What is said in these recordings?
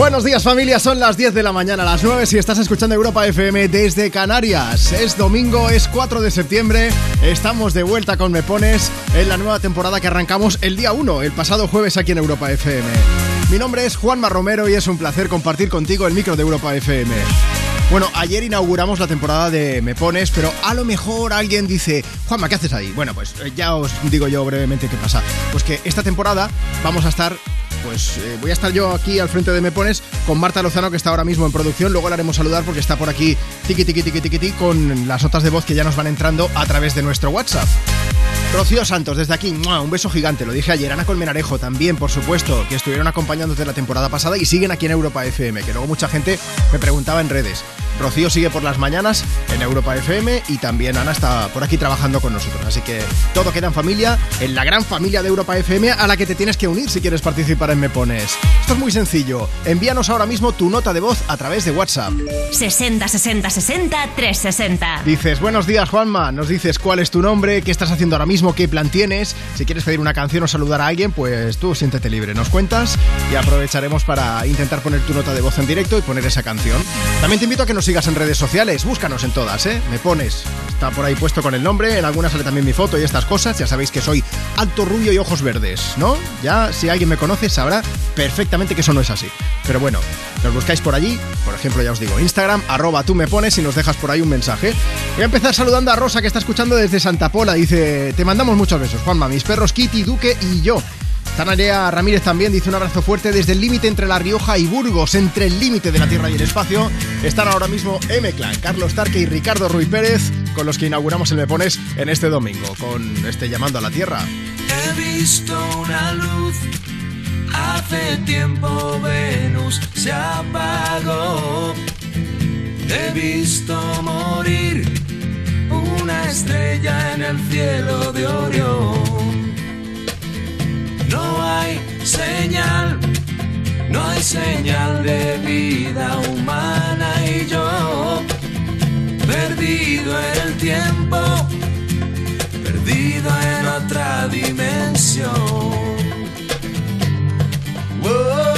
Buenos días familia, son las 10 de la mañana, las 9 si estás escuchando Europa FM desde Canarias. Es domingo, es 4 de septiembre, estamos de vuelta con Me Pones en la nueva temporada que arrancamos el día 1, el pasado jueves aquí en Europa FM. Mi nombre es Juanma Romero y es un placer compartir contigo el micro de Europa FM. Bueno, ayer inauguramos la temporada de Me Pones, pero a lo mejor alguien dice, Juanma, ¿qué haces ahí? Bueno, pues eh, ya os digo yo brevemente qué pasa. Pues que esta temporada vamos a estar pues eh, voy a estar yo aquí al frente de Me Pones con Marta Lozano, que está ahora mismo en producción. Luego la haremos saludar porque está por aquí tiqui tiqui tiqui tiqui tiqui con las notas de voz que ya nos van entrando a través de nuestro WhatsApp. Rocío Santos, desde aquí, un beso gigante, lo dije ayer. Ana Colmenarejo también, por supuesto, que estuvieron acompañándote la temporada pasada y siguen aquí en Europa FM, que luego mucha gente me preguntaba en redes. Rocío sigue por las mañanas en Europa FM y también Ana está por aquí trabajando con nosotros. Así que todo queda en familia, en la gran familia de Europa FM a la que te tienes que unir si quieres participar en Me Pones. Esto es muy sencillo. Envíanos ahora mismo tu nota de voz a través de WhatsApp. 60 60 60 360. Dices, buenos días Juanma, nos dices cuál es tu nombre, qué estás haciendo ahora mismo, qué plan tienes. Si quieres pedir una canción o saludar a alguien, pues tú siéntete libre, nos cuentas y aprovecharemos para intentar poner tu nota de voz en directo y poner esa canción. También te invito a que nos sigas en redes sociales, búscanos en todas, ¿eh? Me pones, está por ahí puesto con el nombre, en algunas sale también mi foto y estas cosas, ya sabéis que soy alto rubio y ojos verdes, ¿no? Ya si alguien me conoce sabrá perfectamente que eso no es así. Pero bueno, nos buscáis por allí, por ejemplo, ya os digo, Instagram, arroba tú me pones y nos dejas por ahí un mensaje. Voy a empezar saludando a Rosa que está escuchando desde Santa Pola, dice, te mandamos muchos besos, Juanma, mis perros Kitty, Duque y yo. Tanaria Ramírez también dice un abrazo fuerte desde el límite entre La Rioja y Burgos, entre el límite de la tierra y el espacio. Están ahora mismo M-Clan, Carlos Tarque y Ricardo Ruiz Pérez, con los que inauguramos el Me Pones en este domingo, con este llamando a la tierra. He visto una luz, hace tiempo Venus se apagó. He visto morir una estrella en el cielo de Orión. No hay señal, no hay señal de vida humana y yo, perdido el tiempo, perdido en otra dimensión. Soy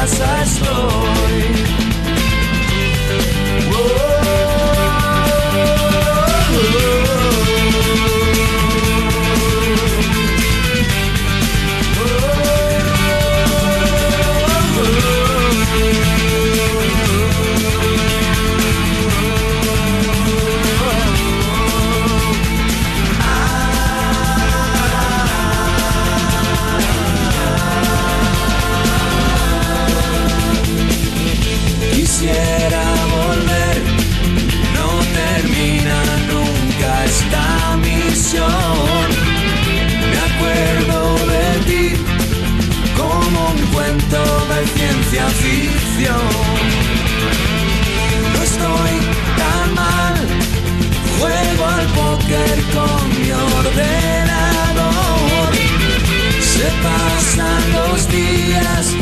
casa estoy. Pasan los días,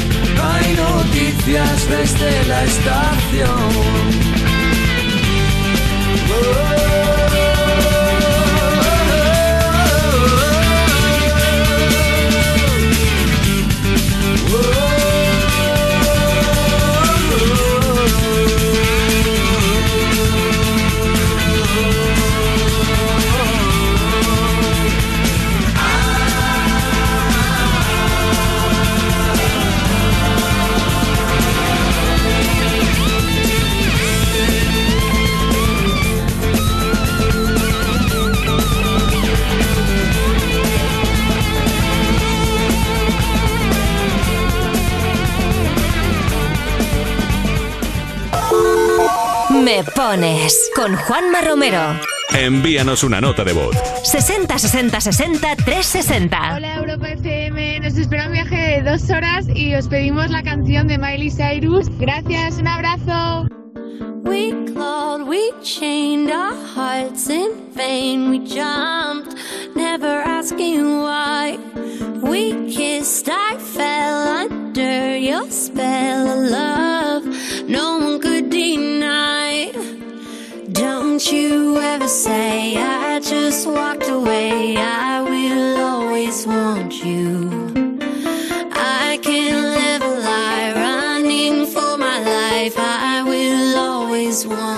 hay noticias desde la estación. con Juanma Romero. Envíanos una nota de voz. 60 60 60 360. Hola Europa FM, nos espera un viaje de dos horas y os pedimos la canción de Miley Cyrus. Gracias, un abrazo. We clawed, we chained our hearts in vain. We jumped, never asking why. We kissed, I fell under your spell of. Didn't you ever say I just walked away? I will always want you. I can live a lie running for my life. I will always want.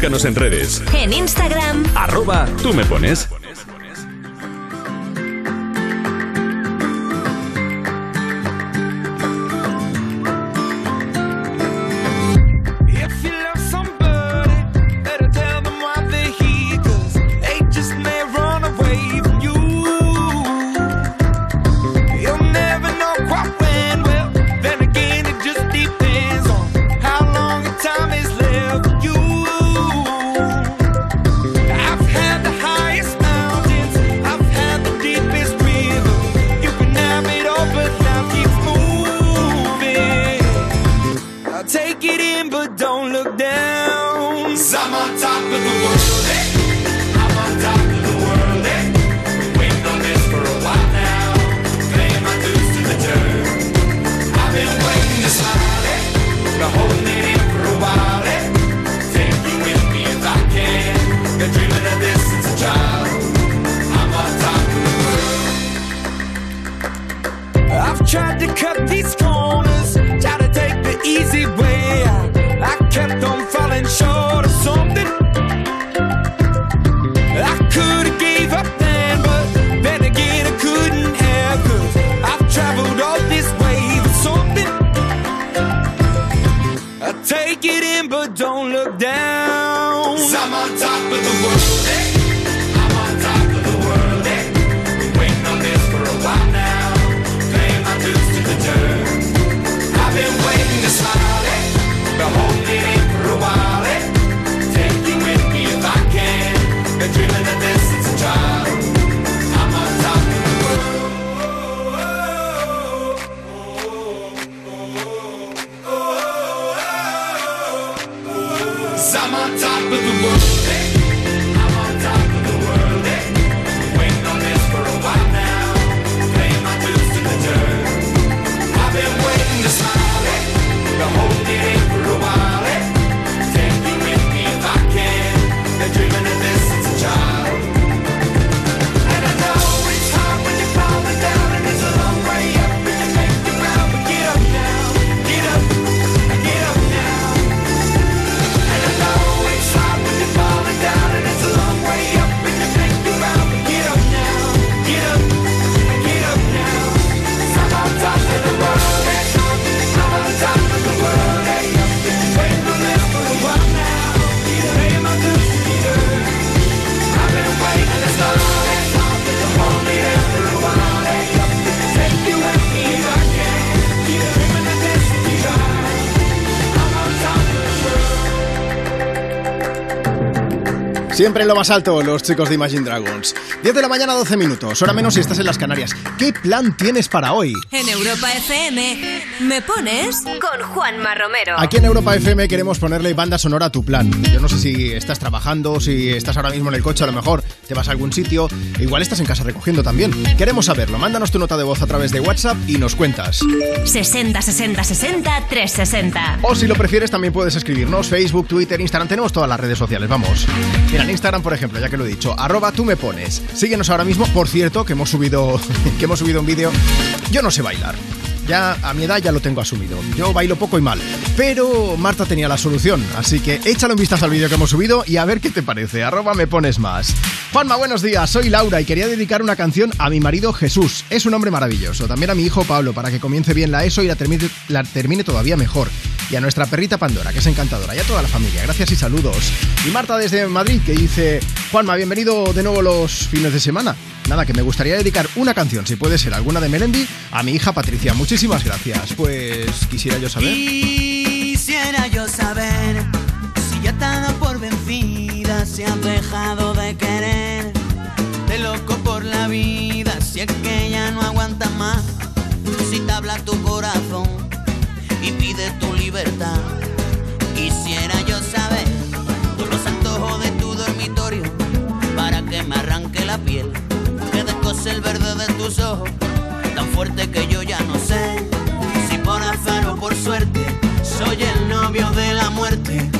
Búscanos en redes. En Instagram. Arroba tú me pones. Siempre en lo más alto, los chicos de Imagine Dragons. 10 de la mañana, 12 minutos, hora menos si estás en las Canarias. ¿Qué plan tienes para hoy? En Europa FM, ¿me pones? Con Juanma Romero. Aquí en Europa FM queremos ponerle banda sonora a tu plan. Yo no sé si estás trabajando, si estás ahora mismo en el coche, a lo mejor te vas a algún sitio, igual estás en casa recogiendo también. Queremos saberlo. Mándanos tu nota de voz a través de WhatsApp y nos cuentas. 60 60 60 360. O si lo prefieres, también puedes escribirnos Facebook, Twitter, Instagram. Tenemos todas las redes sociales, vamos. Mira, en Instagram, por ejemplo, ya que lo he dicho, arroba tú me pones. Síguenos ahora mismo. Por cierto, que hemos subido, que hemos subido un vídeo. Yo no sé bailar. Ya a mi edad ya lo tengo asumido. Yo bailo poco y mal. Pero Marta tenía la solución. Así que échale un vistazo al vídeo que hemos subido y a ver qué te parece. Arroba me pones más. Juanma, buenos días. Soy Laura y quería dedicar una canción a mi marido Jesús. Es un hombre maravilloso. También a mi hijo Pablo para que comience bien la ESO y la termine, todavía mejor. Y a nuestra perrita Pandora, que es encantadora. Y a toda la familia. Gracias y saludos. Y Marta desde Madrid que dice, Juanma, bienvenido de nuevo los fines de semana. Nada, que me gustaría dedicar una canción, si puede ser alguna de Melendi, a mi hija Patricia. Muchísimas gracias. Pues quisiera yo saber. Quisiera yo saber si has dejado de querer, de loco por la vida, si es que ya no aguanta más, si te habla tu corazón y pide tu libertad. Quisiera yo saber todos los antojos de tu dormitorio para que me arranque la piel, que descose el verde de tus ojos, tan fuerte que yo ya no sé si por azar o por suerte soy el novio de la muerte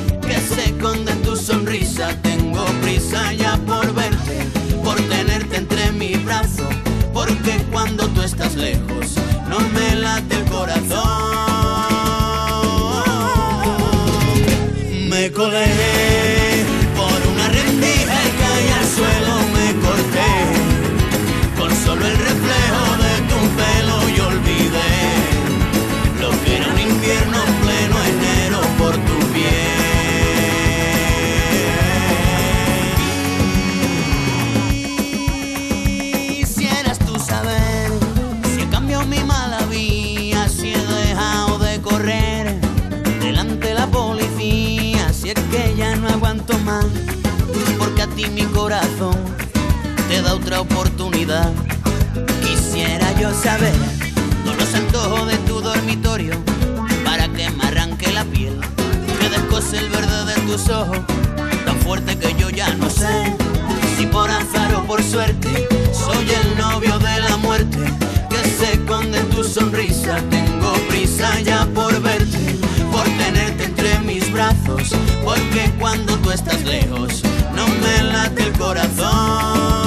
Tengo prisa ya por verte, por tenerte entre mis brazos, porque cuando tú estás lejos no me late el corazón. Yo saber todos los antojos de tu dormitorio para que me arranque la piel, que descose el verde de tus ojos, tan fuerte que yo ya no sé si por azar o por suerte soy el novio de la muerte que se esconde tu sonrisa. Tengo prisa ya por verte, por tenerte entre mis brazos, porque cuando tú estás lejos no me late el corazón.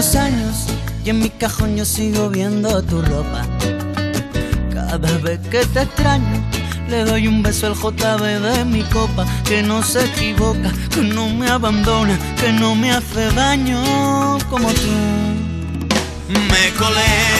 Años y en mi cajón yo sigo viendo tu ropa. Cada vez que te extraño, le doy un beso al JB de mi copa. Que no se equivoca, que no me abandona, que no me hace daño como tú. Me colé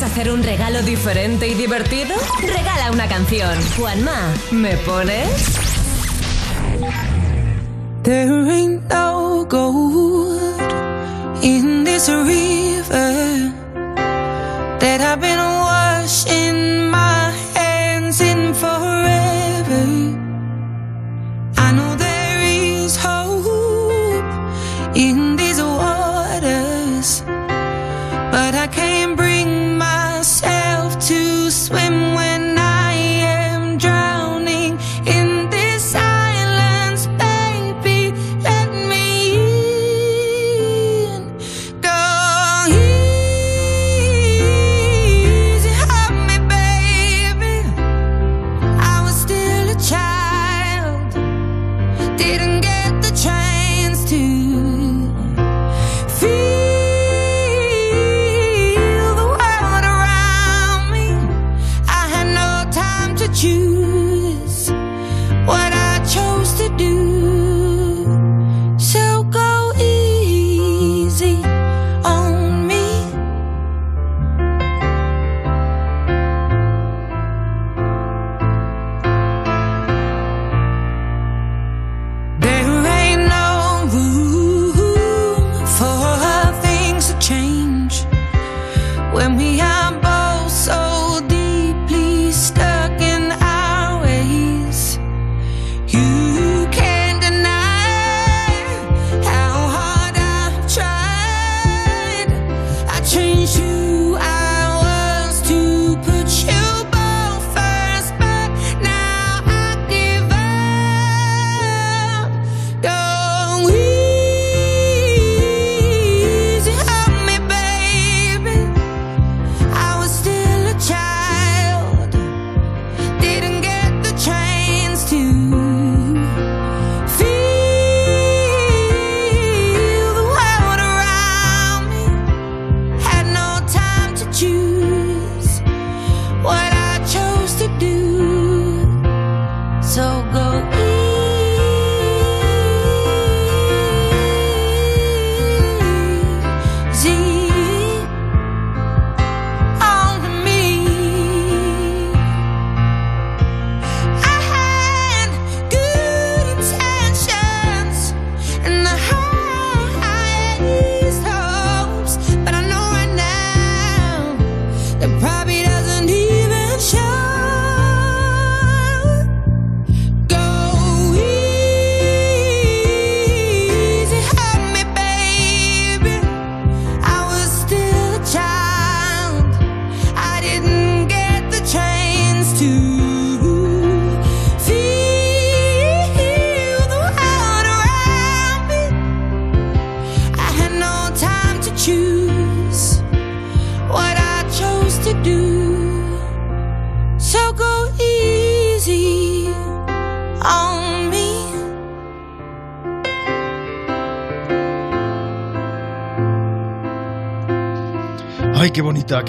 ¿Quieres hacer un regalo diferente y divertido? Regala una canción. Juanma, ¿me pones? There in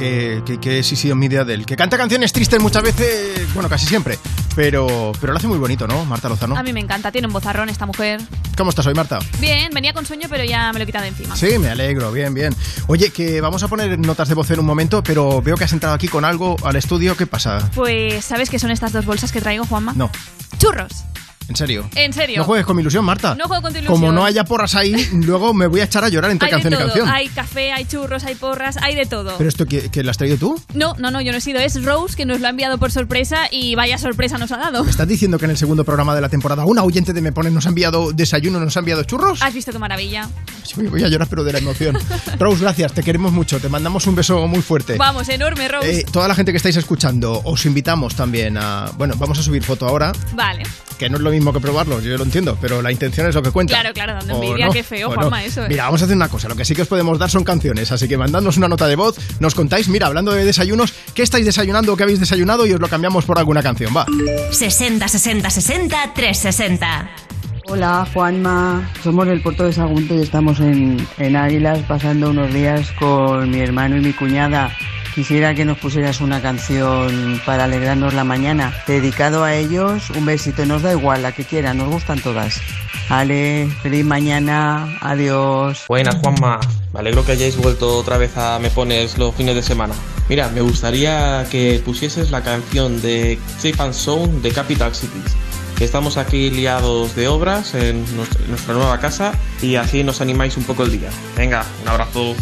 que, que, que sí, sí, en mi idea del que canta canciones tristes muchas veces, bueno, casi siempre, pero, pero lo hace muy bonito, ¿no? Marta Lozano. A mí me encanta, tiene un bozarrón esta mujer. ¿Cómo estás hoy, Marta? Bien, venía con sueño, pero ya me lo he quitado de encima. Sí, me alegro, bien, bien. Oye, que vamos a poner notas de voz en un momento, pero veo que has entrado aquí con algo al estudio, ¿qué pasa? Pues, ¿sabes qué son estas dos bolsas que traigo, Juanma? No, Churros. En serio. En serio. No juegues con mi ilusión, Marta. No juego con tu ilusión. Como no haya porras ahí, luego me voy a echar a llorar entre Hay canción de y todo. canción. Hay café, hay churros, hay porras, hay de todo. ¿Pero esto que, que lo has traído tú? No, no, no, yo no he sido. Es Rose que nos lo ha enviado por sorpresa y vaya sorpresa nos ha dado. ¿Estás diciendo que en el segundo programa de la temporada una oyente de Me Pones nos ha enviado desayuno, nos ha enviado churros? ¿Has visto qué maravilla? Sí, Voy a llorar, pero de la emoción. Rose, gracias, te queremos mucho, te mandamos un beso muy fuerte. Vamos, enorme, Rose. Eh, toda la gente que estáis escuchando, os invitamos también a. Bueno, vamos a subir foto ahora, Vale. Que no es lo mismo que probarlo, yo lo entiendo, pero la intención es lo que cuenta. Claro, claro, dando ¿O envidia, no? qué feo, ¿O Juanma, no? eso. eh. Mira, vamos a hacer una cosa, lo que sí que os podemos dar son canciones, así que mandadnos una nota de voz, nos contáis, mira, hablando de desayunos, ¿qué estáis desayunando o qué habéis desayunado? Y os lo cambiamos por alguna canción, va. 60 60 60 360. Hola Juanma, somos del puerto de Sagunto y estamos en, en Águilas pasando unos días con mi hermano y mi cuñada. Quisiera que nos pusieras una canción para alegrarnos la mañana. Dedicado a ellos, un besito, nos da igual la que quieran, nos gustan todas. Ale, feliz mañana, adiós. Buenas, Juanma. Me alegro que hayáis vuelto otra vez a Me Pones los fines de semana. Mira, me gustaría que pusieses la canción de Safe and Sound de Capital Cities. Estamos aquí liados de obras en nuestra nueva casa y así nos animáis un poco el día. Venga, un abrazo.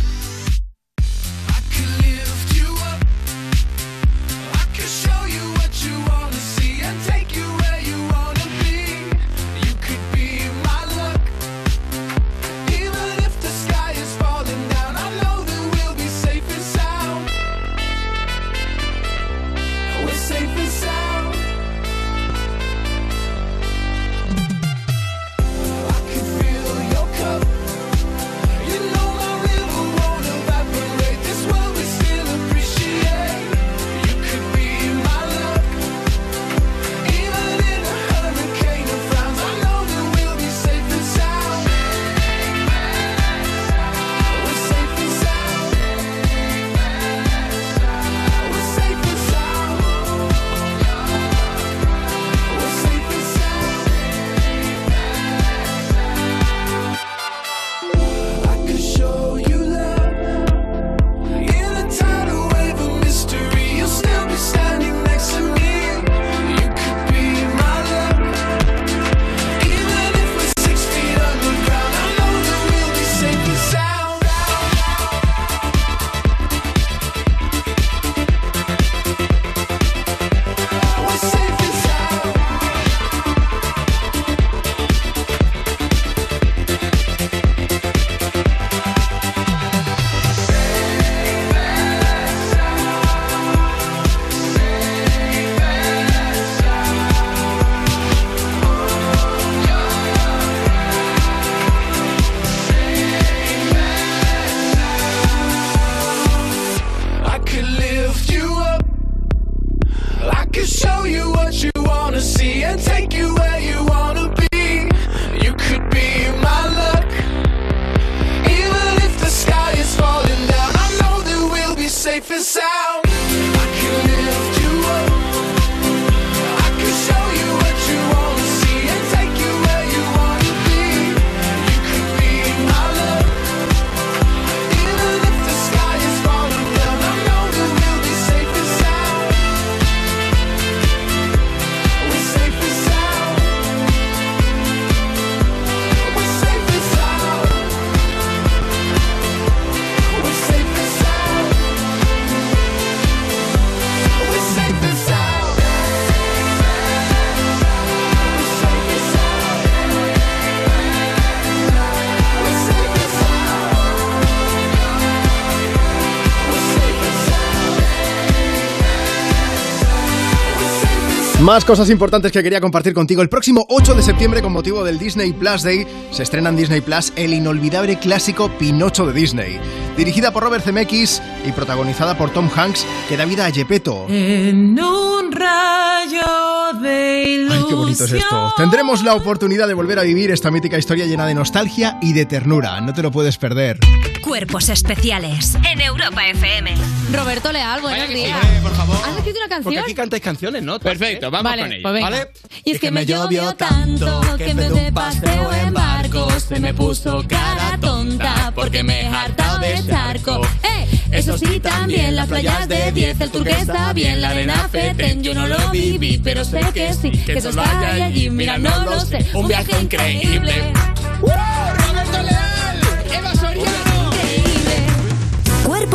Más cosas importantes que quería compartir contigo. El próximo 8 de septiembre, con motivo del Disney Plus Day, se estrena en Disney Plus el inolvidable clásico Pinocho de Disney. Dirigida por Robert Zemeckis y protagonizada por Tom Hanks, que da vida a Gepetto. En un rayo de ilusión. Ay, qué bonito es esto. Tendremos la oportunidad de volver a vivir esta mítica historia llena de nostalgia y de ternura. No te lo puedes perder. Cuerpos especiales en Europa FM. Roberto Leal, buenos días. por favor. ¿Has escrito una canción? Porque aquí cantáis canciones, ¿no? Perfecto, vamos Vale, con ello. pues. ¿Vale? Y es que me llovió tanto que vez de paseo en barco se me puso cara tonta porque me he hartado de charco. ¡Eh! Eso sí, también las playas de 10, el tour que está bien, la arena feten, yo no lo viví, pero sé que sí, que eso está ahí allí, mira, no lo sé, un viaje increíble.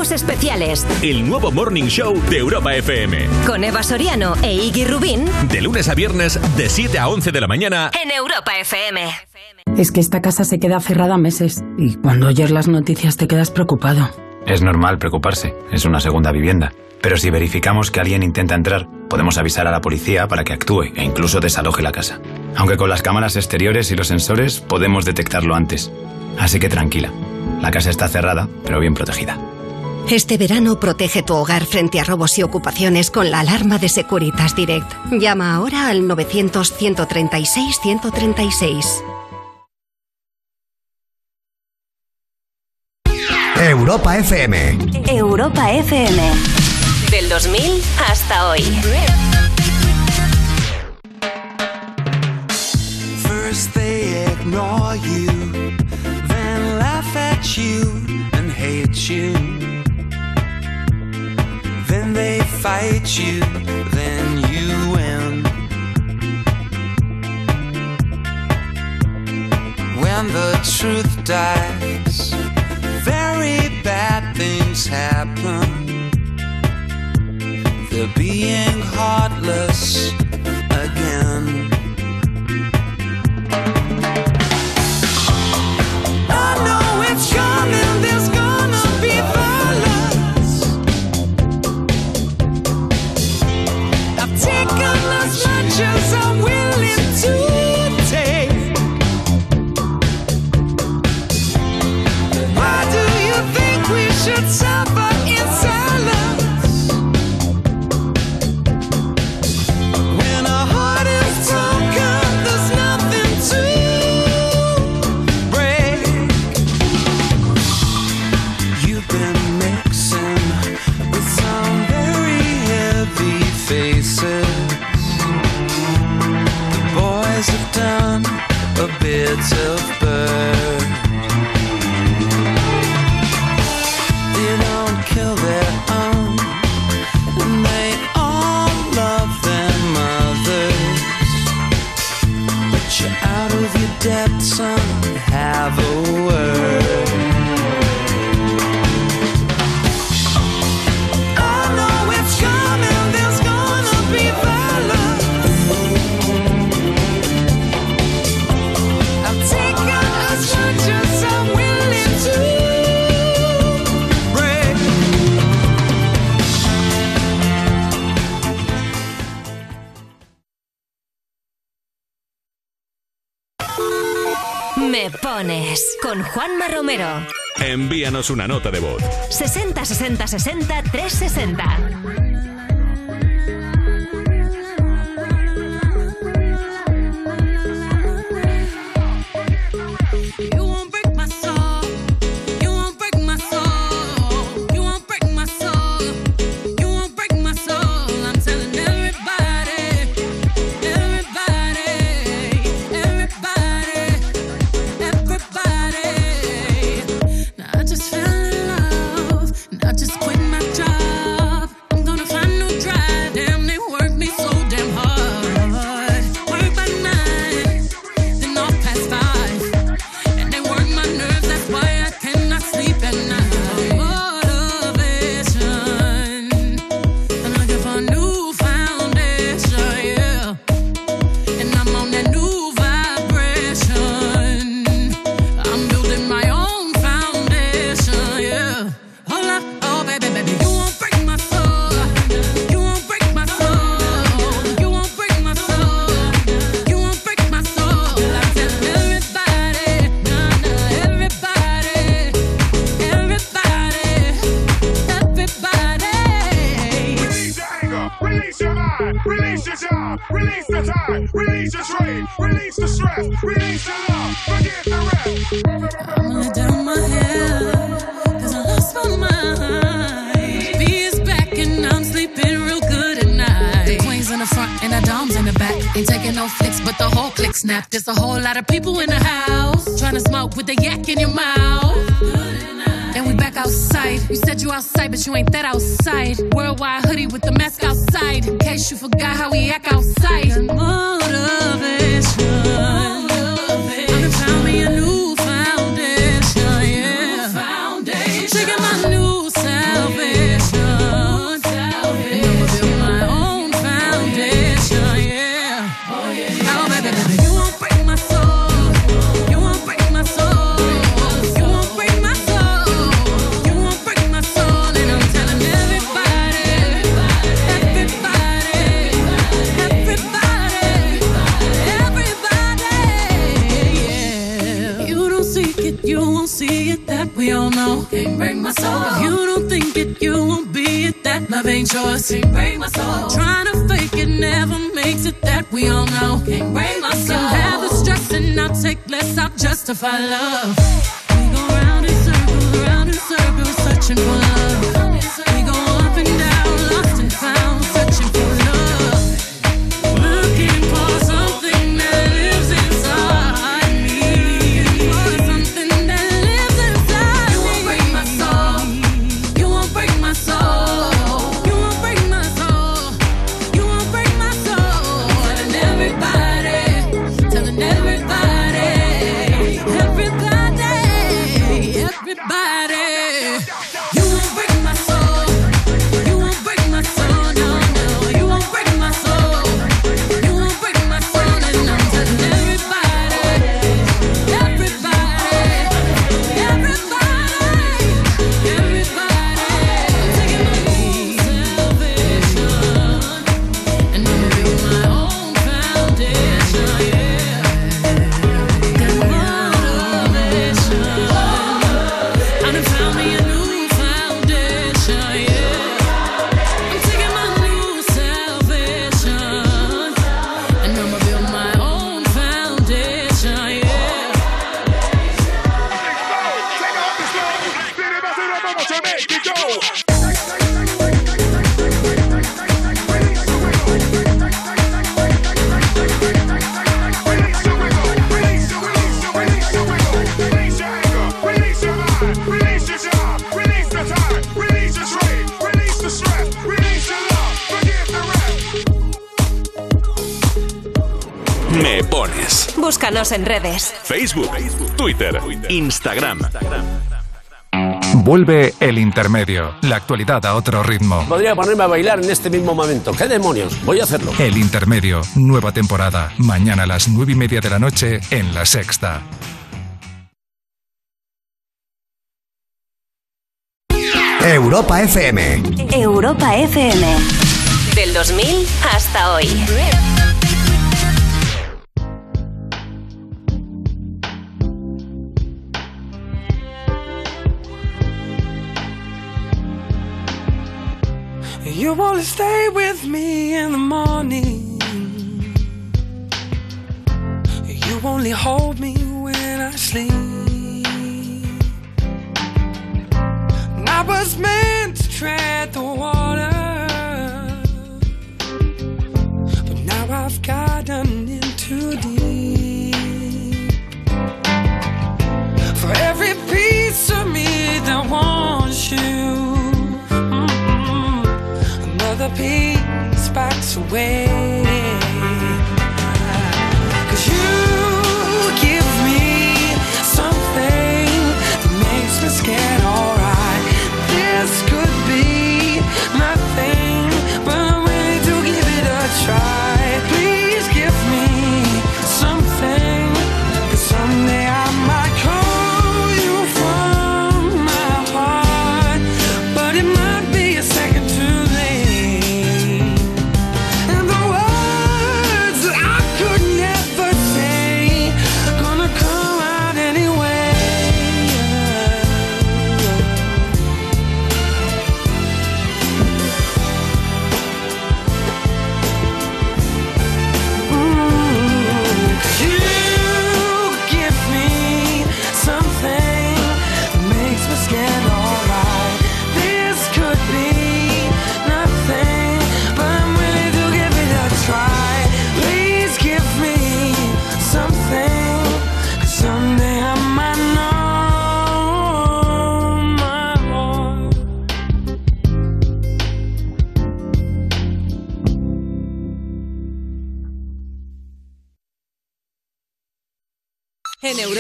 Cuerpos especiales El nuevo Morning Show de Europa FM. con Eva Soriano e Iggy Rubín De lunes a viernes, de 7 a 11 de la mañana. en Europa FM. Es que esta casa se queda cerrada meses y cuando oyes las noticias te quedas preocupado. Es normal preocuparse, es una segunda vivienda. Pero si verificamos que alguien intenta entrar, podemos avisar a la policía para que actúe e incluso desaloje la casa. Aunque con las cámaras exteriores y los sensores podemos detectarlo antes. Así que tranquila, la casa está cerrada, pero bien protegida. Este verano protege tu hogar frente a robos y ocupaciones con la alarma de Securitas Direct. Llama ahora al 900-136-136. Europa FM. Europa FM. Del 2000 hasta hoy. First they ignore you, then laugh at you and hate you. Fight you, then you win. When the truth dies, very bad things happen. They're being heartless again. Con Juanma Romero. Envíanos una nota de voz. 60 60 60 360. Release your job, release the time, release your strain, release the stress, release your love, forget the rest. I'm gonna down my head, cause I lost my mind. B is back and I'm sleeping real good at night. The queen's in the front and the dom's in the back. Ain't taking no flicks, but the whole click snap. There's a whole lot of people in the house trying to smoke with the yak in your mouth. And back outside. You said you outside, but you ain't that outside. Worldwide hoodie with the mask outside. In case you forgot how we act outside. Motivation. I done found me a new soul. You don't think it, you won't be it. That love ain't yours. Can't break my soul. Trying to fake it never makes it. That we all know. Can't break my soul. Can have the stress and I'll take less. I'll justify love. We go round in circles, round in circles, searching for love. Búscanos en redes. Facebook, Twitter, Instagram. Vuelve el intermedio. La actualidad a otro ritmo. Podría ponerme a bailar en este mismo momento. ¿Qué demonios? Voy a hacerlo. El intermedio. Nueva temporada. Mañana a las nueve y media de la noche en La Sexta. Europa FM. Europa FM. Del 2000 hasta hoy. You wanna stay with me in the morning. You only hold me when I sleep. I was meant to tread the water, but now I've gotten in too deep. For every piece of me that wants you, peace, backs away.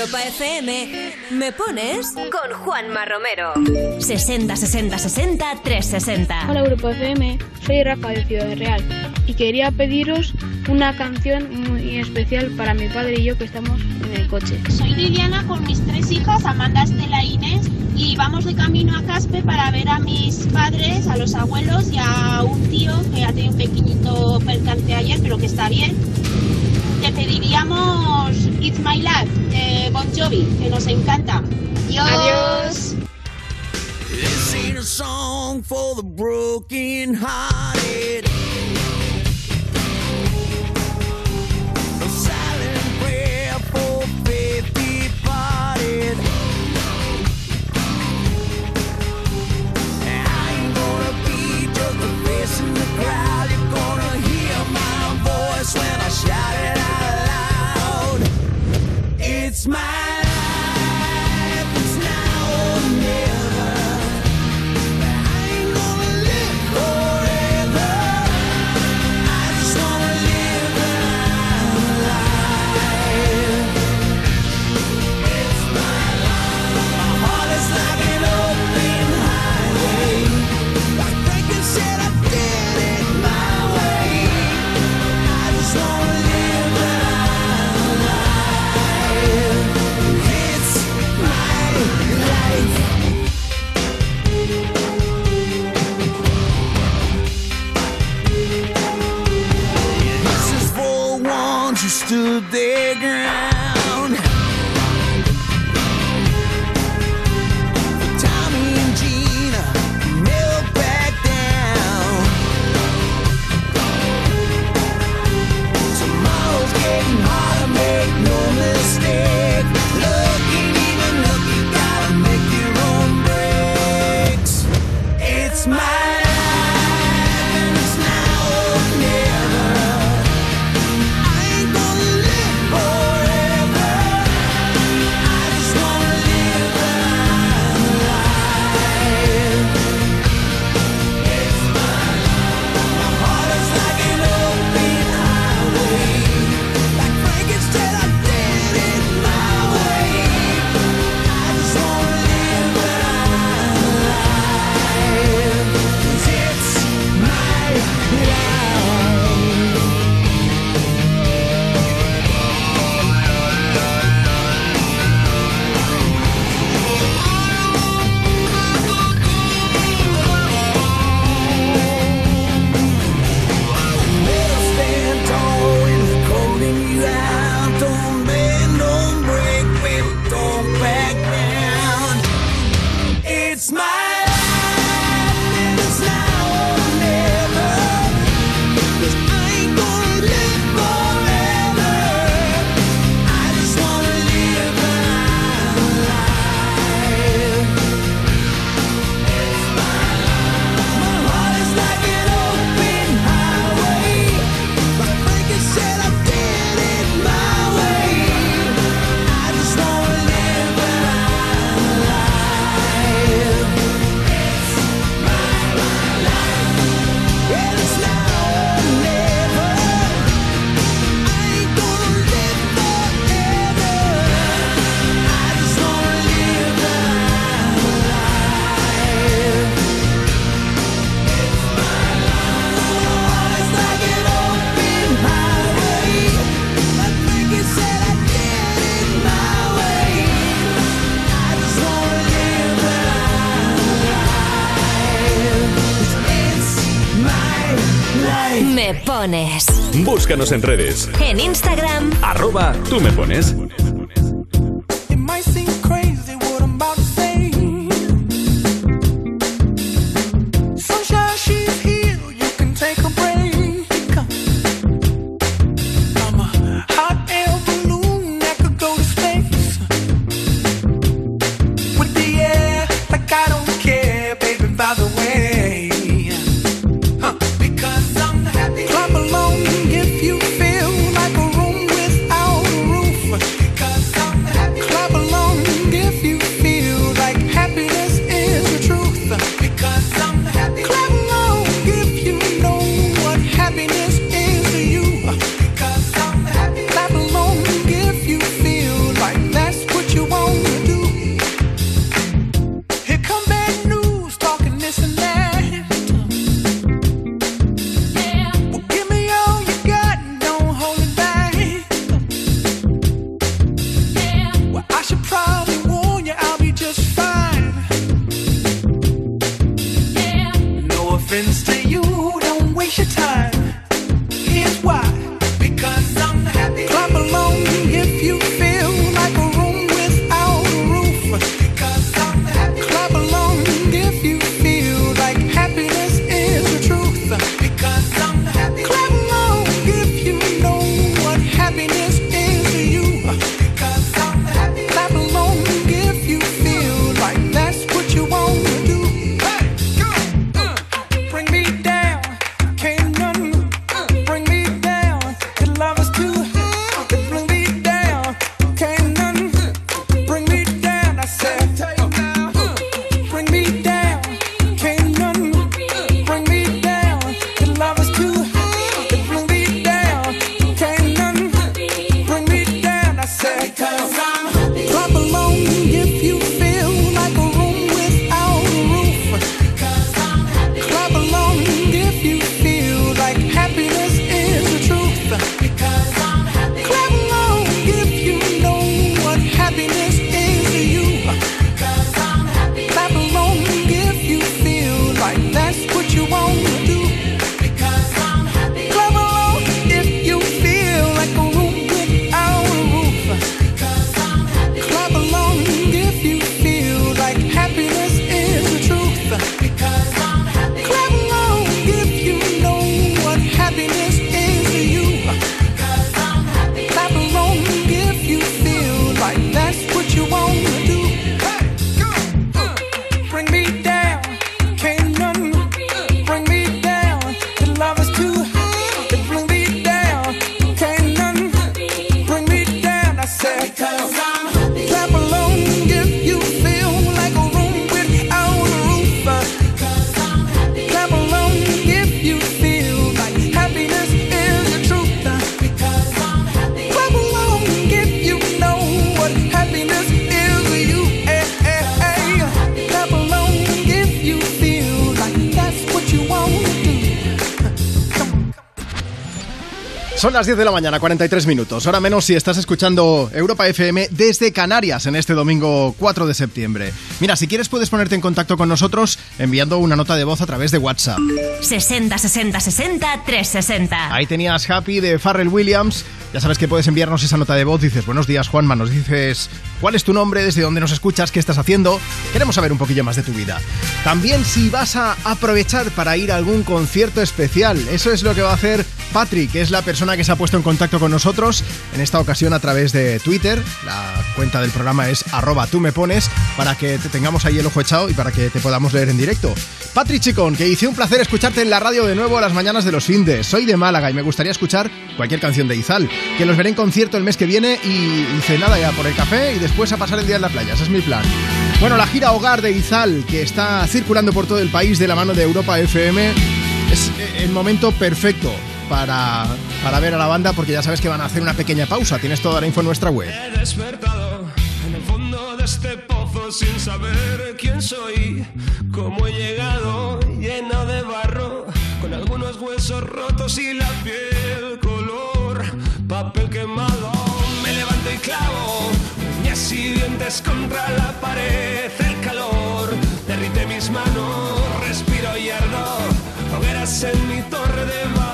Europa FM, me pones con Juanma Romero. 60 60 60 360. Hola Europa FM, soy Rafa de Ciudad Real y quería pediros una canción muy especial para mi padre y yo que estamos en el coche. Soy Liliana con mis tres hijas, Amanda, Estela e Inés y vamos de camino a Caspe para ver a mis padres, a los abuelos y a un tío que ha tenido un pequeñito percance ayer pero que está bien. It's My Life de Bon Jovi, que nos encanta. Dios. Adiós. A song for the broken hearted. When I out. smile. their ground. Búscanos en redes. En Instagram. Arroba tú me pones. Son las 10 de la mañana, 43 minutos. Ahora menos si estás escuchando Europa FM desde Canarias en este domingo 4 de septiembre. Mira, si quieres puedes ponerte en contacto con nosotros enviando una nota de voz a través de WhatsApp. 60 60 60 360. Ahí tenías Happy de Farrell Williams. Ya sabes que puedes enviarnos esa nota de voz. Dices, buenos días Juanma, nos dices cuál es tu nombre, desde dónde nos escuchas, qué estás haciendo. Queremos saber un poquillo más de tu vida. También si vas a aprovechar para ir a algún concierto especial. Eso es lo que va a hacer Patrick, que es la persona que se ha puesto en contacto con nosotros, en esta ocasión a través de Twitter. La cuenta del programa es arroba me pones, para que te tengamos ahí el ojo echado y para que te podamos leer en directo. Patrick Chicón, que hice un placer escucharte en la radio de nuevo a las mañanas de los findes. Soy de Málaga y me gustaría escuchar cualquier canción de Izal, que los veré en concierto el mes que viene y hice nada ya por el café y después a pasar el día en la playa. Ese es mi plan. Bueno, la gira Hogar de Izal, que está circulando por todo el país de la mano de Europa FM, es el momento perfecto para, para ver a la banda porque ya sabes que van a hacer una pequeña pausa. Tienes toda la info en nuestra web. He despertado en el fondo de este pozo sin saber quién soy, cómo he llegado lleno de barro, con algunos huesos rotos y la piel color papel quemado. Me levanto y clavo uñas y dientes contra la pared, el calor derrite mis manos, respiro y ardo, hogueras en mi torre de Babel,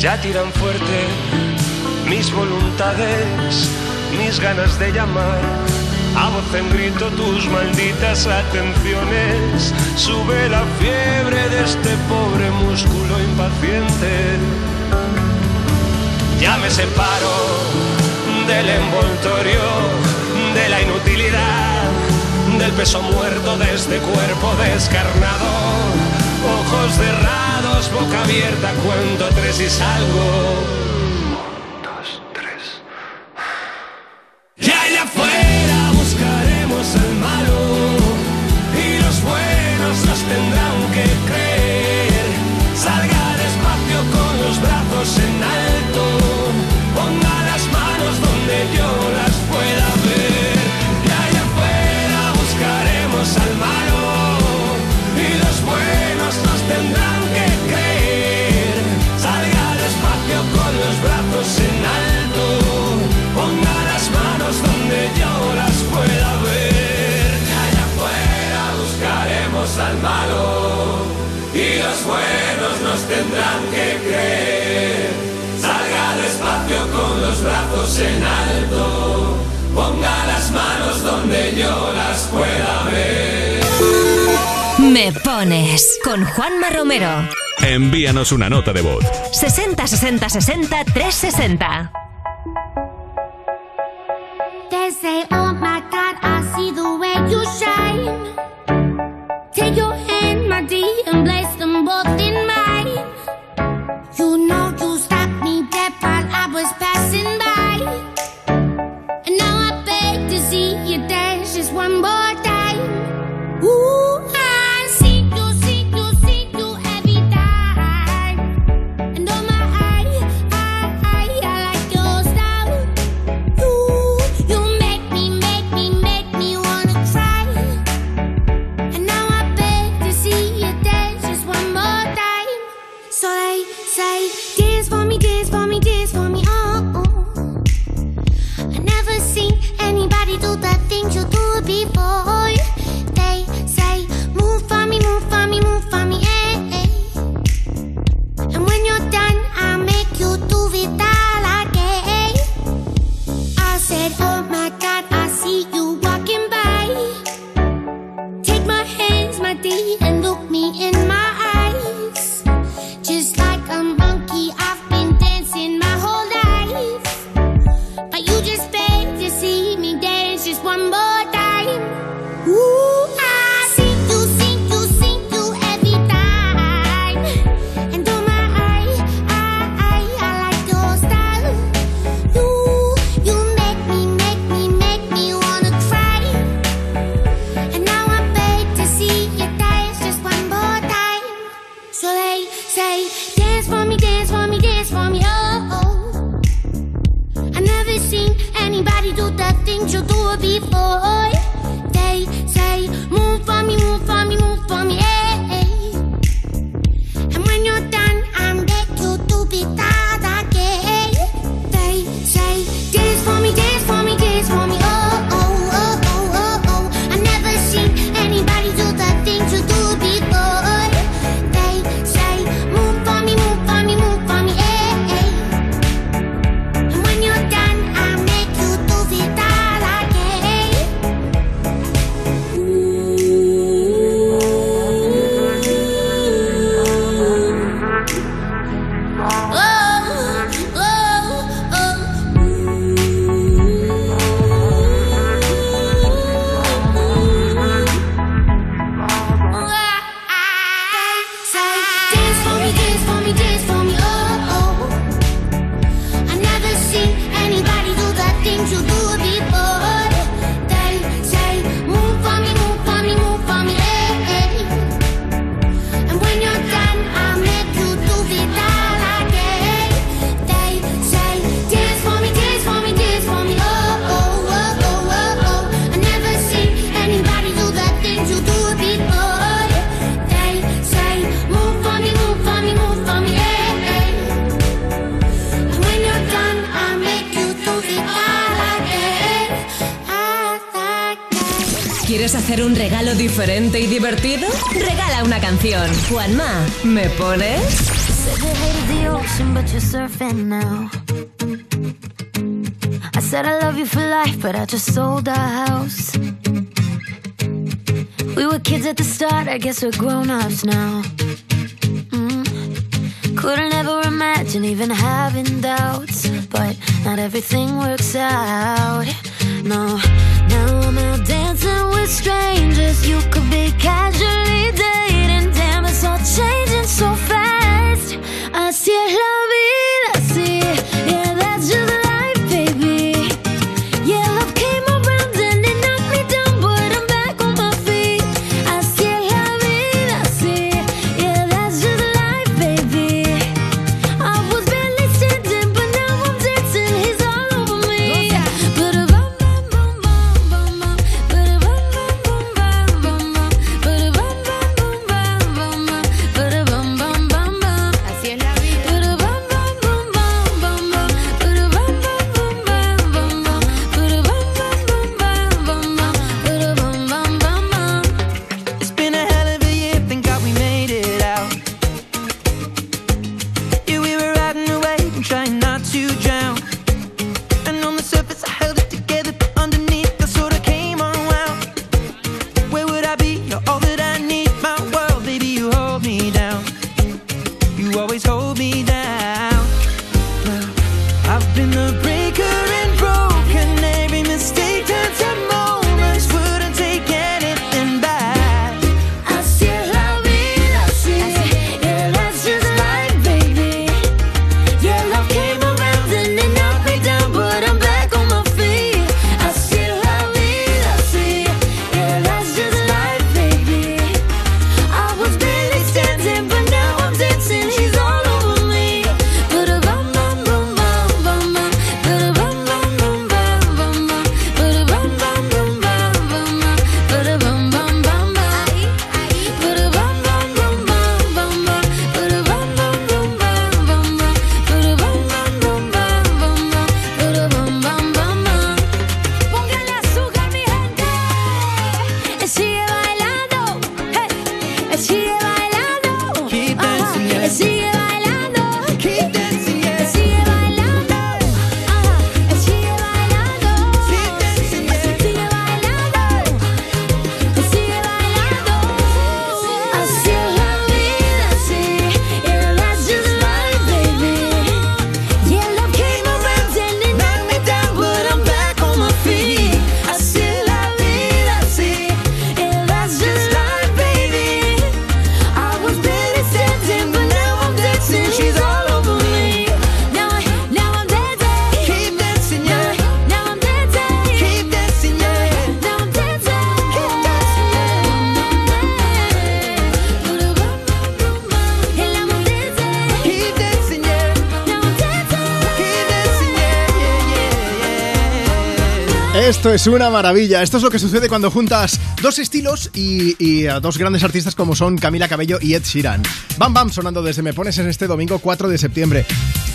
Ya tiran fuerte mis voluntades, mis ganas de llamar. A voz en grito tus malditas atenciones. Sube la fiebre de este pobre músculo impaciente. Ya me separo del envoltorio, de la inutilidad, del peso muerto de este cuerpo descarnado. Ojos cerrados, boca abierta, cuento tres y salgo. Romero. Envíanos una nota de voz. 60 60 60 360. Guess we're grown ups now. Es una maravilla. Esto es lo que sucede cuando juntas dos estilos y, a dos grandes artistas como son Camila Cabello y Ed Sheeran. Bam Bam sonando desde Me Pones en este domingo 4 de septiembre.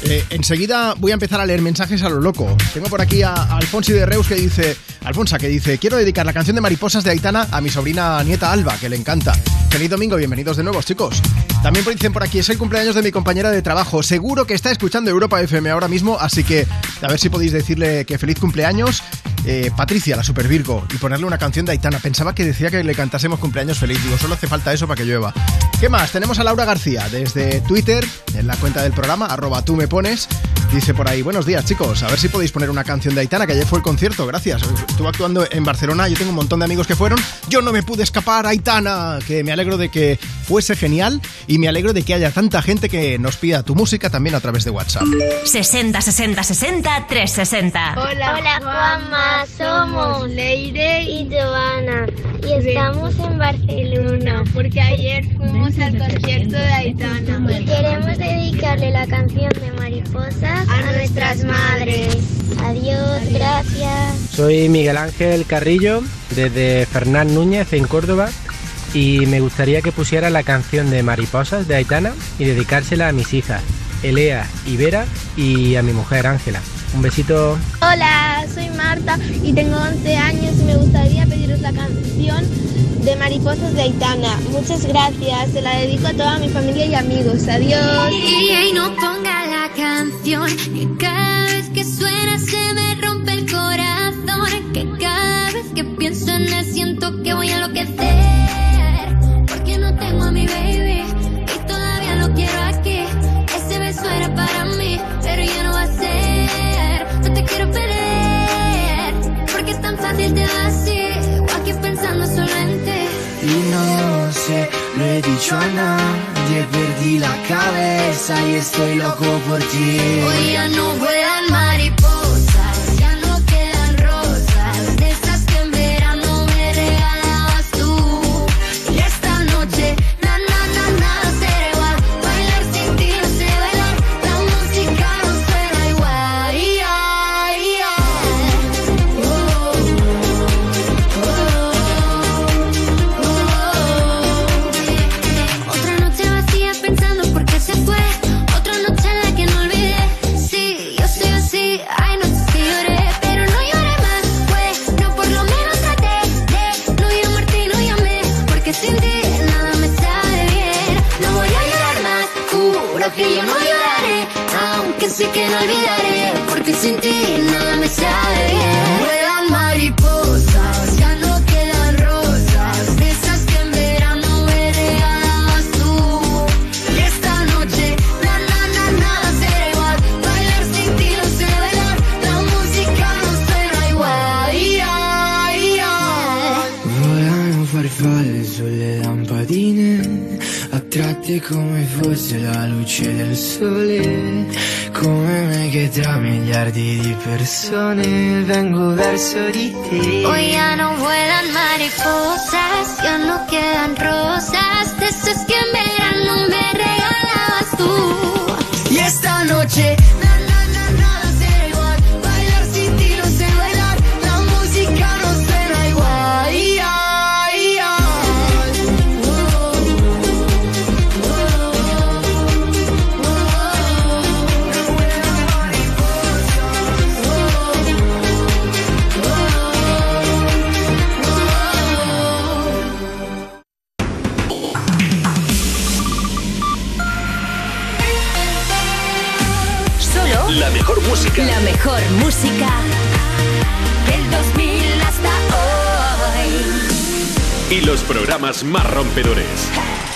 Eh, enseguida voy a empezar a leer mensajes a lo loco. Tengo por aquí a, a Alfonso de Reus que dice, Alfonso que dice, quiero dedicar la canción de Mariposas de Aitana a mi sobrina nieta Alba, que le encanta. Feliz domingo, bienvenidos de nuevo, chicos. También dicen por aquí, es el cumpleaños de mi compañera de trabajo. Seguro que está escuchando Europa FM ahora mismo, así que a ver si podéis decirle que feliz cumpleaños. Eh, Patricia, la Super Virgo, y ponerle una canción de Aitana. Pensaba que decía que le cantásemos cumpleaños feliz. Digo, solo hace falta eso para que llueva. ¿Qué más? Tenemos a Laura García desde Twitter, en la cuenta del programa, arroba tú me pones. Dice por ahí, buenos días chicos, a ver si podéis poner una canción de Aitana, que ayer fue el concierto, gracias. Estuvo actuando en Barcelona, yo tengo un montón de amigos que fueron. Yo no me pude escapar, Aitana, que me alegro de que fuese genial y me alegro de que haya tanta gente que nos pida tu música también a través de WhatsApp. 60 60 60 360. Hola, Hola Juanma, somos Leire y Joana y estamos en Barcelona porque ayer fuimos al concierto de Aitana y queremos dedicarle la canción de Mariposas a nuestras madres. Adiós, gracias. Soy Miguel Ángel Carrillo desde Fernán Núñez en Córdoba y me gustaría que pusiera la canción de Mariposas de Aitana y dedicársela a mis hijas, Elea y Vera y a mi mujer Ángela. Un besito. Hola, soy Mar Marta y tengo 11 años y me gustaría pediros la canción de Mariposas de Aitana. Muchas gracias, se la dedico a toda mi familia y amigos. Adiós. Y ahí no ponga la canción, he dicho a nadie, perdí la cabeza y estoy loco por ti. Hoy ya no vuelan come fosse la luce del sole, come me che tra miliardi di persone vengo verso di te. Hoy ya no vuelan mariposas, rompedores.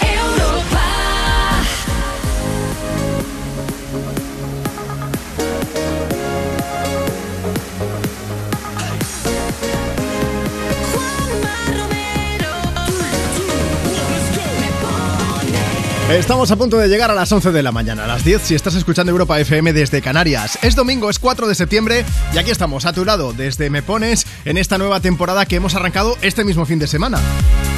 Europa. Estamos a punto de llegar a las 11 de la mañana, a las 10 si estás escuchando Europa FM desde Canarias. Es domingo, es 4 de septiembre y aquí estamos a tu lado desde Me Pones en esta nueva temporada que hemos arrancado este mismo fin de semana.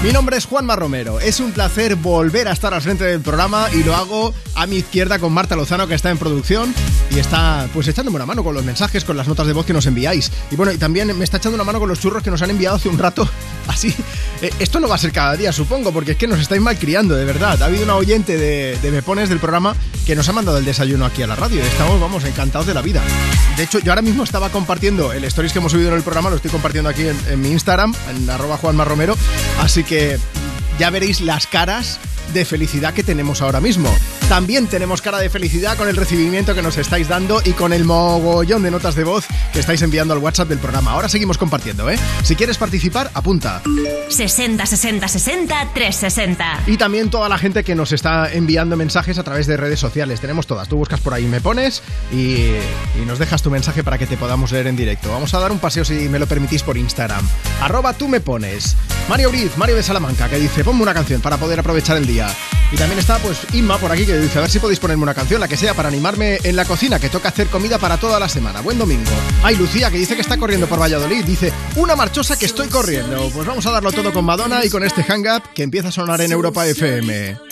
Mi nombre es Juanma Romero, es un placer volver a estar al frente del programa y lo hago a mi izquierda con Marta Lozano que está en producción y está pues echándome una mano con los mensajes, con las notas de voz que nos enviáis. Y bueno, y también me está echando una mano con los churros que nos han enviado hace un rato. Así, eh, esto no va a ser cada día, supongo, porque es que nos estáis malcriando, de verdad. Ha habido una oyente de, de Me Pones del programa que nos ha mandado el desayuno aquí a la radio. Estamos, vamos, encantados de la vida. De hecho, yo ahora mismo estaba compartiendo el stories que hemos subido en el programa, lo estoy compartiendo aquí en, mi Instagram, en arroba Juanma Romero. Así que ya veréis las caras de felicidad que tenemos ahora mismo. También tenemos cara de felicidad con el recibimiento que nos estáis dando y con el mogollón de notas de voz que estáis enviando al WhatsApp del programa. Ahora seguimos compartiendo, ¿eh? Si quieres participar, apunta. 60 60 60 360. Y también toda la gente que nos está enviando mensajes a través de redes sociales. Tenemos todas. Tú buscas por ahí, me pones y, y nos dejas tu mensaje para que te podamos leer en directo. Vamos a dar un paseo, si me lo permitís, por Instagram. Arroba tú me pones. Mario Briz, Mario de Salamanca, que dice, ponme una canción para poder aprovechar el día. Y también está, pues, Inma por aquí, que dice, a ver si podéis ponerme una canción, la que sea, para animarme en la cocina, que toca hacer comida para toda la semana. Buen domingo. Ay, Lucía, que dice que está corriendo por Valladolid. Dice, una marchosa que estoy corriendo. Pues vamos a darlo todo con Madonna y con este hang up que empieza a sonar en Europa FM.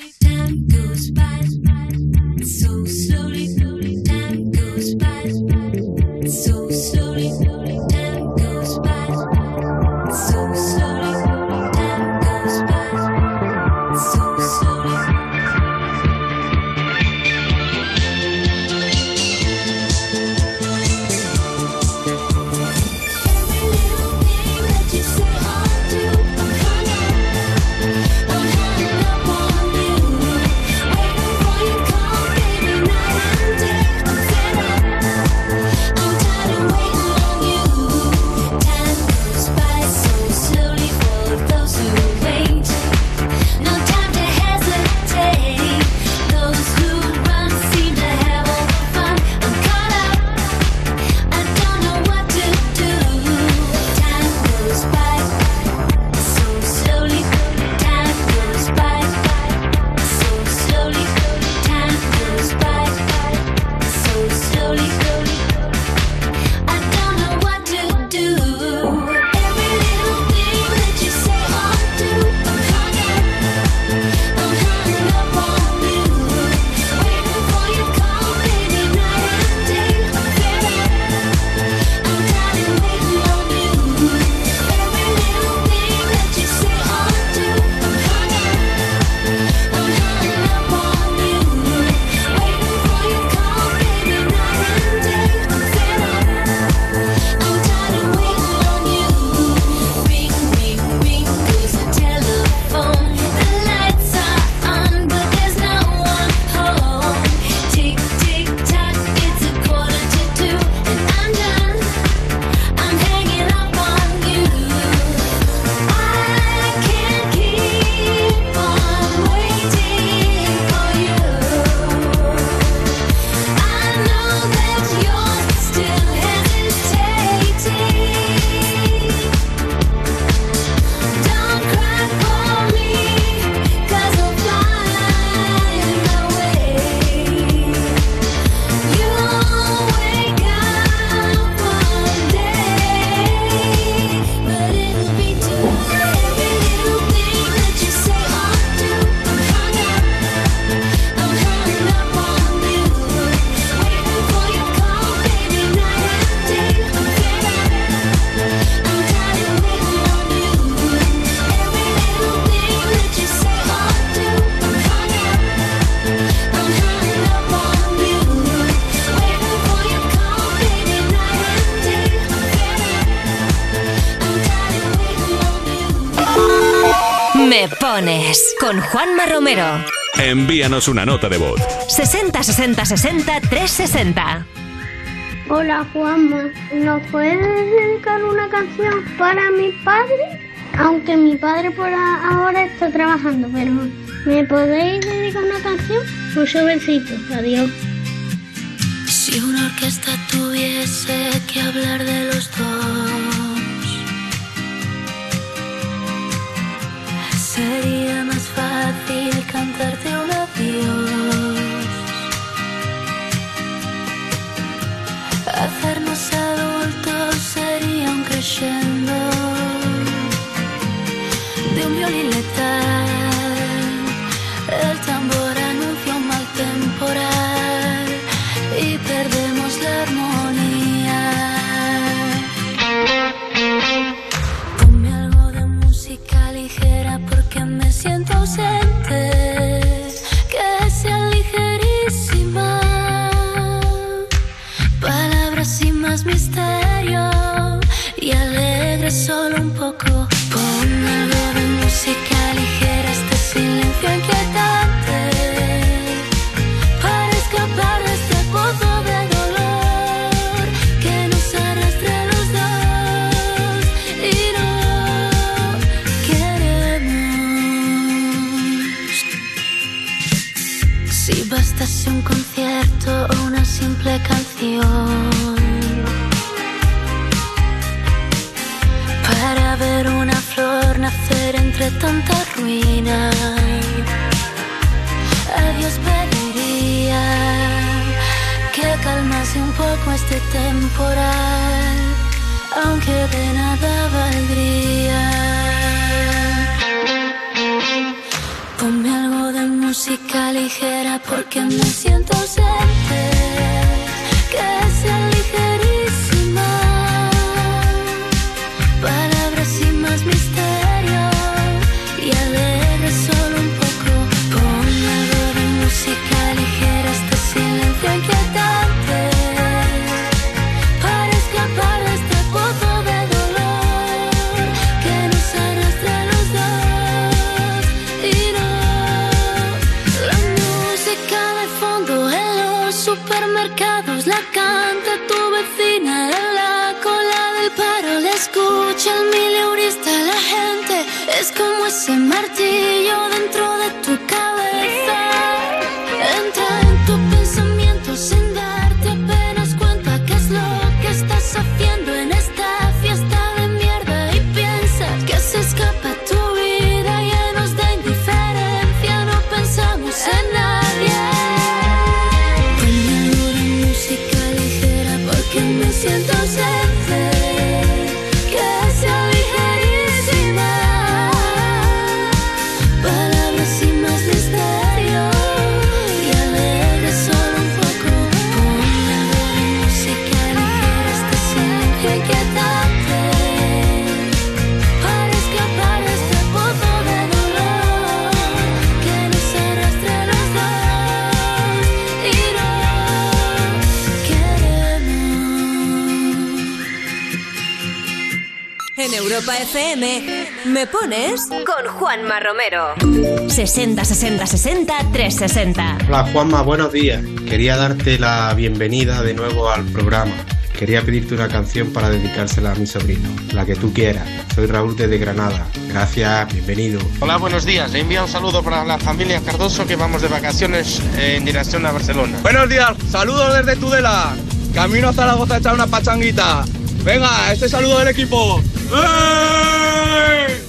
Con Juanma Romero. Envíanos una nota de voz. 60 60 60 360. Hola Juanma, ¿nos puedes dedicar una canción para mi padre? Aunque mi padre por ahora está trabajando, pero ¿me podéis dedicar una canción? Un sobrecito, adiós. Si una orquesta tuviese que hablar de los dos 60 60 60 360. Hola Juanma, buenos días. Quería darte la bienvenida de nuevo al programa. Quería pedirte una canción para dedicársela a mi sobrino, la que tú quieras. Soy Raúl desde Granada. Gracias, bienvenido. Hola, buenos días. Le envío un saludo para la familia Cardoso que vamos de vacaciones eh, en dirección a Barcelona. Buenos días, saludos desde Tudela. Camino a Zaragoza a echar una pachanguita. Venga, este saludo del equipo. ¡Ey!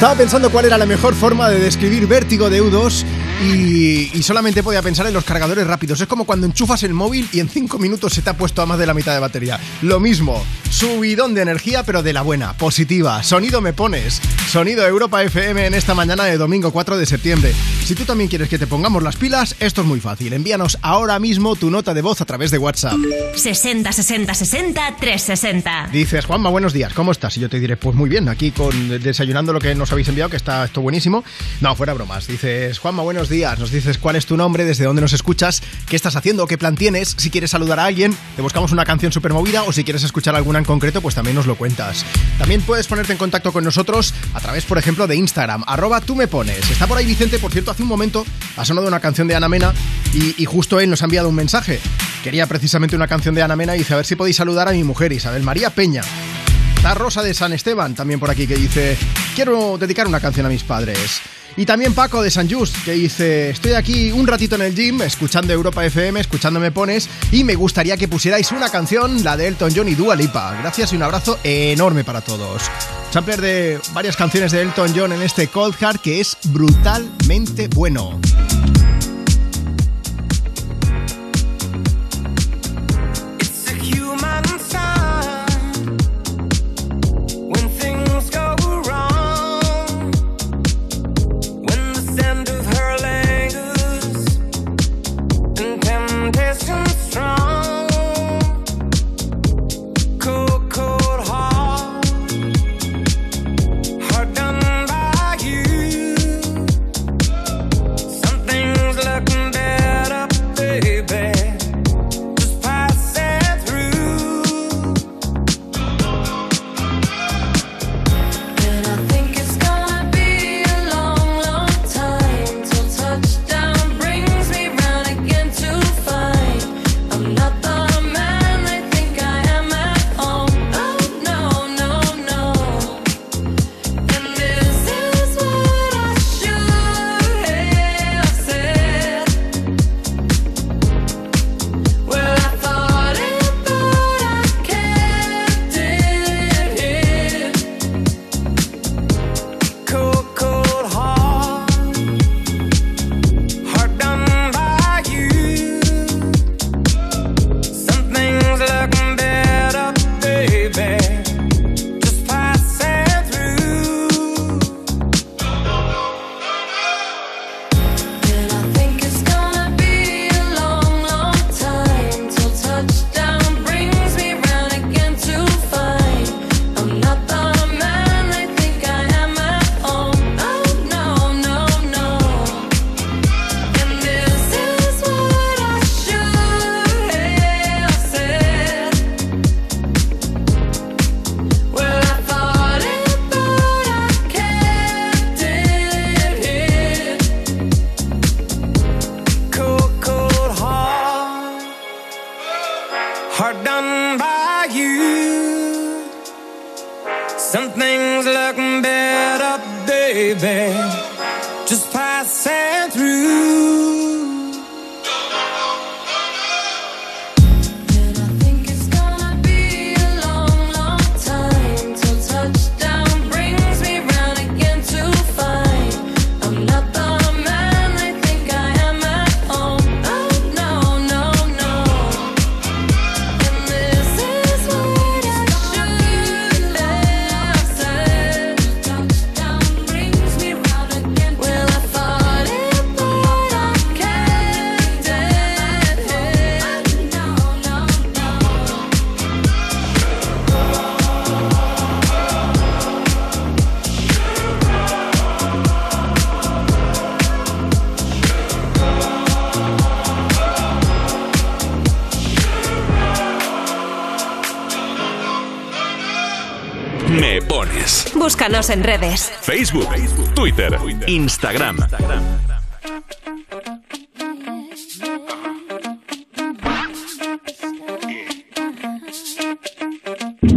Estaba pensando cuál era la mejor forma de describir vértigo de U2 y, y solamente podía pensar en los cargadores rápidos. Es como cuando enchufas el móvil y en 5 minutos se te ha puesto a más de la mitad de batería. Lo mismo, subidón de energía pero de la buena, positiva. Sonido me pones, sonido Europa FM en esta mañana de domingo 4 de septiembre. Si tú también quieres que te pongamos las pilas, esto es muy fácil. Envíanos ahora mismo tu nota de voz a través de WhatsApp. 60 60 60 360. Dices, Juanma, buenos días, ¿cómo estás? Y yo te diré, pues muy bien, aquí con desayunando lo que nos habéis enviado, que está esto buenísimo. No, fuera bromas. Dices, Juanma, buenos días. Nos dices cuál es tu nombre, desde dónde nos escuchas, qué estás haciendo, qué plan tienes. Si quieres saludar a alguien, te buscamos una canción súper movida o si quieres escuchar alguna en concreto, pues también nos lo cuentas. También puedes ponerte en contacto con nosotros a través, por ejemplo, de Instagram, arroba tú me pones. Está por ahí Vicente, por cierto, hace un momento ha sonado una canción de Ana Mena y, justo él nos ha enviado un mensaje. Quería precisamente una canción de Ana Mena y dice, a ver si podéis saludar a mi mujer, Isabel María Peña. Está Rosa de San Esteban también por aquí que dice, quiero dedicar una canción a mis padres. Y también Paco de San Just que dice, estoy aquí un ratito en el gym escuchando Europa FM, escuchando Me Pones y me gustaría que pusierais una canción, la de Elton John y Dua Lipa. Gracias y un abrazo enorme para todos. Sampler de varias canciones de Elton John en este Cold Heart que es brutalmente bueno. Búscanos en redes. Facebook, Twitter, Instagram.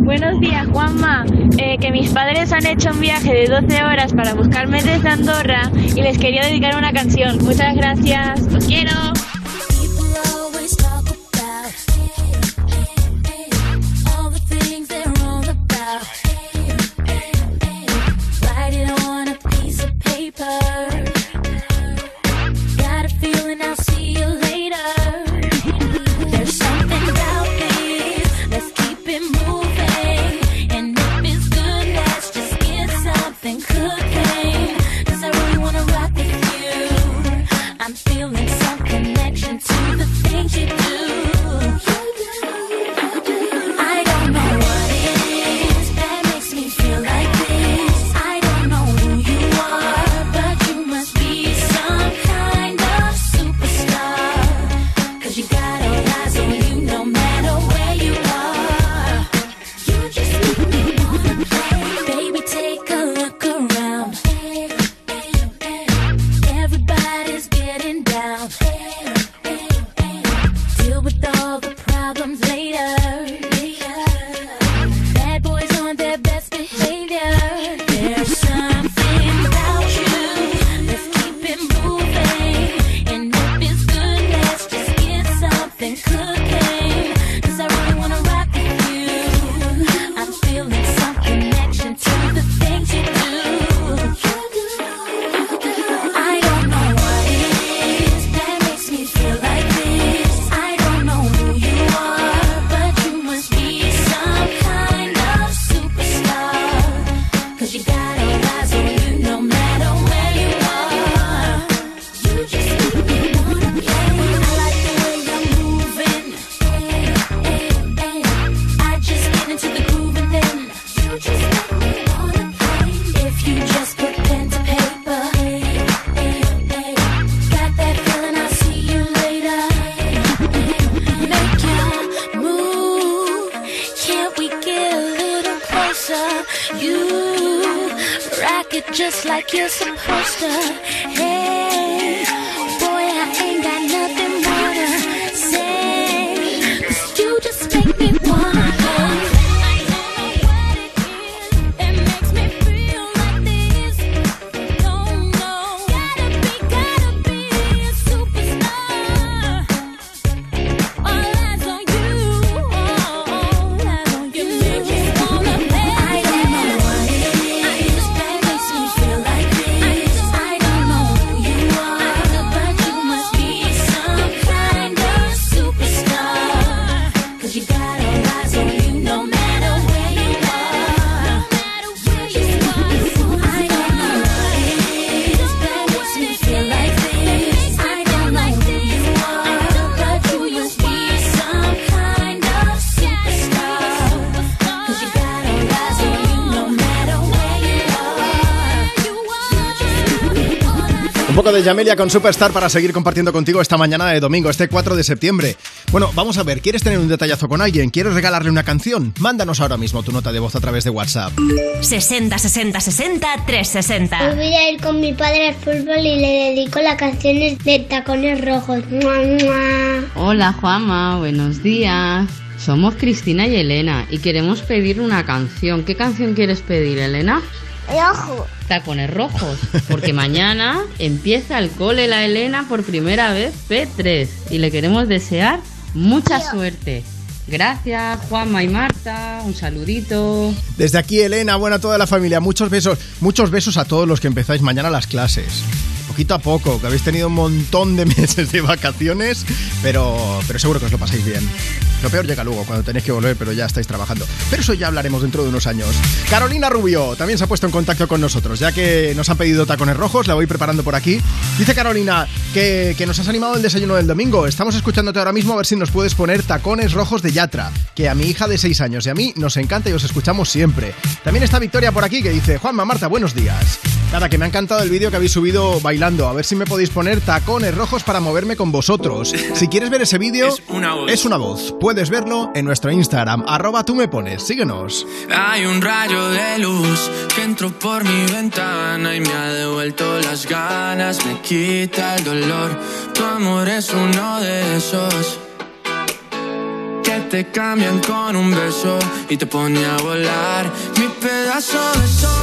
Buenos días, Juanma. Eh, que mis padres han hecho un viaje de 12 horas para buscarme desde Andorra y les quería dedicar una canción. Muchas gracias. Los quiero. De Yamelia con Superstar para seguir compartiendo contigo esta mañana de domingo, este 4 de septiembre. Bueno, vamos a ver, ¿quieres tener un detallazo con alguien? ¿Quieres regalarle una canción? Mándanos ahora mismo tu nota de voz a través de WhatsApp. 60 60 60 Hoy 360. voy a ir con mi padre al fútbol y le dedico las canciones de tacones rojos. Hola Juanma, buenos días. Somos Cristina y Elena y queremos pedir una canción. ¿Qué canción quieres pedir, Elena? Rojo. Tacones rojos, porque mañana empieza el cole la Elena por primera vez P3 y le queremos desear mucha suerte. Gracias Juanma y Marta, un saludito. Desde aquí, Elena, bueno, a toda la familia, muchos besos, muchos besos a todos los que empezáis mañana las clases. Poquito a poco, que habéis tenido un montón de meses de vacaciones, pero, pero seguro que os lo pasáis bien. Lo peor llega luego, cuando tenéis que volver, pero ya estáis trabajando. Pero eso ya hablaremos dentro de unos años. Carolina Rubio también se ha puesto en contacto con nosotros, ya que nos han pedido tacones rojos, la voy preparando por aquí. Dice Carolina que, que nos has animado el desayuno del domingo. Estamos escuchándote ahora mismo a ver si nos puedes poner tacones rojos de Yatra, que a mi hija de 6 años y a mí nos encanta y os escuchamos siempre. También está Victoria por aquí que dice, Juanma, Marta, buenos días. Nada, que me ha encantado el vídeo que habéis subido bailando. A ver si me podéis poner tacones rojos para moverme con vosotros. Si quieres ver ese vídeo, es una voz. Puedes verlo en nuestro Instagram, arroba tú me pones. Síguenos. Hay un rayo de luz que entró por mi ventana y me ha devuelto las ganas, me quita el dolor. Tu amor es uno de esos que te cambian con un beso y te pone a volar. Mi pedazo de sol,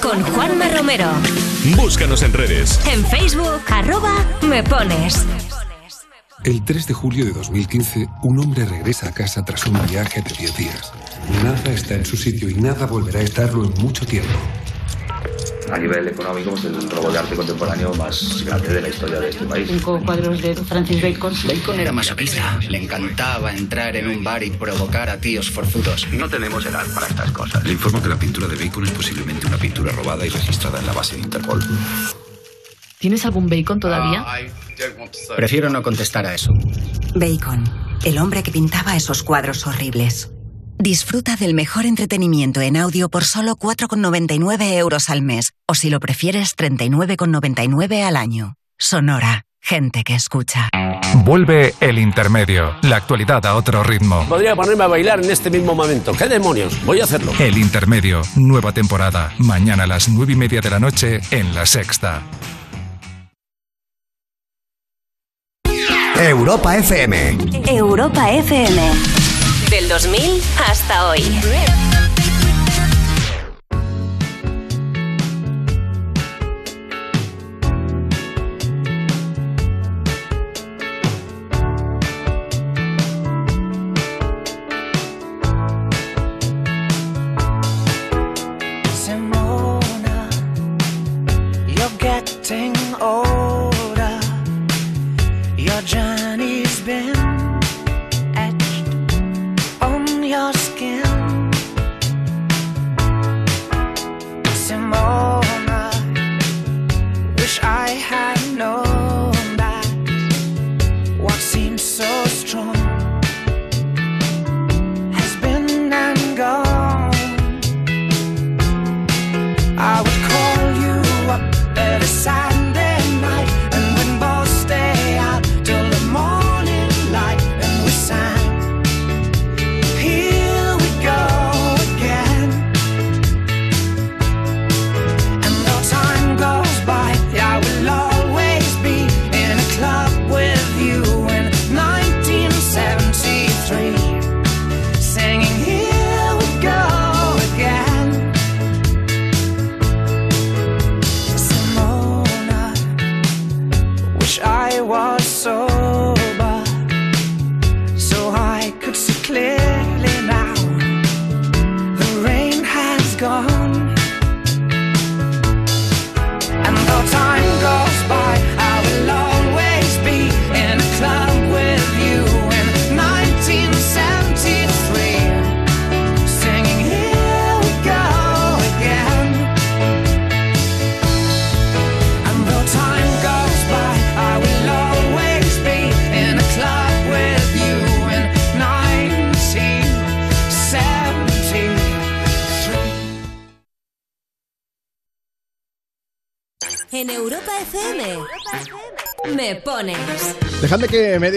Con, Juanma Romero. Búscanos en redes. En Facebook, arroba me pones. El 3 de julio de 2015, un hombre regresa a casa tras un viaje de 10 días. Nada está en su sitio y nada volverá a estarlo en mucho tiempo. A nivel económico, es el robo de arte contemporáneo más grande de la historia de este país. Cinco cuadros de Francis Bacon. Bacon era masoquista. Le encantaba entrar en un bar y provocar a tíos forzudos. No tenemos edad para estas cosas. Le informo que la pintura de Bacon es posiblemente una pintura robada y registrada en la base de Interpol. ¿Tienes algún bacon todavía? Prefiero no contestar a eso. Bacon, el hombre que pintaba esos cuadros horribles. Disfruta del mejor entretenimiento en audio por solo 4,99 euros al mes, o si lo prefieres, 39,99 al año. Sonora, gente que escucha. Vuelve el intermedio. La actualidad a otro ritmo. Podría ponerme a bailar en este mismo momento. ¿Qué demonios? Voy a hacerlo. El intermedio. Nueva temporada. Mañana a las nueve y media de la noche en La Sexta. Europa FM. Europa FM. Del 2000 hasta hoy.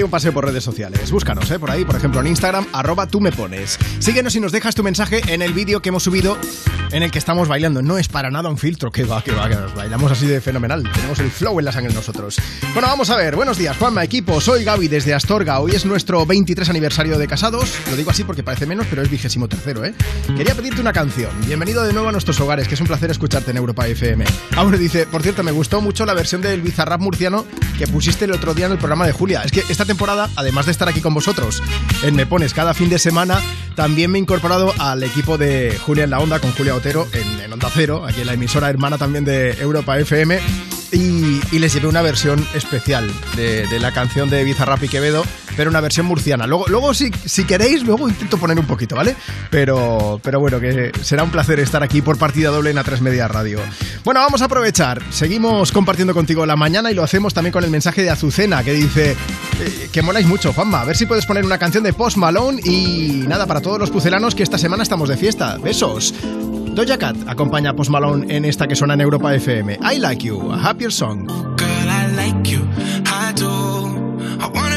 Un paseo por redes sociales. Búscanos, ¿eh? Por ahí, por ejemplo, en Instagram, arroba tú me pones. Síguenos y nos dejas tu mensaje en el vídeo que hemos subido en el que estamos bailando. No es para nada un filtro, que va, que va, que nos bailamos así de fenomenal. Tenemos el flow en la sangre nosotros. Bueno, vamos a ver. Buenos días, Juanma, equipo. Soy Gaby desde Astorga. Hoy es nuestro 23 aniversario de casados. Lo digo así porque parece menos, pero es vigésimo tercero, ¿eh? Quería pedirte una canción. Bienvenido de nuevo a nuestros hogares, que es un placer escucharte en Europa FM. Aún dice, por cierto, me gustó mucho la versión del Bizarrap murciano que pusiste el otro día en el programa de Julia. Es que esta temporada, además de estar aquí con vosotros en Me Pones cada fin de semana, también me he incorporado al equipo de Julia en la Onda con Julia En, en Onda Cero, aquí en la emisora hermana también de Europa FM. Y, y les llevé una versión especial de, de la canción de Bizarrap y Quevedo, pero una versión murciana. Luego, luego si, si queréis, luego intento poner un poquito, ¿vale? Pero, pero bueno, que será un placer estar aquí por partida doble en A3 Media Radio. Bueno, vamos a aprovechar. Seguimos compartiendo contigo la mañana y lo hacemos también con el mensaje de Azucena que dice eh, que moláis mucho, Juanma. A ver si puedes poner una canción de Post Malone y nada, para todos los pucelanos que esta semana estamos de fiesta. Besos. Doja Cat acompaña a Post Malone en esta que suena en Europa FM. I Like You, a Happier Song. Girl, I like you, I do. I wanna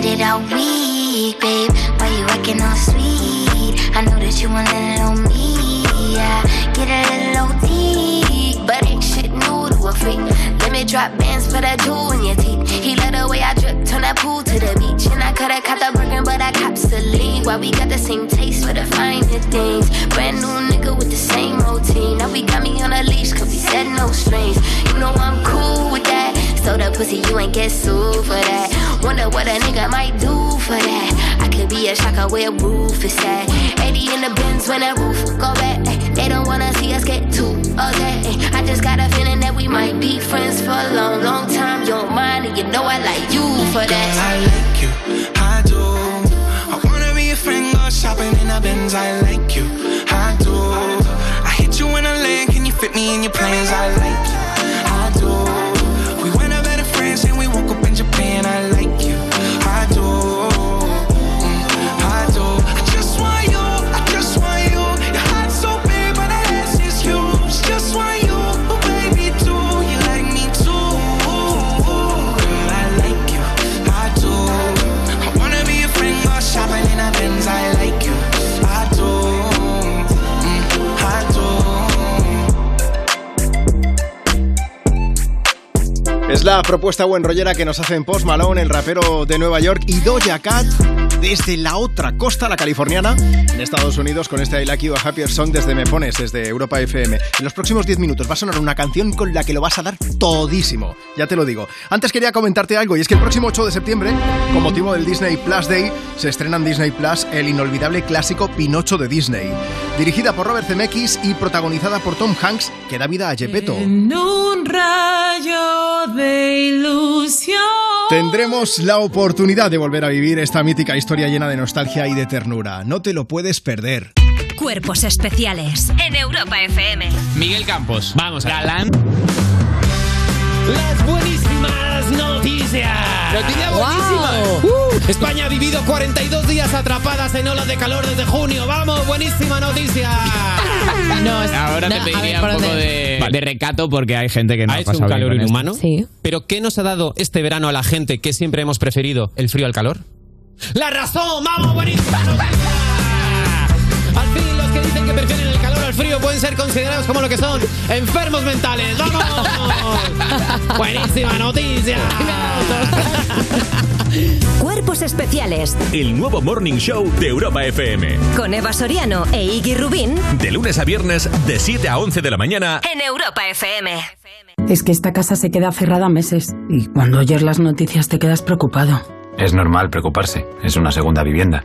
Hit it all week, babe. Why you acting all sweet? I know that you want a little me. Yeah, get a little OT. But ain't shit new to a freak. Let me drop bands for that jewel in your teeth. He let the way I drip, turn that pool to the beach. And I coulda caught the Birkin, but I cops the lead. Why we got the same taste for the finer things. Brand new nigga with the same routine. Now we got me on a leash, cause we said no strings. You know I'm cool. So the pussy, you ain't get sued for that. Wonder what a nigga might do for that. I could be a shocker where roof is at. 80 in the bins when the roof go back. They don't wanna see us get too upset. I just got a feeling that we might be friends for a long, long time. You don't mind, and you know I like you for Girl, I like you, I do. I wanna be a friend, go shopping in the Benz. I like you, I do. Propuesta buen rollera que nos hacen Post Malone, el rapero de Nueva York, y Doja Cat desde la otra costa, la californiana, en Estados Unidos, con este I Like You a Happier Song desde Me Pones, desde Europa FM. En los próximos 10 minutos va a sonar una canción con la que lo vas a dar todísimo, ya te lo digo. Antes quería comentarte algo, y es que el próximo 8 de septiembre, con motivo del Disney Plus Day, se estrena en Disney Plus el inolvidable clásico Pinocho de Disney. Dirigida por Robert Zemeckis y protagonizada por Tom Hanks, que da vida a Gepetto. En un rayo de ilusión. Tendremos la oportunidad de volver a vivir esta mítica historia llena de nostalgia y de ternura. No te lo puedes perder. Cuerpos especiales en Europa FM. Miguel Campos, vamos, galán. Las buenísimas noticias. Noticia buenísima. Uh, España ha vivido 42 días atrapadas en olas de calor desde junio. Vamos, buenísima noticia. Ahora No, te ver, pediría ¿por un poco de, de recato porque hay gente que no ha, Ha hecho un calor inhumano. Pero ¿qué nos ha dado este verano a la gente que siempre hemos preferido el frío al calor? ¡La razón! ¡Vamos, buenísima noticia! Al fin, que prefieren el calor al frío pueden ser considerados como lo que son enfermos mentales. ¡Vamos! ¡Buenísima noticia! Cuerpos especiales El nuevo Morning Show de Europa FM. con Eva Soriano e Iggy Rubín De lunes a viernes, de 7 a 11 de la mañana. en Europa FM. Es que esta casa se queda cerrada meses y cuando oyes las noticias te quedas preocupado. Es normal preocuparse, es una segunda vivienda.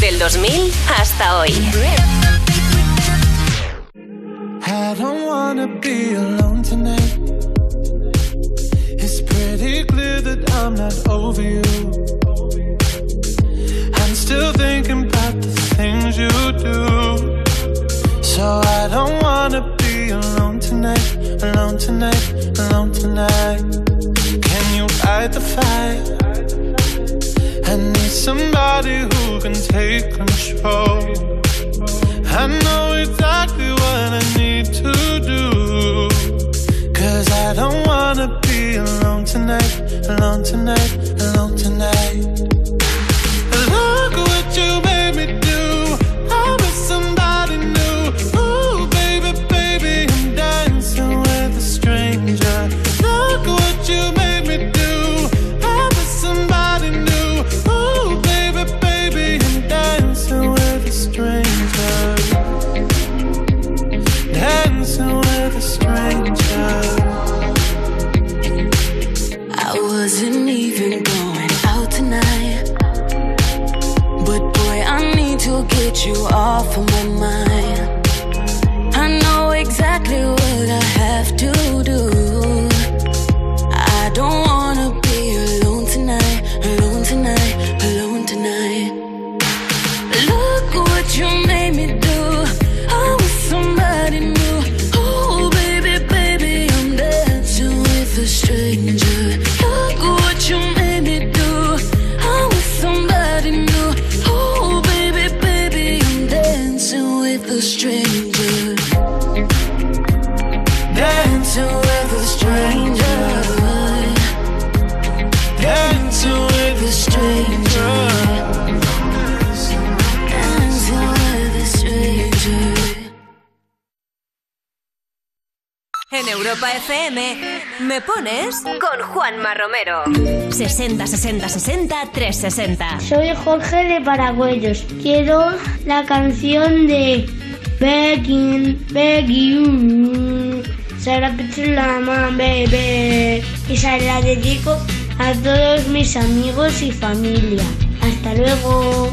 Del 2000 hasta hoy. I don't wanna be alone tonight. It's pretty clear that I'm not over you. I'm still thinking about the things you do. So I don't wanna be alone tonight, alone tonight, alone tonight. Can you fight the fight? I need somebody who can take control. I know exactly what I need to do. Cause I don't wanna be alone tonight, alone tonight, alone tonight. You off Europa FM, ¿me pones? Con Juanma Romero. 60 60 60 360. Soy Jorge de Paragüellos. Quiero la canción de Begging, Begging You. Sarah la man. Y se la dedico a todos mis amigos y familia. Hasta luego.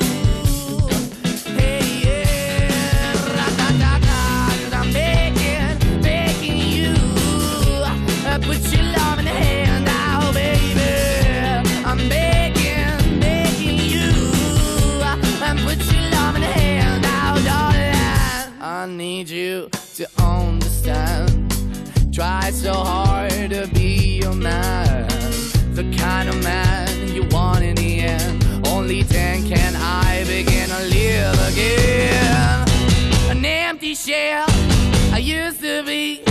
Put your love in hand baby. I'm you. And put your love in the hand darling. I need you to understand. Try so hard to be your man, the kind of man you want in the end. Only then can I begin to live again. An empty shell I used to be.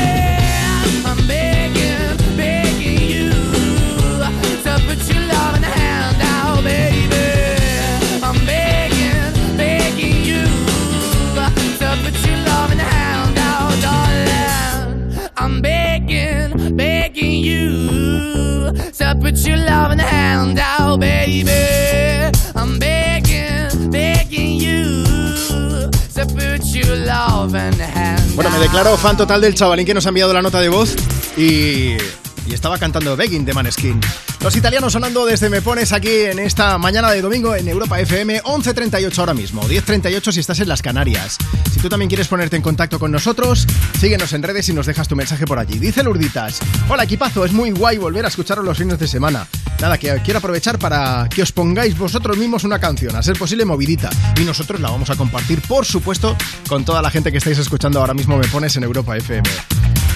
Bueno, me declaro fan total del chavalín que nos ha enviado la nota de voz y, estaba cantando Begging de Maneskin. Los italianos sonando desde Me Pones aquí en esta mañana de domingo en Europa FM, 11.38 ahora mismo, 10.38 si estás en las Canarias. Si tú también quieres ponerte en contacto con nosotros, síguenos en redes y nos dejas tu mensaje por allí. Dice Lurditas, hola equipazo, es muy guay volver a escucharos los fines de semana. Nada, que quiero aprovechar para que os pongáis vosotros mismos una canción, a ser posible movidita. Y nosotros la vamos a compartir, por supuesto, con toda la gente que estáis escuchando ahora mismo Me Pones en Europa FM.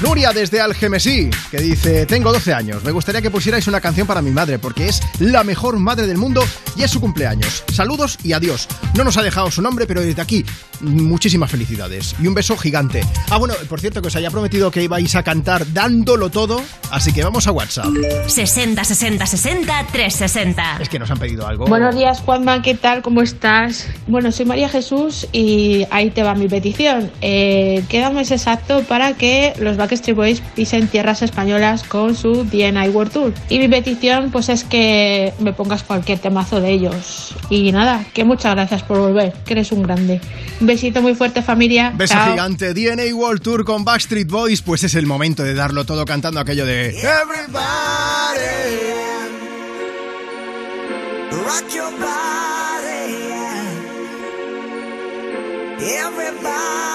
Nuria desde Algemesí, que dice, tengo 12 años, me gustaría que pusierais una canción para mi madre, porque es la mejor madre del mundo y es su cumpleaños. Saludos y adiós. No nos ha dejado su nombre, pero desde aquí, muchísimas felicidades y un beso gigante. Ah, bueno, por cierto, que os había prometido que ibais a cantar dándolo todo, así que vamos a WhatsApp. 60 60 60 360. Es que nos han pedido algo. Buenos días, Juanma, ¿qué tal? ¿Cómo estás? Bueno, soy María Jesús y ahí te va mi petición. Eh, queda un mes exacto para que los Backstreet Boys pisen tierras españolas con su DNI World Tour. Y mi petición, pues es que me pongas cualquier temazo de ellos. Y nada, que muchas gracias por volver, que eres un grande. Un besito muy fuerte, familia. Beso Chao. gigante, DNA World Tour con Backstreet Boys, pues es el momento de darlo todo cantando aquello de... Everybody, rock your body. Everybody,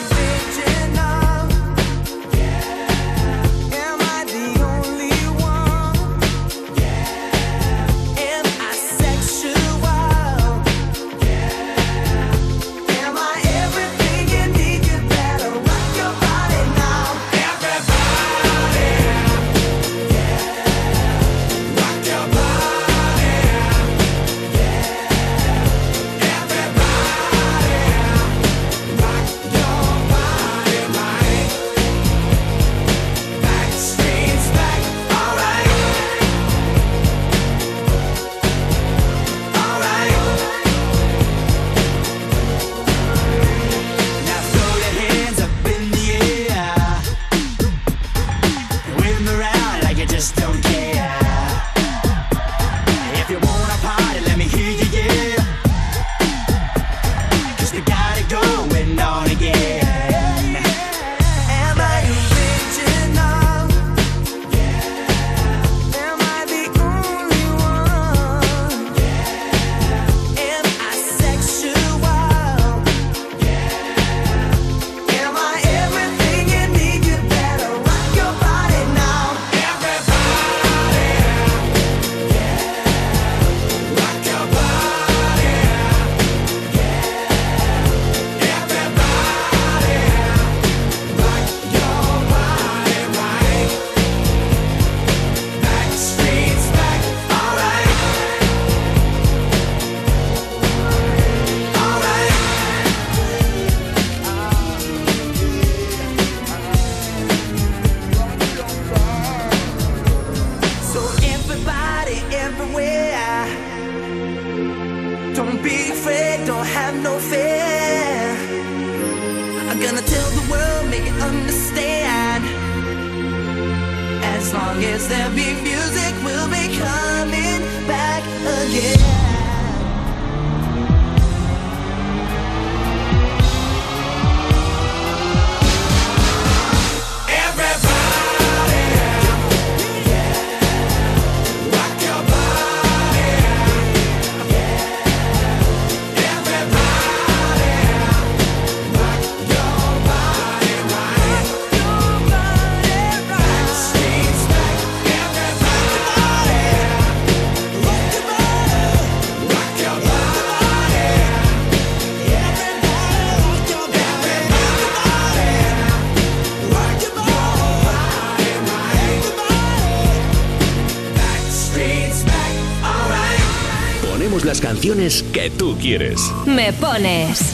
canciones que tú quieres. Me pones.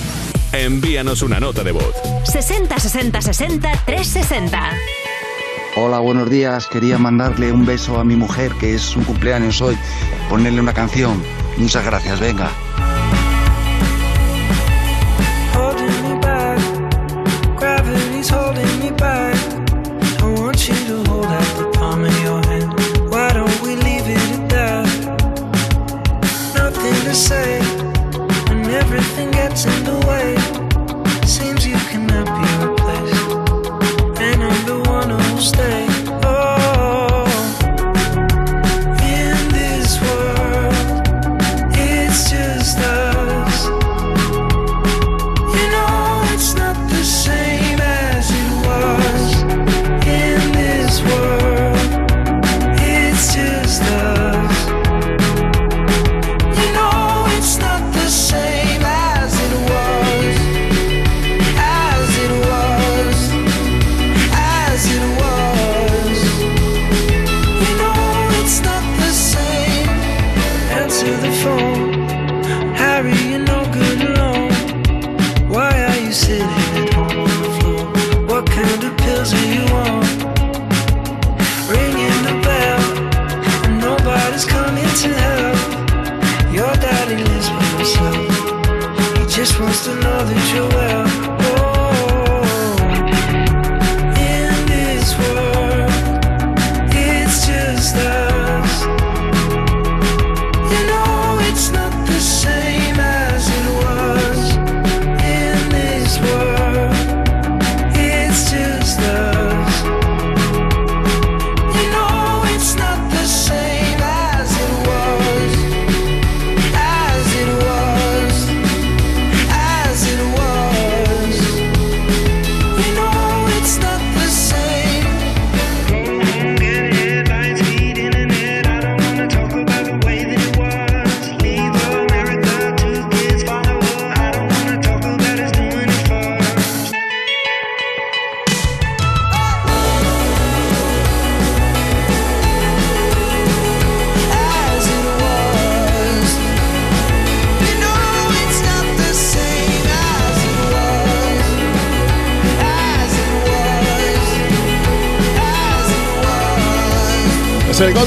Envíanos una nota de voz. 60 60 60 360. Hola, buenos días. Quería mandarle un beso a mi mujer, que es su cumpleaños hoy. Ponerle una canción. Muchas gracias, venga.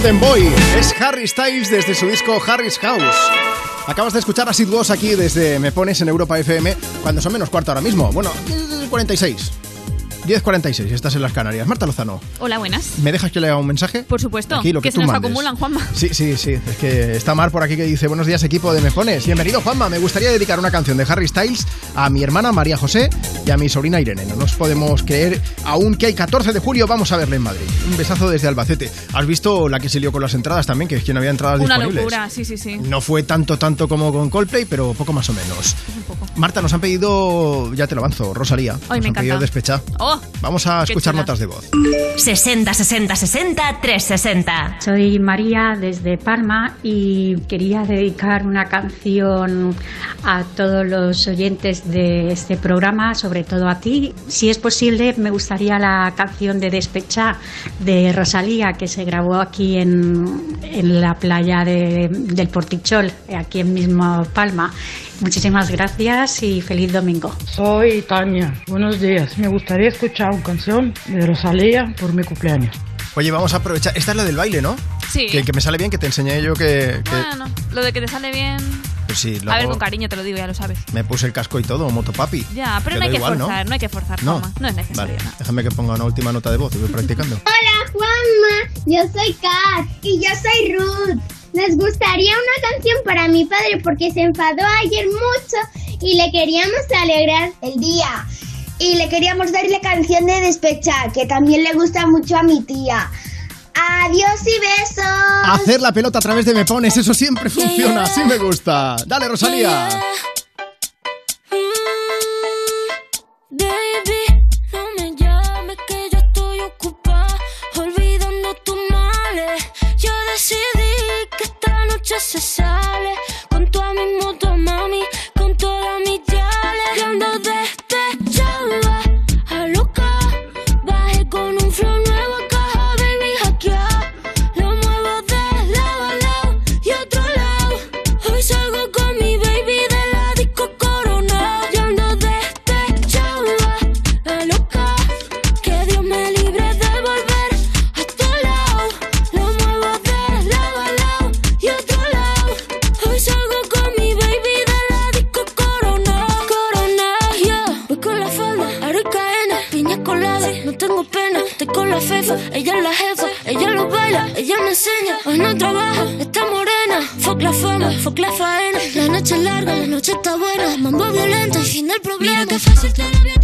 Golden Boy. Es Harry Styles desde su disco Harry's House. Acabas de escuchar a Sid aquí desde Me Pones en Europa FM cuando son menos cuarto ahora mismo. Bueno, 46. 10.46, estás en las Canarias. Marta Lozano, Hola, buenas. ¿me dejas que lea un mensaje? Por supuesto, Aquí, lo que que, se nos mandes. acumulan, Juanma. Sí, sí, sí. Es que está Mar por aquí que dice Buenos días equipo de Me Pones. Bienvenido Juanma. Me gustaría dedicar una canción de Harry Styles a mi hermana María José y a mi sobrina Irene. No nos podemos creer aún que hay 14 de julio. Vamos a verle en Madrid. Un besazo desde Albacete. ¿Has visto la que se lió con las entradas también? Que es que no había entradas Una disponibles. locura, sí, sí, sí. No fue tanto, tanto como con Coldplay, pero poco más o menos. Marta, nos han pedido, ya te lo avanzo, Rosalía. Ay, nos me han pedido encanta. despecha. Oh, Vamos a escuchar chula. notas de voz. 60 60 60 360. Soy María desde Palma y quería dedicar una canción a todos los oyentes de este programa, sobre todo a ti. Si es posible, me gustaría la canción de Despecha de Rosalía, que se grabó aquí en, en la playa de- del Portichol, aquí en mismo Palma. Muchísimas gracias y feliz domingo. Soy Tania, buenos días. Me gustaría escuchar una canción de Rosalía por mi cumpleaños. Oye, vamos a aprovechar. Esta es la del baile, ¿no? Sí. Que, que me sale bien, que te enseñé yo que. que... Bueno, no. lo de que te sale bien. Pues sí, lo a ver, con cariño te lo digo, ya lo sabes. Me puse el casco y todo, motopapi. Ya, pero no hay, igual, forzar, ¿no? hay, que forzar, no hay no. es necesario. Vale, déjame que ponga una última nota de voz y voy practicando. Hola, Juanma, yo soy Kat y yo soy Ruth. Nos gustaría una canción para mi padre porque se enfadó ayer mucho y le queríamos alegrar el día. Y le queríamos darle canción de despecha, que también le gusta mucho a mi tía. Adiós y besos. Hacer la pelota a través de me pones, eso siempre funciona, así me gusta. Dale, Rosalía. just a sign. problema. Mira qué fácil te lo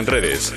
en redes.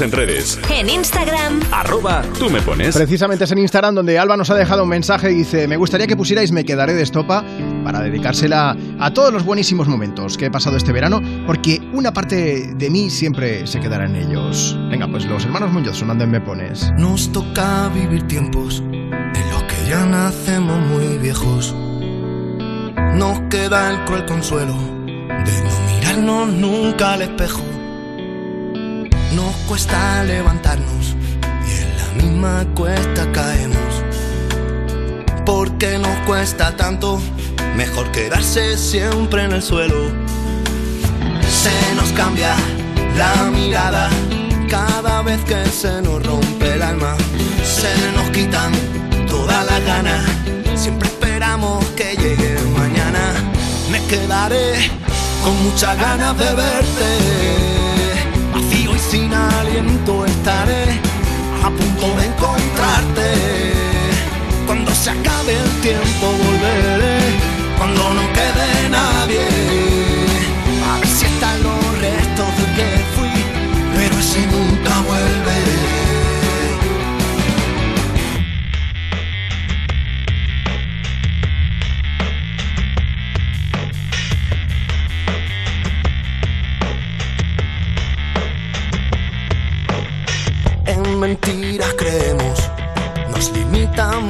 En redes. En Instagram. Arroba tú me pones. Precisamente es en Instagram donde Alba nos ha dejado un mensaje y dice, me gustaría que pusierais Me quedaré de estopa para dedicársela a todos los buenísimos momentos que he pasado este verano, porque una parte de mí siempre se quedará en ellos. Venga, pues los hermanos Muñoz sonando en Me Pones. Nos toca vivir tiempos en los que ya nacemos muy viejos. Nos queda el cruel consuelo de no mirarnos nunca al espejo. Nos cuesta levantarnos y en la misma cuesta caemos. Porque nos cuesta tanto, mejor quedarse siempre en el suelo. Se nos cambia la mirada cada vez que se nos rompe el alma. Se nos quitan todas las ganas. Siempre esperamos que llegue mañana. Me quedaré con muchas ganas de verte. Aliento estaré a punto de encontrarte. Cuando se acabe el tiempo volveré. Cuando no quede nadie. A ver si están los restos de que fui. Pero ese nunca vuelve.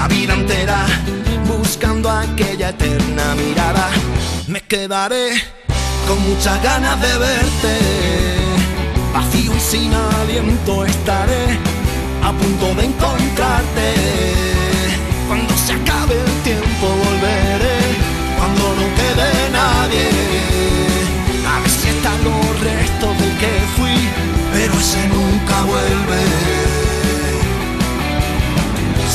la vida entera buscando aquella eterna mirada. Me quedaré con muchas ganas de verte. Vacío y sin aliento estaré a punto de encontrarte. Cuando se acabe el tiempo volveré. Cuando no quede nadie. A ver si están los restos del que fui. Pero ese nunca vuelve.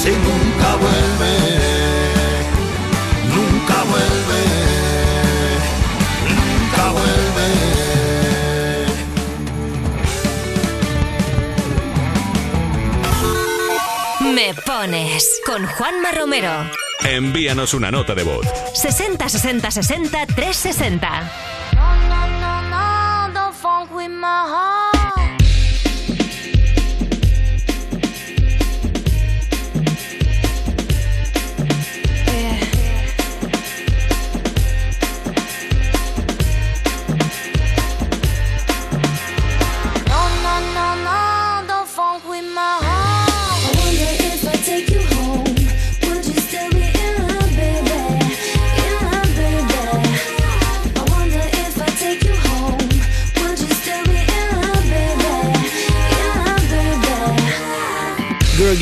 Ese nunca vuelve. Nunca vuelve. Nunca vuelve. Me pones con Juanma Romero. Envíanos una nota de voz. 60 60 60 360. No, no, no, don't funk with my heart.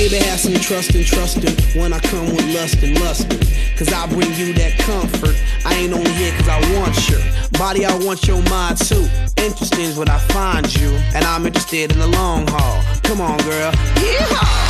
Baby, have some trust and trusting when I come with lust and lusting. Cause I bring you that comfort. I ain't only here cause I want your body, I want your mind too. Interesting is what I find you, and I'm interested in the long haul. Come on, girl. Yeehaw!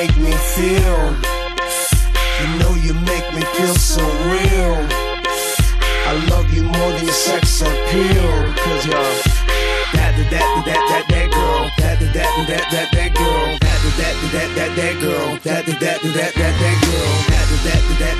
make me feel. You know you make me feel so real. I love you more than your sex appeal. Cause you're that, that, that, that, that, that girl. That, that, that, that, that, that girl. That, that, that, that, that that girl. That, that, that, that, that, that girl. That, that, that, that,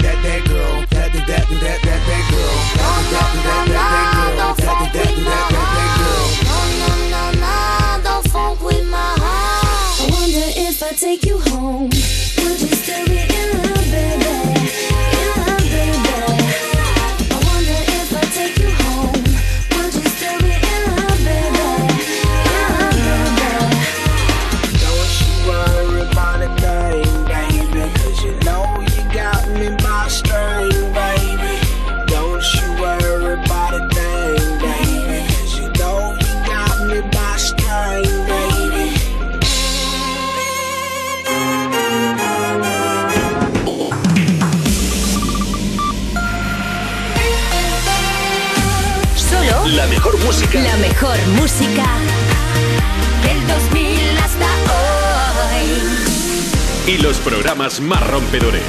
más rompedores.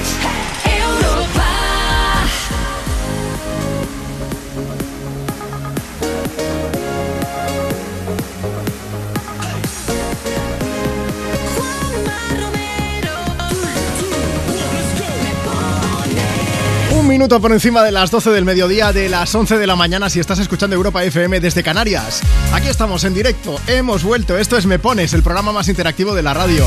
Europa. Un minuto por encima de las 12 del mediodía, de las 11 de la mañana, si estás escuchando Europa FM desde Canarias. Aquí estamos en directo, hemos vuelto. Esto es Me Pones, el programa más interactivo de la radio.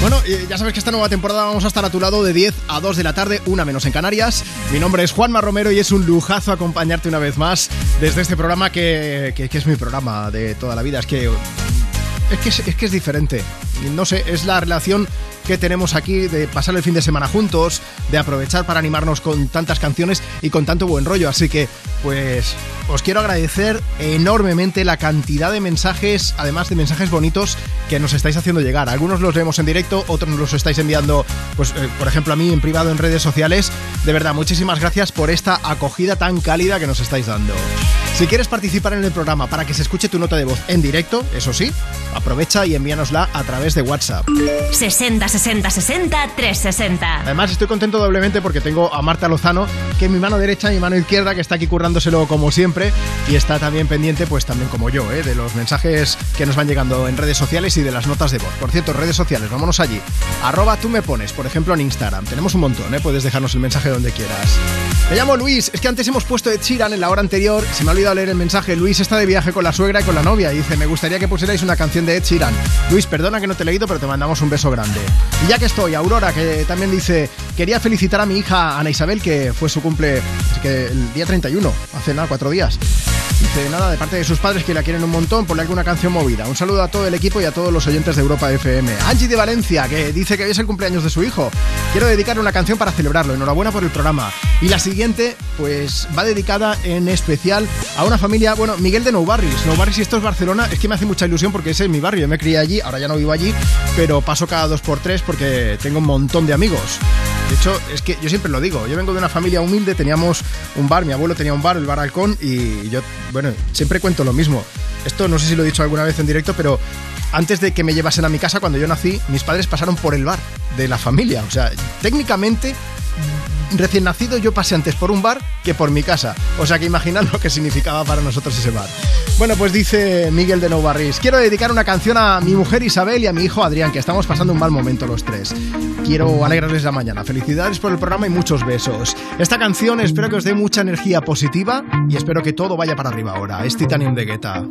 Bueno, eh, ya sabes que esta nueva temporada vamos a estar a tu lado de 10 a 2 de la tarde, una menos en Canarias. Mi nombre es Juanma Romero y es un lujazo acompañarte una vez más desde este programa que, que- es mi programa de toda la vida. Es que es que es que es diferente. No sé, es la relación que tenemos aquí de pasar el fin de semana juntos, de aprovechar para animarnos con tantas canciones y con tanto buen rollo. Así que, pues, os quiero agradecer enormemente la cantidad de mensajes, además de mensajes bonitos que nos estáis haciendo llegar. Algunos los leemos en directo, otros nos los estáis enviando, pues, eh, por ejemplo, a mí en privado en redes sociales. De verdad, muchísimas gracias por esta acogida tan cálida que nos estáis dando. Si quieres participar en el programa para que se escuche tu nota de voz en directo, eso sí, aprovecha y envíanosla a través de WhatsApp. 60 60 60 360. Además, estoy contento doblemente porque tengo a Marta Lozano, que es mi mano derecha y mi mano izquierda, que está aquí currándoselo como siempre y está también pendiente, pues también como yo, ¿eh? de los mensajes que nos van llegando en redes sociales y de las notas de voz. Por cierto, redes sociales, vámonos allí. Arroba tú me pones, por ejemplo, en Instagram. Tenemos un montón, ¿eh? puedes dejarnos el mensaje donde quieras. Me llamo Luis, es que antes hemos puesto Ed Sheeran en la hora anterior, se me ha olvidado leer el mensaje. Luis está de viaje con la suegra y con la novia y dice, me gustaría que pusierais una canción de Ed Sheeran. Luis, perdona que no te he leído, pero te mandamos un beso grande. Y ya que estoy, Aurora, que también dice, quería felicitar a mi hija Ana Isabel, que fue su cumple que el día 31, hace nada, cuatro días. Dice nada, de parte de sus padres que la quieren un montón, ponle alguna canción movida. Un saludo a todo el equipo y a todos los oyentes de Europa FM. Angie de Valencia, que dice que hoy es el cumpleaños de su hijo. Quiero dedicar una canción para celebrarlo. Enhorabuena por el programa. Y la siguiente, pues va dedicada en especial a una familia, bueno, Miguel de Nou Barris. Nou Barris, esto es Barcelona, es que me hace mucha ilusión porque ese es mi barrio. Yo me crié allí, ahora ya no vivo allí, pero paso cada dos por tres porque tengo un montón de amigos. De hecho, es que yo siempre lo digo, yo vengo de una familia humilde, teníamos un bar, mi abuelo tenía un bar, el Bar Halcón, y yo, bueno, siempre cuento lo mismo. Esto no sé si lo he dicho alguna vez en directo, pero antes de que me llevasen a mi casa, cuando yo nací, mis padres pasaron por el bar de la familia. O sea, técnicamente, recién nacido, yo pasé antes por un bar que por mi casa. O sea, que imaginad lo que significaba para nosotros ese bar. Bueno, pues dice Miguel de Nou Barris, quiero dedicar una canción a mi mujer Isabel y a mi hijo Adrián, que estamos pasando un mal momento los tres. Quiero alegrarles la mañana. Felicidades por el programa y muchos besos. Esta canción espero que os dé mucha energía positiva y espero que todo vaya para arriba ahora. Es Titanium de Guetta.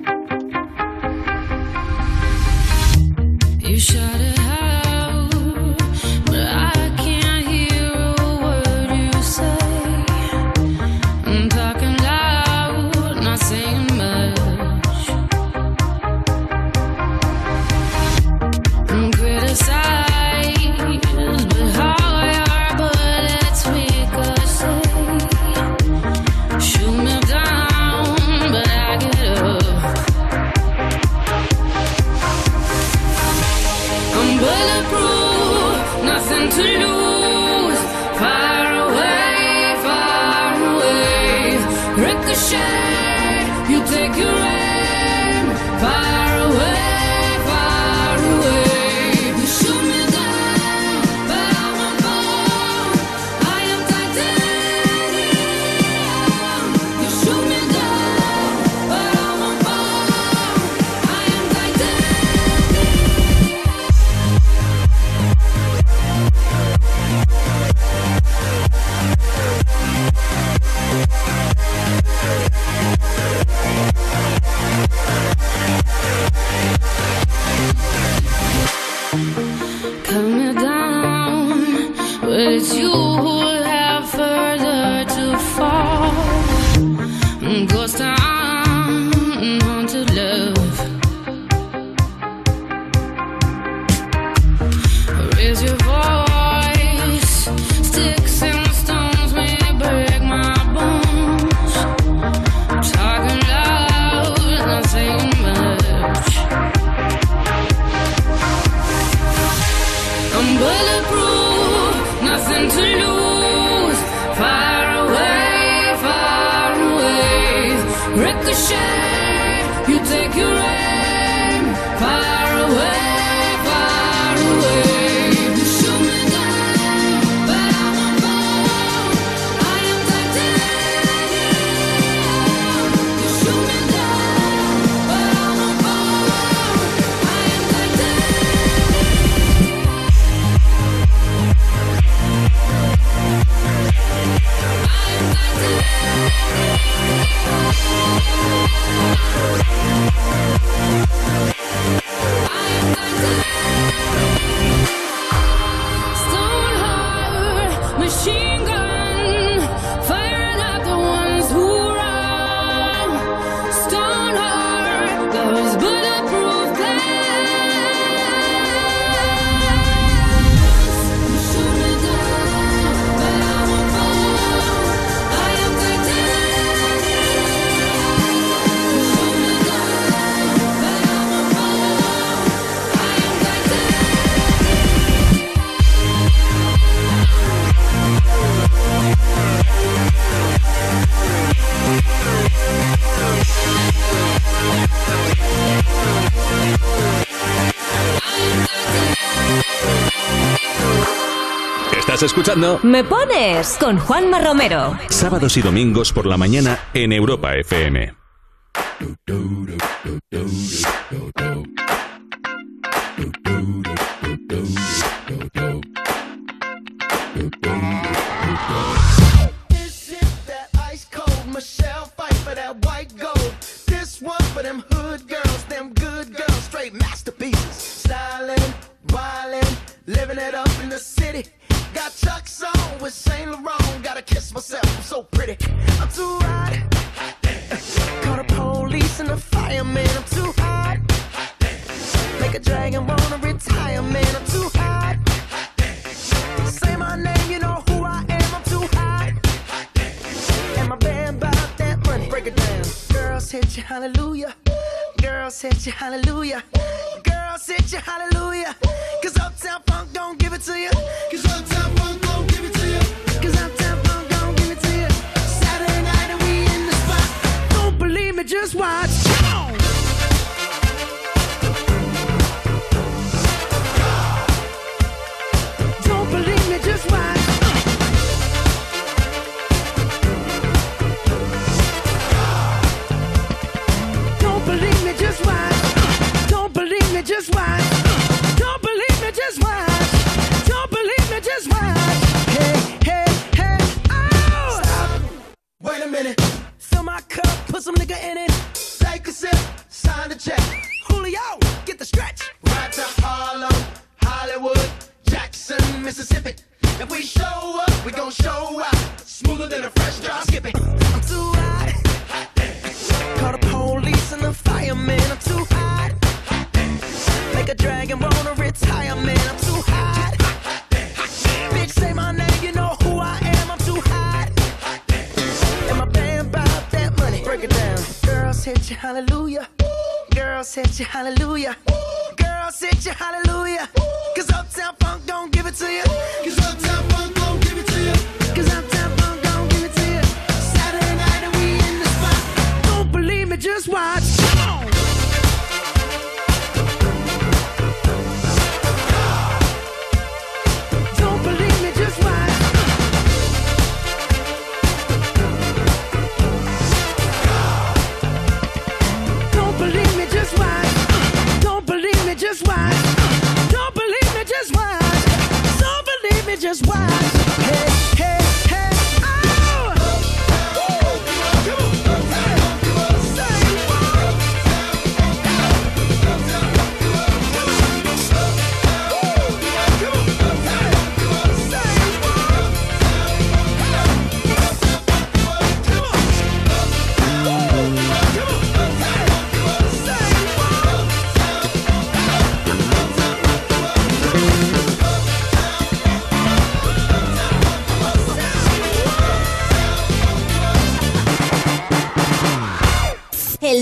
Estás escuchando Me pones con Juanma Romero. sábados y domingos por la mañana en Europa FM. Hallelujah.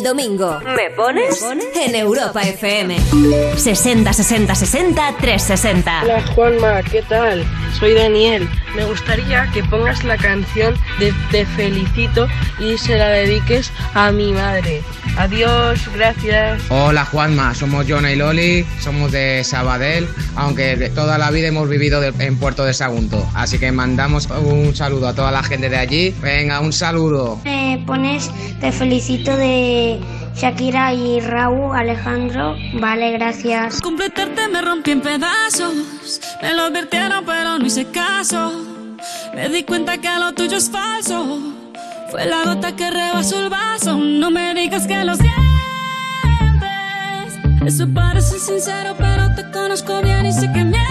El domingo. ¿Me pones? En Europa FM. 60 60 60 360. Hola Juanma, ¿qué tal? Soy Daniel. Me gustaría que pongas la canción de Te felicito y se la dediques a mi madre. Adiós, gracias. Hola Juanma, somos Jonah y Loli, somos de Sabadell, aunque de toda la vida hemos vivido de- en Puerto de Sagunto. Así que mandamos un saludo a toda la gente de allí. Venga, un saludo. Me pones Te felicito de Shakira y Raúl Alejandro. Vale, gracias. Completarte me rompí en pedazos. Me lo advirtieron, pero no hice caso. Me di cuenta que lo tuyo es falso. Fue la gota que rebasó el vaso. No me digas que lo sientes. Eso parece sincero, pero te conozco bien y sé que mientes.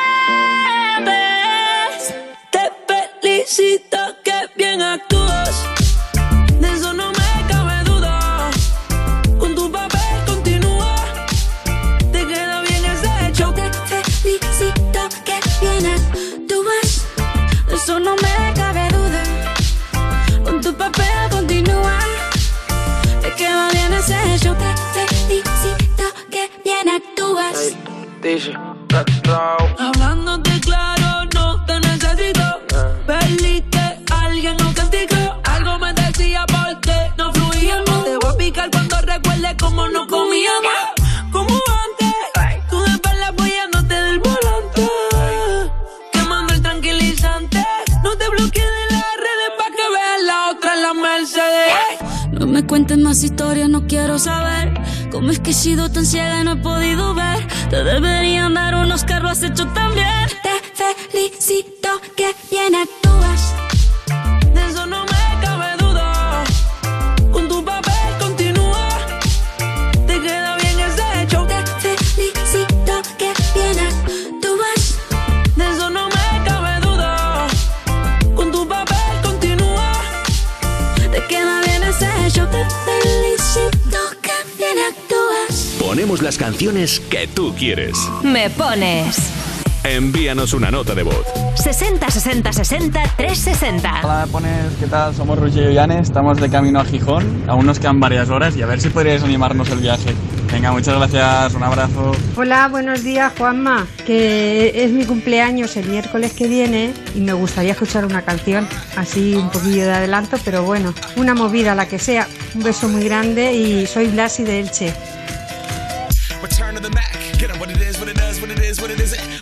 Quieres. Me pones. Envíanos una nota de voz. 60 60 60 360. Hola, me pones, ¿qué tal? Somos Roger y Yane, estamos de camino a Gijón, aún nos quedan varias horas y a ver si podríais animarnos el viaje. Venga, muchas gracias, un abrazo. Hola, buenos días Juanma, que es mi cumpleaños el miércoles que viene y me gustaría escuchar una canción, así un poquillo de adelanto, pero bueno, una movida la que sea. Un beso muy grande y soy Blasi de Elche.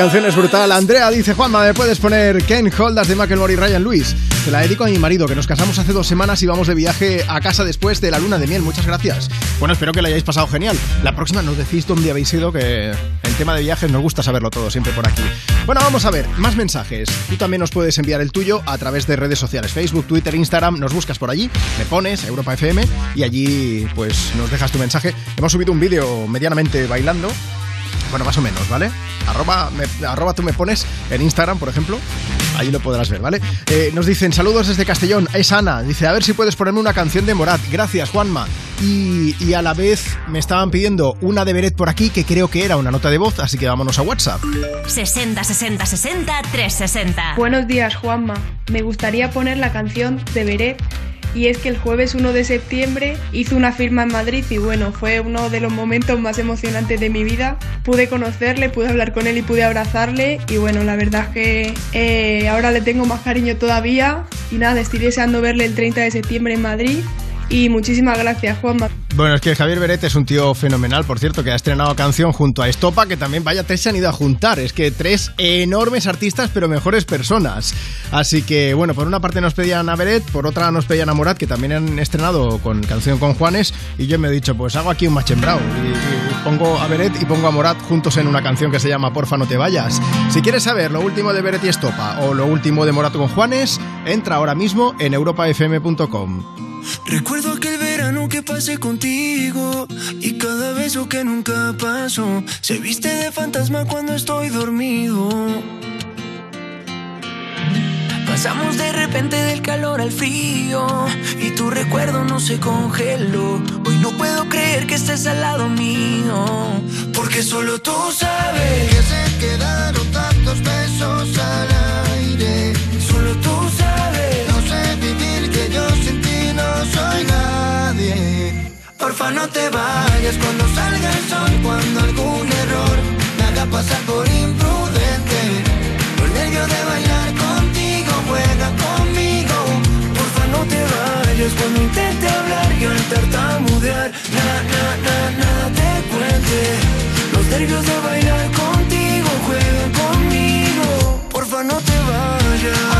Canción es brutal. Andrea dice, Juanma, ¿me puedes poner Ken Holdas de Macklemore y Ryan Lewis? Te la dedico a mi marido, que nos casamos hace dos semanas y vamos de viaje a casa después de la luna de miel. Muchas gracias. Bueno, espero que la hayáis pasado genial. La próxima nos decís dónde habéis ido, que en tema de viajes nos gusta saberlo todo, siempre por aquí. Bueno, vamos a ver, más mensajes. Tú también nos puedes enviar el tuyo a través de redes sociales, Facebook, Twitter, Instagram. Nos buscas por allí, me pones Europa FM y allí pues nos dejas tu mensaje. Hemos subido un vídeo medianamente bailando. Bueno, más o menos, ¿vale? Arroba, me- arroba tú me pones en Instagram, por ejemplo. Allí lo podrás ver, ¿vale? Eh, nos dicen saludos desde Castellón. Es Ana. Dice, a ver si puedes ponerme una canción de Morat. Gracias, Juanma. Y, y a la vez me estaban pidiendo una de Beret por aquí, que creo que era una nota de voz, así que vámonos a WhatsApp. 60 60 60 360. Buenos días, Juanma. Me gustaría poner la canción de Beret. Y es que el jueves 1 de septiembre hizo una firma en Madrid y bueno, fue uno de los momentos más emocionantes de mi vida. Pude conocerle, pude hablar con él y pude abrazarle y bueno, la verdad es que eh, ahora le tengo más cariño todavía y nada, estoy deseando verle el 30 de septiembre en Madrid y muchísimas gracias, Juanma. Bueno, es que Javier Beret es un tío fenomenal, por cierto, que ha estrenado canción junto a Estopa, que también vaya tres se han ido a juntar. Es que tres enormes artistas, pero mejores personas. Así que, bueno, por una parte nos pedían a Beret, por otra nos pedían a Morat, que también han estrenado con canción con Juanes, y yo me he dicho, pues hago aquí un machembrao. Y, y pongo a Beret y pongo a Morat juntos en una canción que se llama Porfa no te vayas. Si quieres saber lo último de Beret y Estopa o lo último de Morat con Juanes, entra ahora mismo en europafm.com. Recuerdo aquel verano que pasé contigo y cada beso que nunca pasó se viste de fantasma cuando estoy dormido. Pasamos de repente del calor al frío y tu recuerdo no se congeló. Hoy no puedo creer que estés al lado mío, porque solo tú sabes que se quedaron tantos besos al aire. Soy nadie. Porfa no te vayas cuando salga el sol, cuando algún error me haga pasar por imprudente. Los nervios de bailar contigo, juega conmigo. Porfa no te vayas cuando intente hablar y al tartamudear, na, na, na, nada te cuente. Los nervios de bailar contigo, juega conmigo. Porfa no te vayas.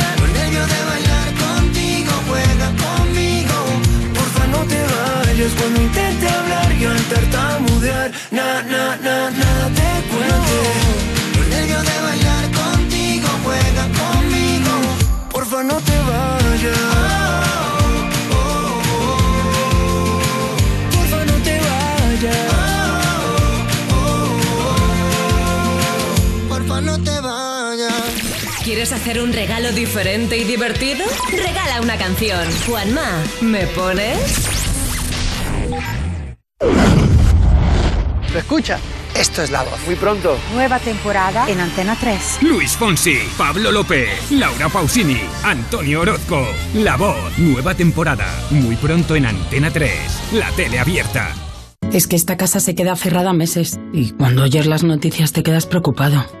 ¿Quieres hacer un regalo diferente y divertido? Regala una canción. Juanma, ¿me pones? Pero escucha, Esto es La Voz. Muy pronto. Nueva temporada en Antena 3. Luis Fonsi, Pablo López, Laura Pausini, Antonio Orozco. La Voz, nueva temporada. Muy pronto en Antena 3, la tele abierta. Es que esta casa se queda cerrada meses y cuando oyes las noticias te quedas preocupado.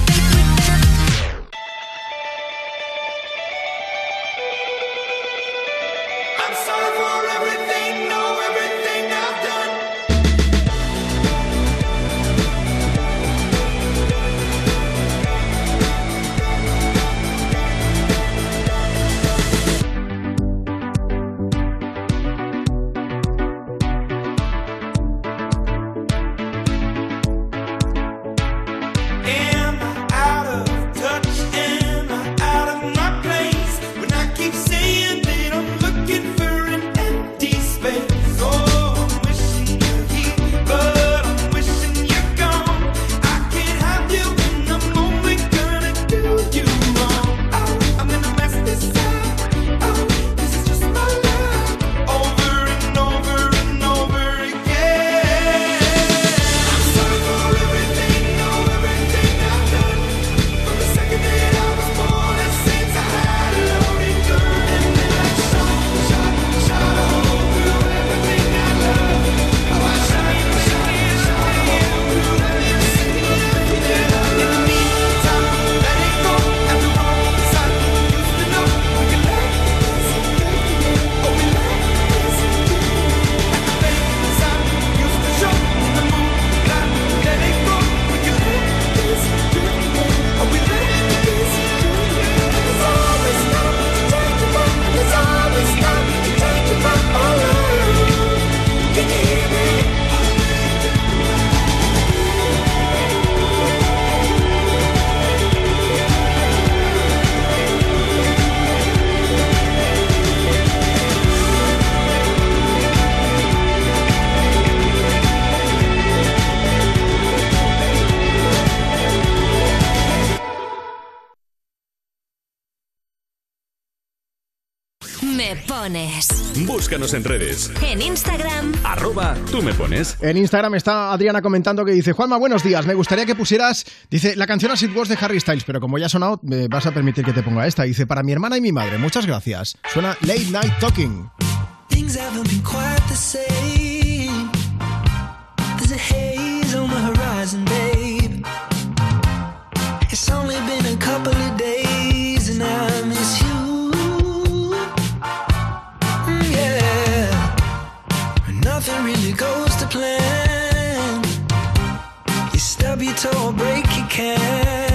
Búscanos en redes. En Instagram. Arroba tú me pones. En Instagram está Adriana comentando que dice, Juanma, buenos días, me gustaría que pusieras, dice, la canción As It Was de Harry Styles, pero como ya ha sonado, me vas a permitir que te ponga esta. Dice, para mi hermana y mi madre, muchas gracias. Suena Late Night Talking. Things haven't been quite the same. There's a haze I'll till I break your can.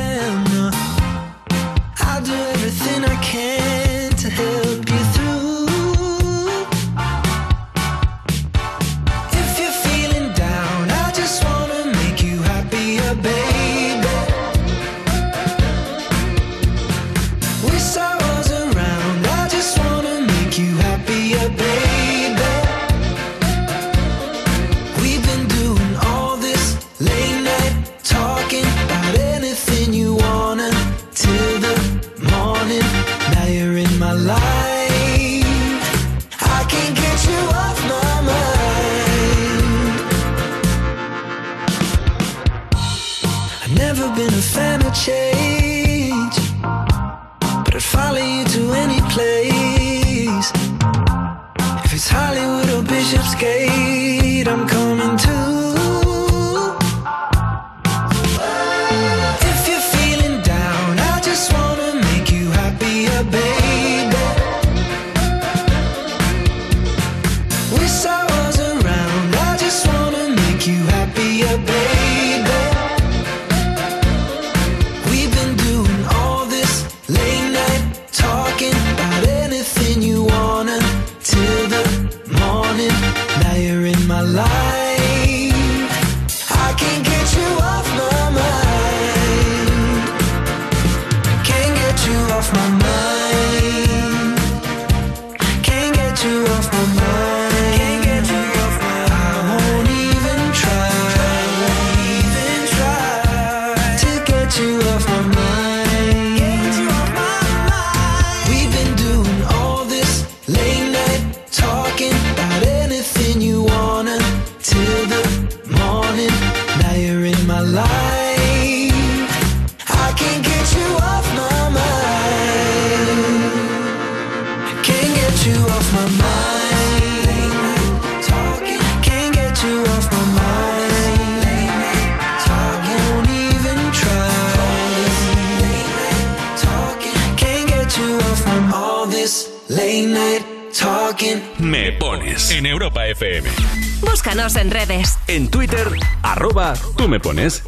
En Europa FM. Búscanos en redes. En Twitter, arroba tú me pones.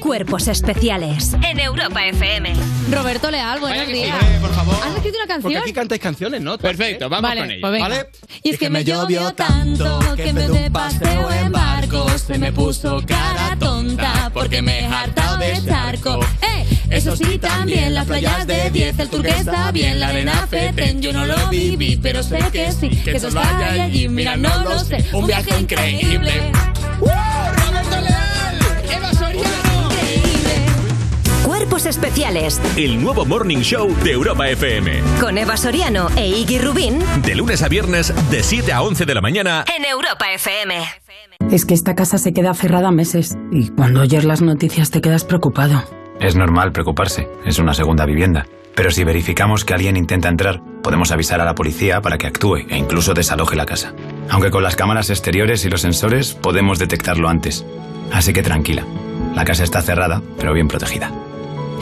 Cuerpos especiales en Europa FM. Roberto Leal, buenos días. por favor. ¿Has escrito una Porque canción? aquí cantáis canciones, ¿no? Perfecto, vamos Vale, con ello. pues. ¿Vale? Y es que me llovió tanto que en vez de paseo en barco se me puso cara tonta porque me he hartado de charco. ¡Eh! Eso sí, también las playas de 10, el turquesa bien, la arena feten, yo no lo viví, pero sé que sí, que eso está ahí allí, mira, no lo sé, un viaje increíble. ¡Roberto Leal! ¡Eva Soriano! Cuerpos especiales El nuevo Morning Show de Europa FM. con Eva Soriano e Iggy Rubín De lunes a viernes, de 7 a 11 de la mañana. en Europa FM. Es que esta casa se queda cerrada meses y cuando oyes las noticias te quedas preocupado. Es normal preocuparse, es una segunda vivienda. Pero si verificamos que alguien intenta entrar, podemos avisar a la policía para que actúe e incluso desaloje la casa. Aunque con las cámaras exteriores y los sensores podemos detectarlo antes. Así que tranquila, la casa está cerrada, pero bien protegida.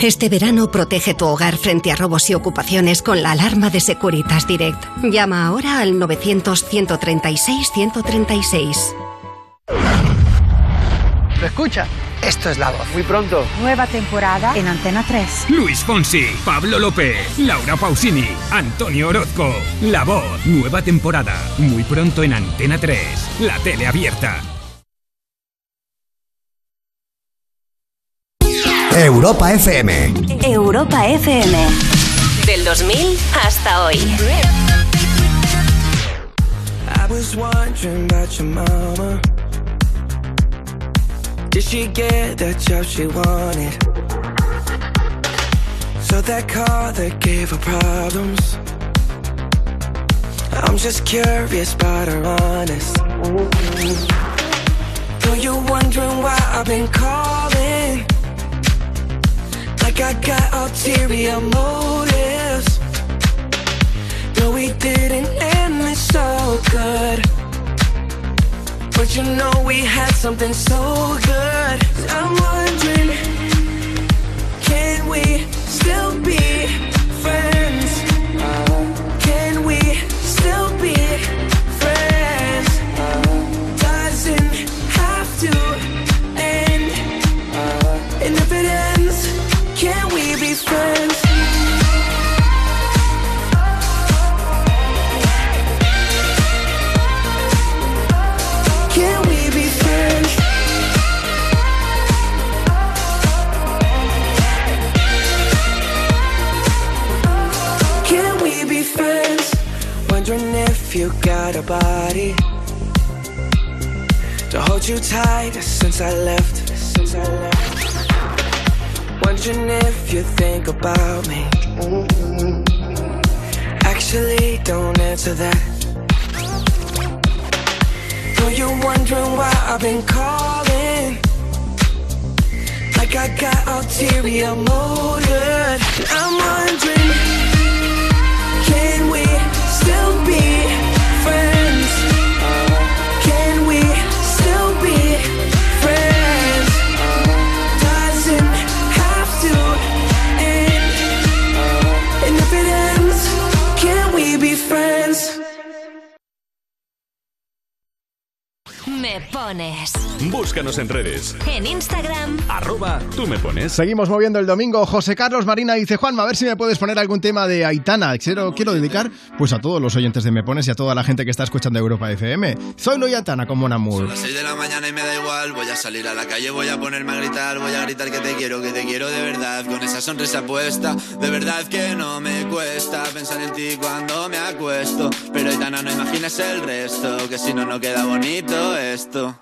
Este verano protege tu hogar frente a robos y ocupaciones con la alarma de Securitas Direct. Llama ahora al 900-136-136. ¿Lo escucha? Esto es la voz. Muy pronto. Nueva temporada en Antena 3. Luis Fonsi, Pablo López, Laura Pausini, Antonio Orozco. La voz, nueva temporada. Muy pronto en Antena 3. La tele abierta. Europa FM. Europa FM. Del 2000 hasta hoy. I was wondering about your mama. Did she get the job she wanted? So that car that gave her problems. I'm just curious about her honest. Though you're wondering why I've been calling. Like I got ulterior motives. No, we didn't end it so good. But you know we had something so good. I'm wondering, can we still be friends? Uh, can we still be friends? Uh, doesn't have to end. Uh, and if it ends, can we be friends? You got a body to hold you tight since I left. Since I left. Wondering if you think about me. Actually, don't answer that. Though you're wondering why I've been calling. Like I got ulterior motive. I'm wondering, pones. Búscanos en redes. En Instagram, Arroba tú me pones. Seguimos moviendo el domingo. José Carlos Marina dice, Juanma, a ver si me puedes poner algún tema de Aitana. Quiero, quiero dedicar pues a todos los oyentes de Me Pones y a toda la gente que está escuchando Europa FM. Soy Loy Aitana con Mon Amour. Son las 6 de la mañana y me da igual. Voy a salir a la calle, voy a ponerme a gritar. Voy a gritar que te quiero, que te quiero de verdad. Con esa sonrisa puesta, de verdad que no me cuesta pensar en ti cuando me acuesto. Pero Aitana, no imagines el resto, que si no, no queda bonito esto.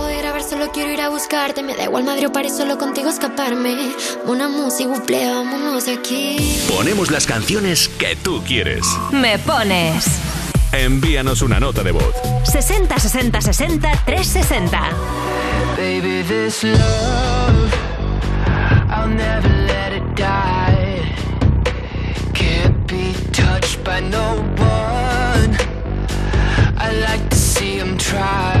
solo quiero ir a buscarte. Me da igual Madrid o París, solo contigo escaparme. Una música, buple, vámonos aquí. Ponemos las canciones que tú quieres. Me pones. Envíanos una nota de voz. 60 60 60 360. Baby, this love, I'll never let it die. Can't be touched by no one. I like to see him try.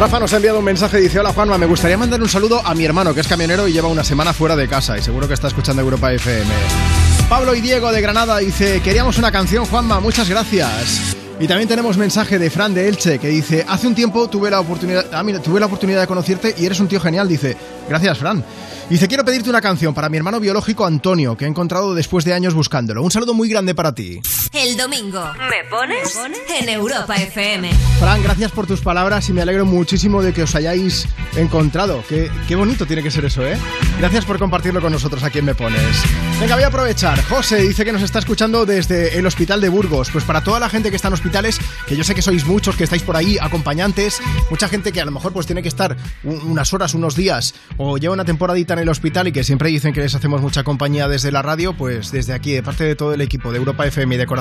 Rafa nos ha enviado un mensaje y dice, hola Juanma, me gustaría mandar un saludo a mi hermano que es camionero y lleva una semana fuera de casa y seguro que está escuchando Europa FM. Pablo y Diego de Granada dice, queríamos una canción Juanma, muchas gracias. Y también tenemos mensaje de Fran de Elche que dice, hace un tiempo tuve la oportunidad, ah, tuve la oportunidad de conocerte y eres un tío genial, dice, gracias Fran. Dice, quiero pedirte una canción para mi hermano biológico Antonio, que he encontrado después de años buscándolo. Un saludo muy grande para ti. El domingo, ¿me pones? En Europa FM. Fran, gracias por tus palabras y me alegro muchísimo de que os hayáis encontrado. Qué, qué bonito tiene que ser eso, ¿eh? Gracias por compartirlo con nosotros aquí en Me Pones. Venga, voy a aprovechar. José dice que nos está escuchando desde el hospital de Burgos. Pues para toda la gente que está en hospitales, que yo sé que sois muchos, que estáis por ahí, acompañantes, mucha gente que a lo mejor pues tiene que estar un- unas horas, unos días, o lleva una temporadita en el hospital y que siempre dicen que les hacemos mucha compañía desde la radio, pues desde aquí, de parte de todo el equipo de Europa FM y de corazón,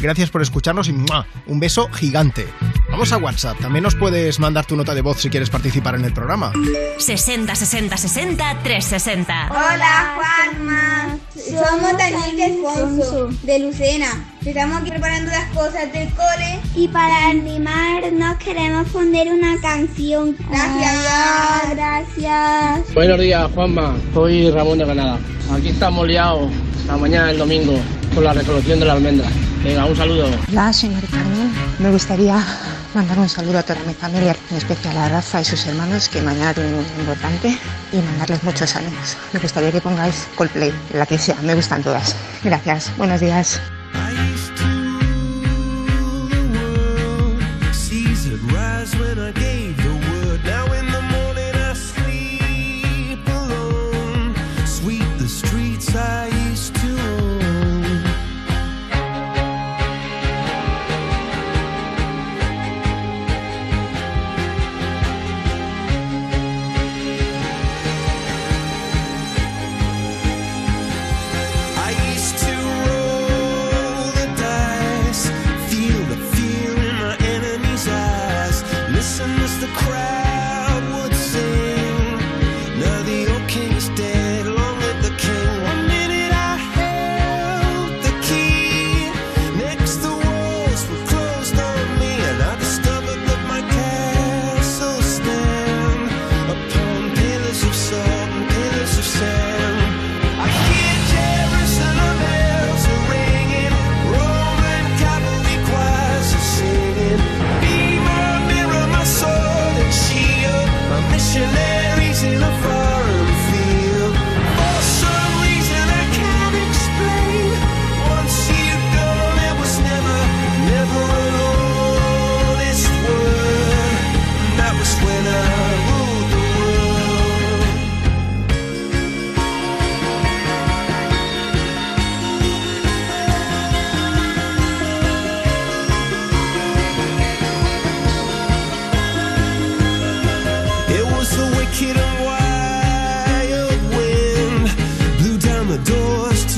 gracias por escucharnos y ¡mua! un beso gigante. Vamos a WhatsApp, también nos puedes mandar tu nota de voz si quieres participar en el programa. 60 60 60 360. Hola Juanma, somos Daniel y Alfonso de Lucena. Estamos aquí preparando las cosas del cole y para animarnos queremos poner una canción. Gracias, gracias. Buenos días, Juanma. Soy Ramón de Granada. Aquí estamos liados la mañana del domingo con la recolección de la almendra. Venga, un saludo. Hola, señor Carmen. Me gustaría mandar un saludo a toda mi familia, en especial a Rafa y sus hermanos, que mañana tienen un importante, y mandarles muchos ánimos. Me gustaría que pongáis Coldplay, la que sea, me gustan todas. Gracias, buenos días.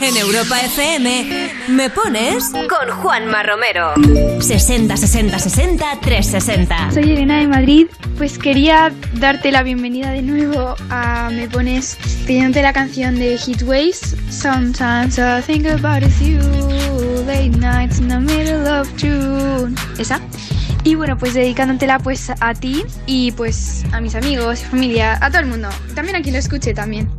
En Europa FM me pones con Juanma Romero. 60 60 60 360. Soy Elena de Madrid. Pues quería darte la bienvenida de nuevo a Me Pones pidiéndote la canción de Heatwaves. Sometimes I think about it's you. Late nights in the middle of June. Esa. Y bueno, pues dedicándotela pues a ti y pues a mis amigos, familia, a todo el mundo. También a quien lo escuche también.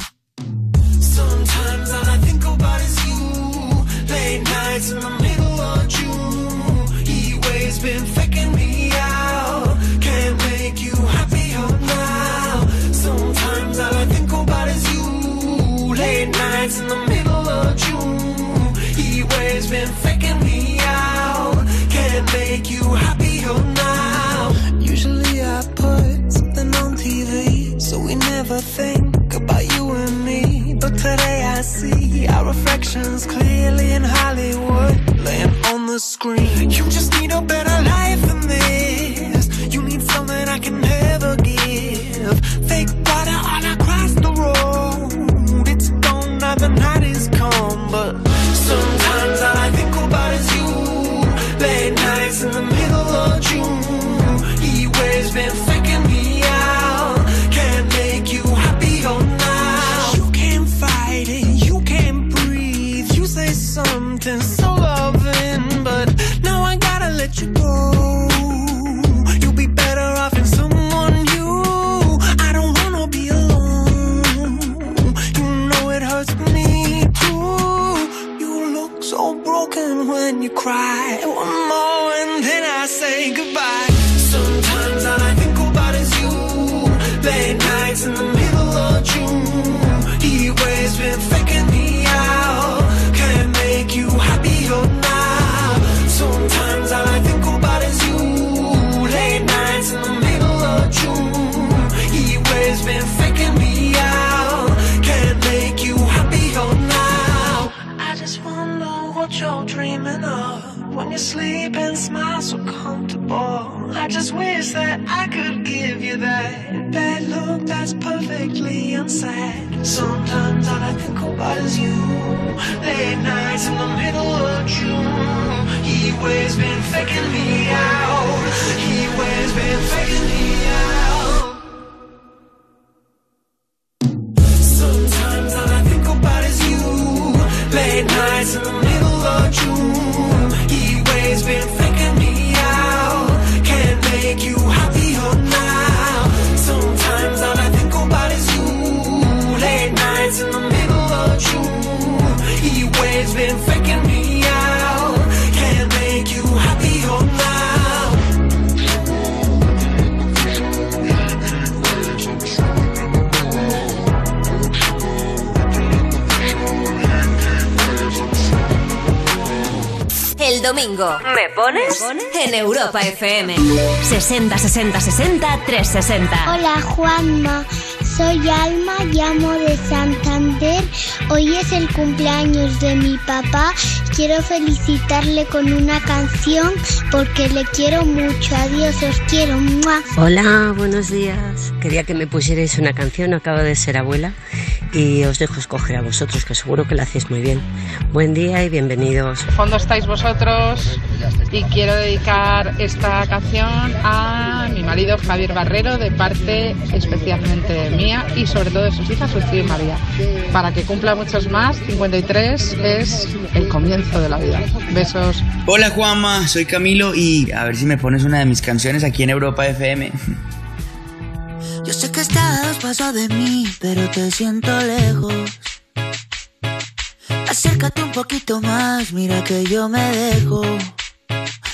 Our reflections clearly in Hollywood, Europa FM. 60 60 60 360. Hola Juanma, soy Alma, llamo de Santander. Hoy es el cumpleaños de mi papá. Quiero felicitarle con una canción porque le quiero mucho. Adiós, os quiero. ¡Mua! Hola, buenos días. Quería que me pusierais una canción, acabo de ser abuela y os dejo escoger a vosotros, que seguro que lo hacéis muy bien. Buen día y bienvenidos. fondo estáis vosotros y quiero dedicar esta canción a mi marido Javier Barrero de parte especialmente mía y sobre todo de sus hijas Lucía y María. Para que cumpla muchos más, 53 es el comienzo de la vida. Besos. Hola Juanma, soy Camilo y a ver si me pones una de mis canciones aquí en Europa FM. Yo sé que estás a dos pasos de mí, pero te siento lejos. Acércate un poquito más, mira que yo me dejo.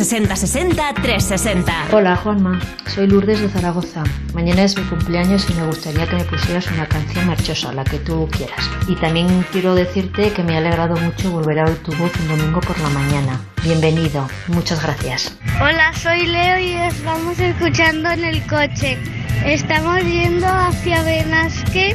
60 60 60 360. Hola Juanma, soy Lourdes de Zaragoza. Mañana es mi cumpleaños y me gustaría que me pusieras una canción marchosa, la que tú quieras. Y también quiero decirte que me ha alegrado mucho volver a oír tu voz un domingo por la mañana. Bienvenido, muchas gracias. Hola, soy Leo y os vamos escuchando en el coche. Estamos yendo hacia Benasque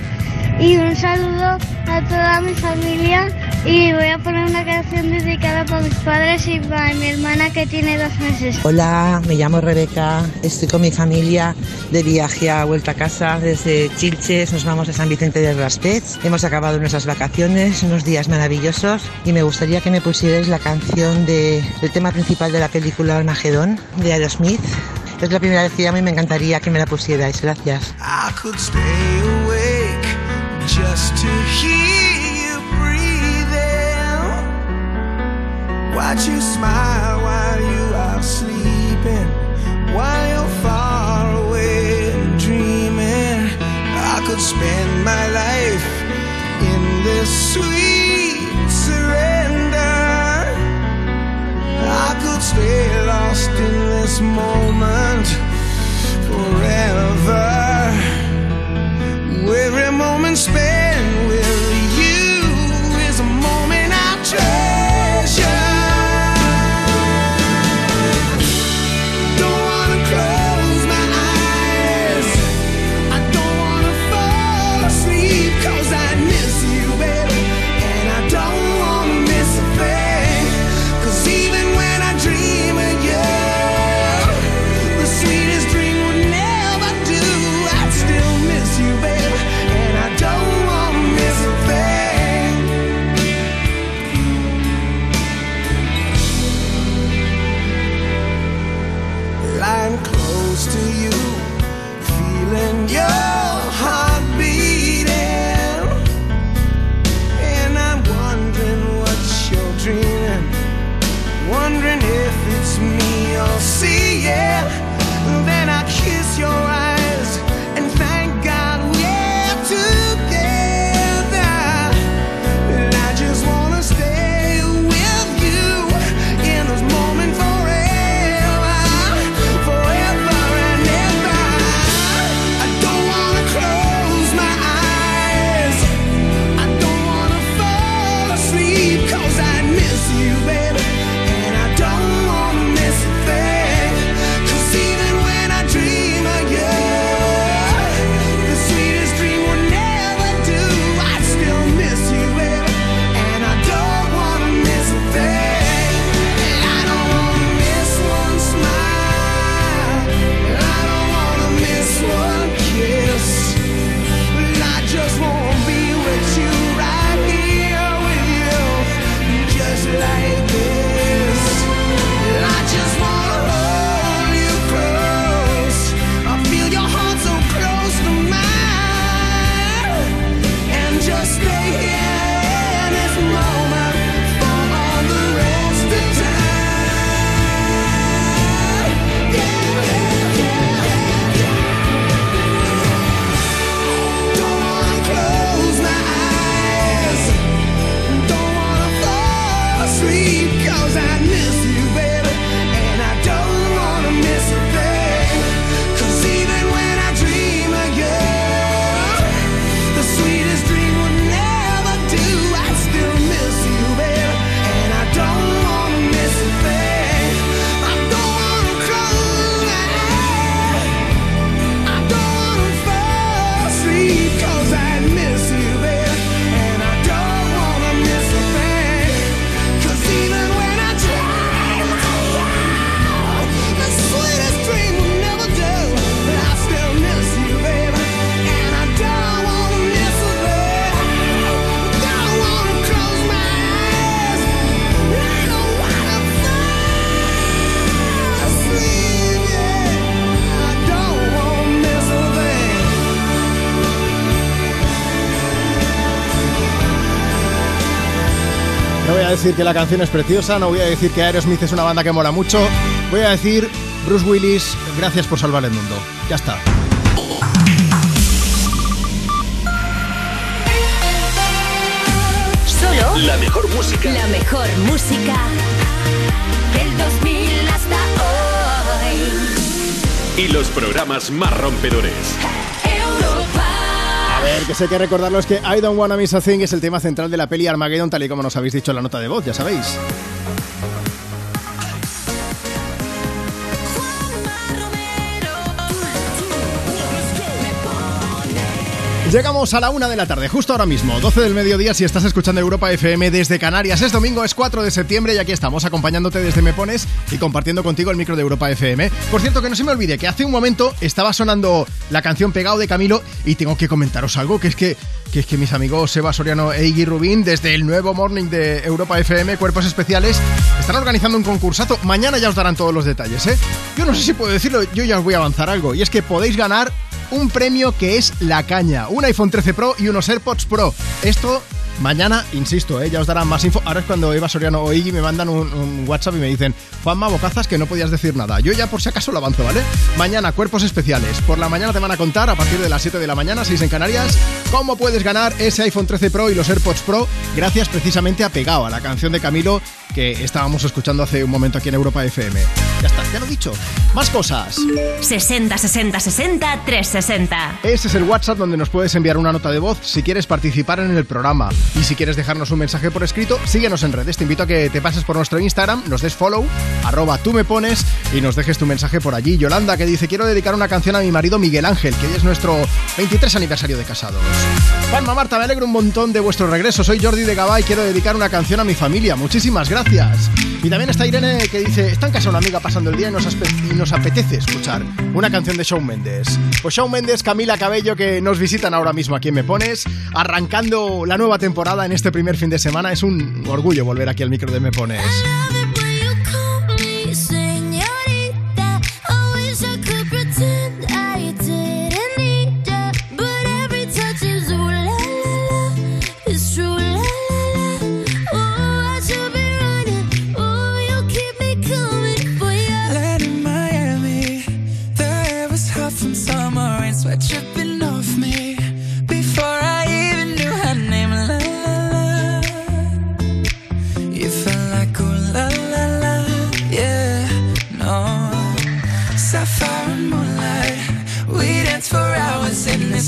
y un saludo a toda mi familia y voy a poner una canción dedicada para mis padres y para mi hermana que tiene dos meses. Hola, me llamo Rebeca, estoy con mi familia de viaje a vuelta a casa desde Chilches, nos vamos a San Vicente del Raspez. Hemos acabado nuestras vacaciones, unos días maravillosos y me gustaría que me pusierais la canción de, del tema principal de la película Armagedón de Aerosmith. Es la primera vez que llamo y me encantaría que me la pusierais. Gracias. I could stay awake just to hear Watch you smile while you are sleeping, while you're far away dreaming. I could spend my life in this sweet surrender. I could stay lost in this moment forever. Every moment spent decir que la canción es preciosa, no voy a decir que Aerosmith es una banda que mola mucho. Voy a decir, Bruce Willis, gracias por salvar el mundo. Ya está. La mejor música. La mejor música del 2000 hasta hoy. Y los programas más rompedores. Ver, que sé que recordarlo es que I Don't Wanna Miss a Thing es el tema central de la peli Armageddon, tal y como nos habéis dicho en la nota de voz, ya sabéis. Llegamos a la una de la tarde, justo ahora mismo, 12 del mediodía si estás escuchando Europa FM desde Canarias. Es domingo, es 4 de septiembre y aquí estamos acompañándote desde Me Pones y compartiendo contigo el micro de Europa FM. Por cierto, que no se me olvide que hace un momento estaba sonando la canción Pegado de Camilo y tengo que comentaros algo, que es que, que, es que mis amigos Seba Soriano e Iggy Rubín, desde el nuevo morning de Europa FM, Cuerpos Especiales, están organizando un concursazo. Mañana ya os darán todos los detalles, ¿eh? Yo no sé si puedo decirlo, yo ya os voy a avanzar algo, y es que podéis ganar un premio que es la caña, un iPhone 13 Pro y unos AirPods Pro. Esto mañana, insisto, ¿eh? ya os darán más info. Ahora es cuando Eva Soriano o Iggy me mandan un, un WhatsApp y me dicen, Juanma Bocazas, que no podías decir nada. Yo ya por si acaso lo avanzo, ¿vale? Mañana, cuerpos especiales. Por la mañana te van a contar, a partir de las 7 de la mañana, 6 en Canarias, cómo puedes ganar ese iPhone 13 Pro y los AirPods Pro gracias precisamente a Pegao, a la canción de Camilo que estábamos escuchando hace un momento aquí en Europa FM. Ya está, ya lo he dicho. Más cosas. 60 60 60 360. Ese es el WhatsApp donde nos puedes enviar una nota de voz si quieres participar en el programa. Y si quieres dejarnos un mensaje por escrito, síguenos en redes. Te invito a que te pases por nuestro Instagram, nos des follow, arroba tú me pones y nos dejes tu mensaje por allí. Yolanda que dice, quiero dedicar una canción a mi marido Miguel Ángel, que hoy es nuestro 23 aniversario de casados. Juanma Marta, me alegro un montón de vuestro regreso. Soy Jordi de Gabá y quiero dedicar una canción a mi familia. Muchísimas gracias. Y también está Irene que dice, está en casa una amiga pasando el día y nos, apetece escuchar una canción de Shawn Mendes. Pues Shawn Mendes, Camila Cabello que nos visitan ahora mismo aquí en Me Pones, arrancando la nueva temporada en este primer fin de semana. Es un orgullo volver aquí al micro de Me Pones.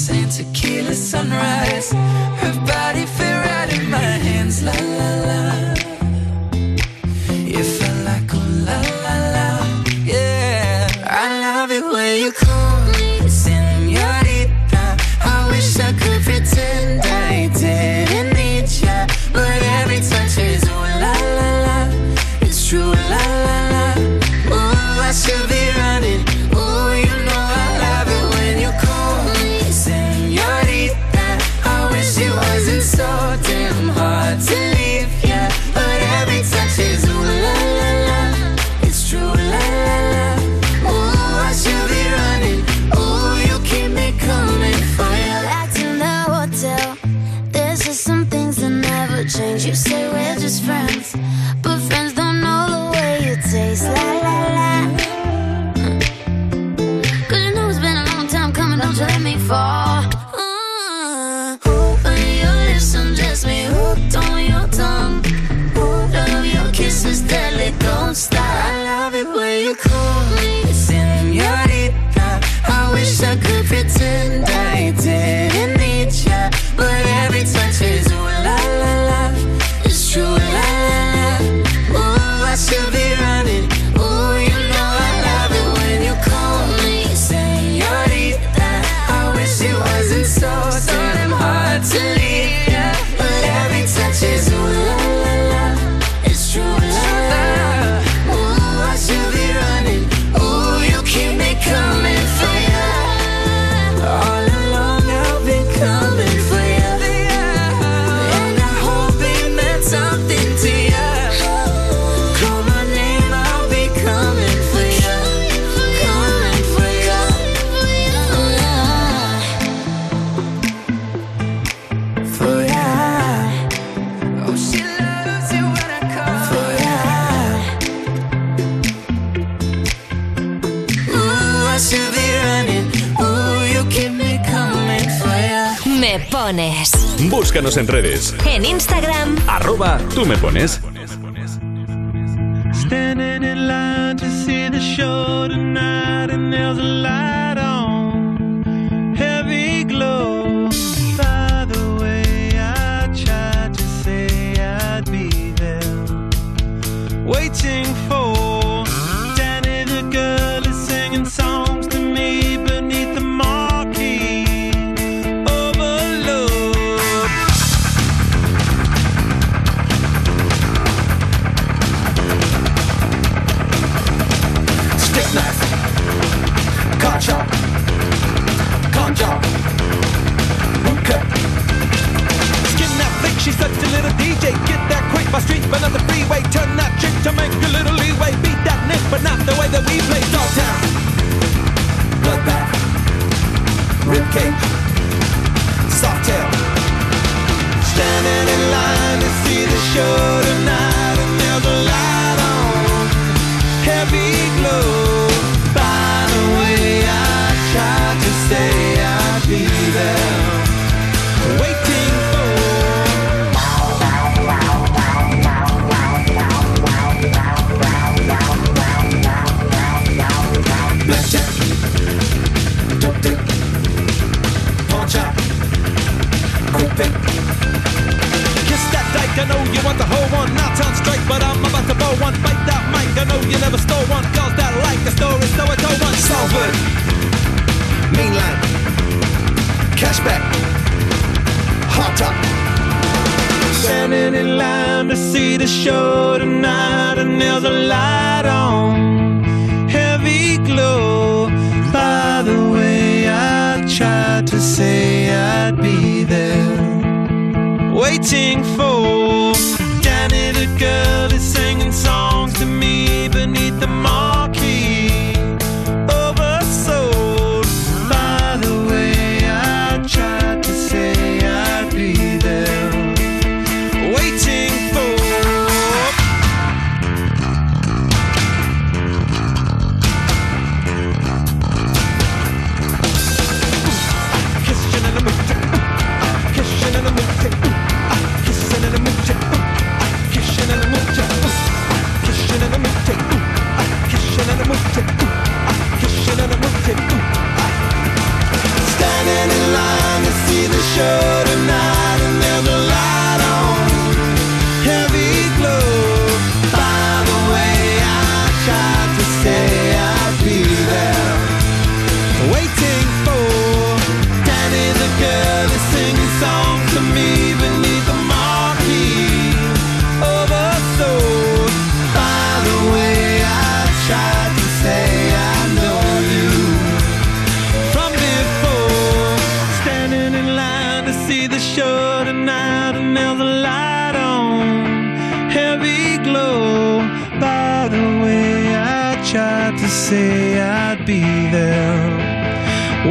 In tequila sunrise. Her body fit right in my hands, la la Búscanos en redes. En Instagram. Arroba Tú me pones.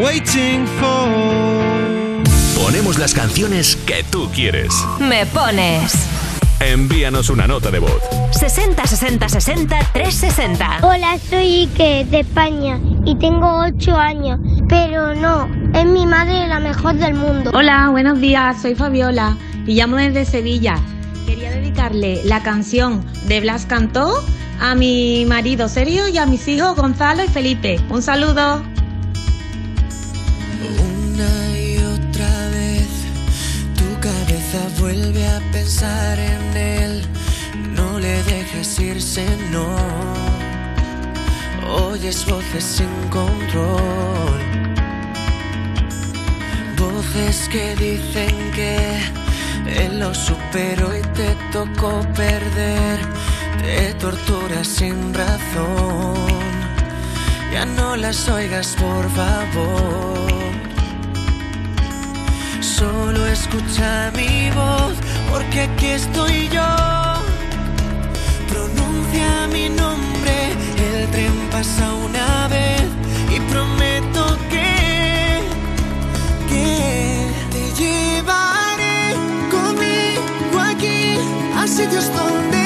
waiting for. Ponemos las canciones que tú quieres. Me pones. Envíanos una nota de voz. 60 60 60 360. Hola, soy Ike de España y tengo 8 años, pero no, es mi madre la mejor del mundo. Hola, buenos días, soy Fabiola y llamo desde Sevilla. Quería dedicarle la canción de Blas Cantó a mi marido Sergio y a mis hijos Gonzalo y Felipe. Un saludo. pensar en él, no le dejes irse, no. Oyes voces sin control, voces que dicen que él lo superó y te tocó perder, te tortura sin razón. Ya no las oigas, por favor. Solo escucha mi voz porque aquí estoy yo. Pronuncia mi nombre, el tren pasa una vez y prometo que, que te llevaré conmigo aquí a sitios donde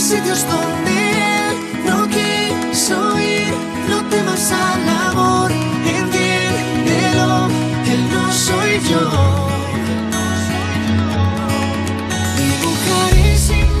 sitios donde él no quiso ir. No temas al amor, entiéndelo, él no soy yo. Dibujaré sin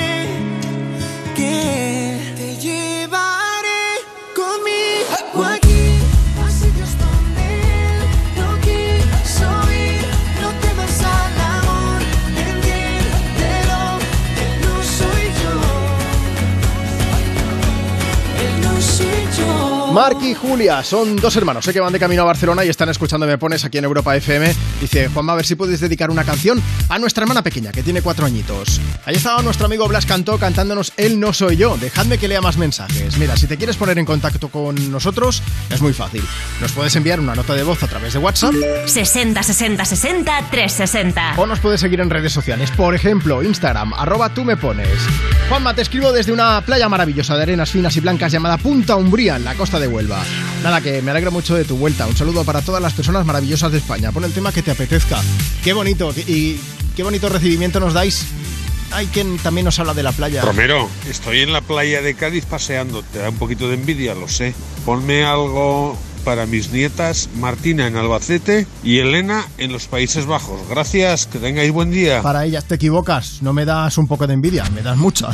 Mark y Julia son dos hermanos, sé que van de camino a Barcelona y están escuchando Me Pones aquí en Europa FM. Dice, Juanma, a ver si puedes dedicar una canción a nuestra hermana pequeña, que tiene cuatro añitos. Ahí estaba nuestro amigo Blas Cantó cantándonos Él no soy yo. Dejadme que lea más mensajes. Mira, si te quieres poner en contacto con nosotros, es muy fácil. Nos puedes enviar una nota de voz a través de WhatsApp 60 60 60 360. o nos puedes seguir en redes sociales. Por ejemplo, Instagram, arroba tú me pones. Juanma, te escribo desde una playa maravillosa de arenas finas y blancas llamada Punta Umbría, en la costa de Huelva. Nada, que me alegro mucho de tu vuelta. Un saludo para todas las personas maravillosas de España. Pon el tema que te apetezca. Qué bonito y qué bonito recibimiento nos dais. Hay quien también nos habla de la playa. Romero, estoy en la playa de Cádiz paseando. Te da un poquito de envidia, lo sé. Ponme algo para mis nietas, Martina en Albacete y Elena en los Países Bajos. Gracias, que tengáis buen día. Para ellas te equivocas, no me das un poco de envidia, me das mucha.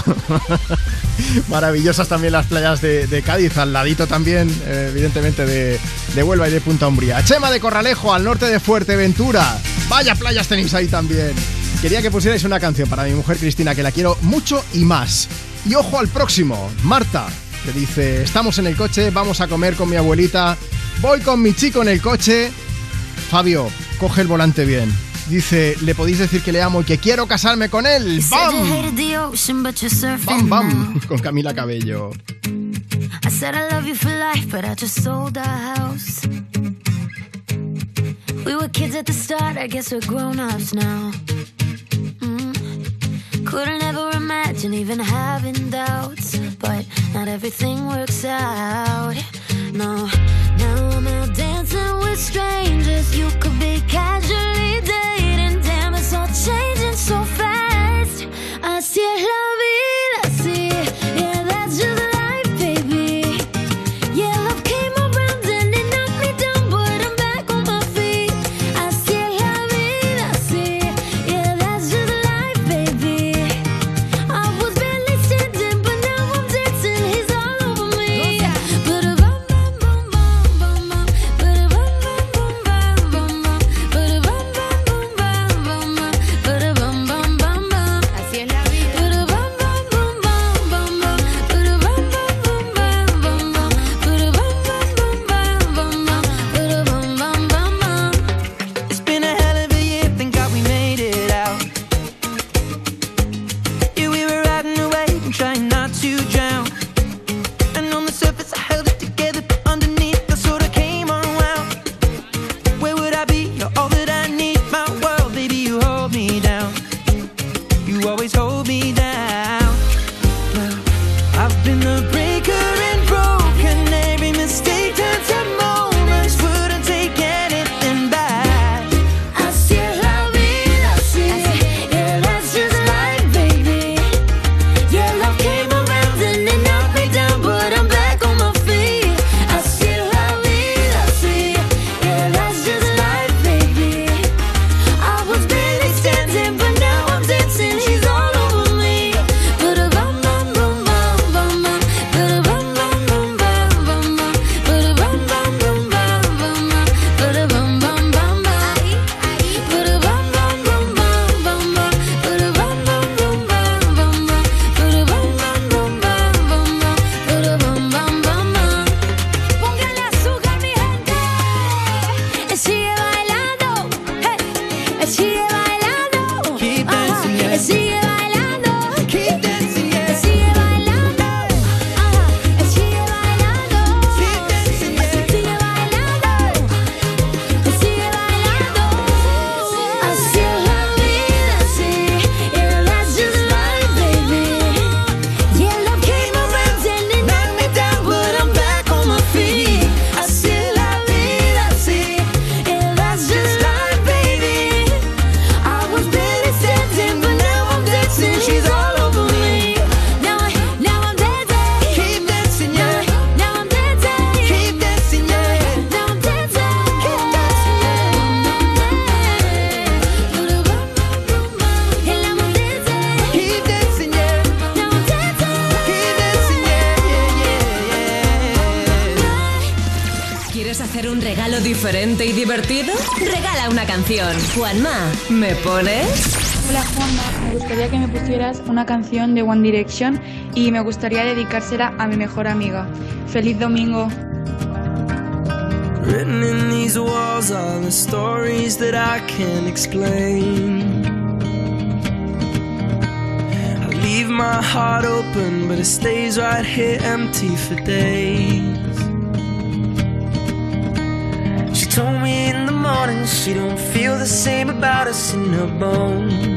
Maravillosas también las playas de, Cádiz, al ladito también, eh, evidentemente, de, de Huelva y de Punta Umbría. Chema de Corralejo, al norte de Fuerteventura. Vaya playas tenéis ahí también. Quería que pusierais una canción para mi mujer Cristina, que la quiero mucho y más. Y ojo al próximo, Marta, que dice, estamos en el coche, vamos a comer con mi abuelita, voy con mi chico en el coche. Fabio, coge el volante bien. Dice, le podéis decir que le amo y que quiero casarme con él. ¡Bam! ¡Bam, bam! Con Camila Cabello. I said I love you for life, but I just sold our house. We were kids at the start, I guess we're grown ups now. Mm. Couldn't ever imagine even having doubts, but not everything works out. No, now I'm out dancing with strangers. You could be casually One Direction y me gustaría dedicársela a mi mejor amiga. ¡Feliz domingo! Written in these walls are the stories that I can't explain. I leave my heart open, but it stays right here empty for days. She told me in the morning she don't feel the same about us in her bones.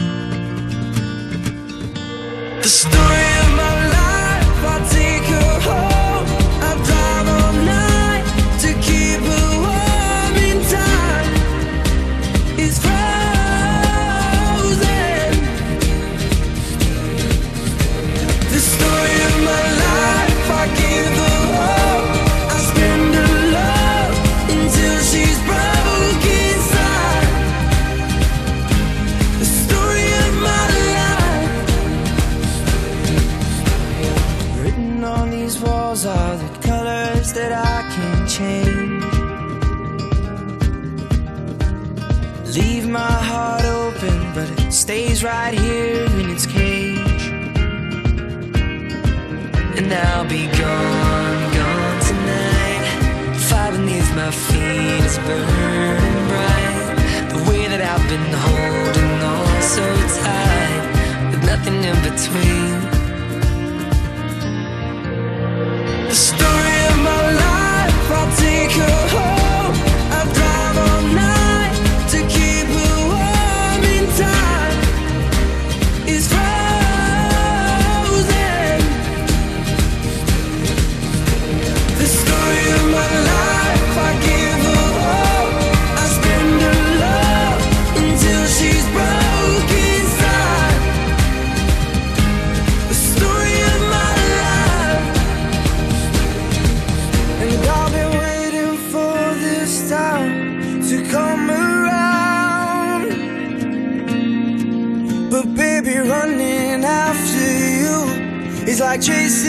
right here in its cage. And I'll be gone, gone tonight. Fire beneath my feet is burning bright. The way that I've been holding on so tight, with nothing in between. like chasing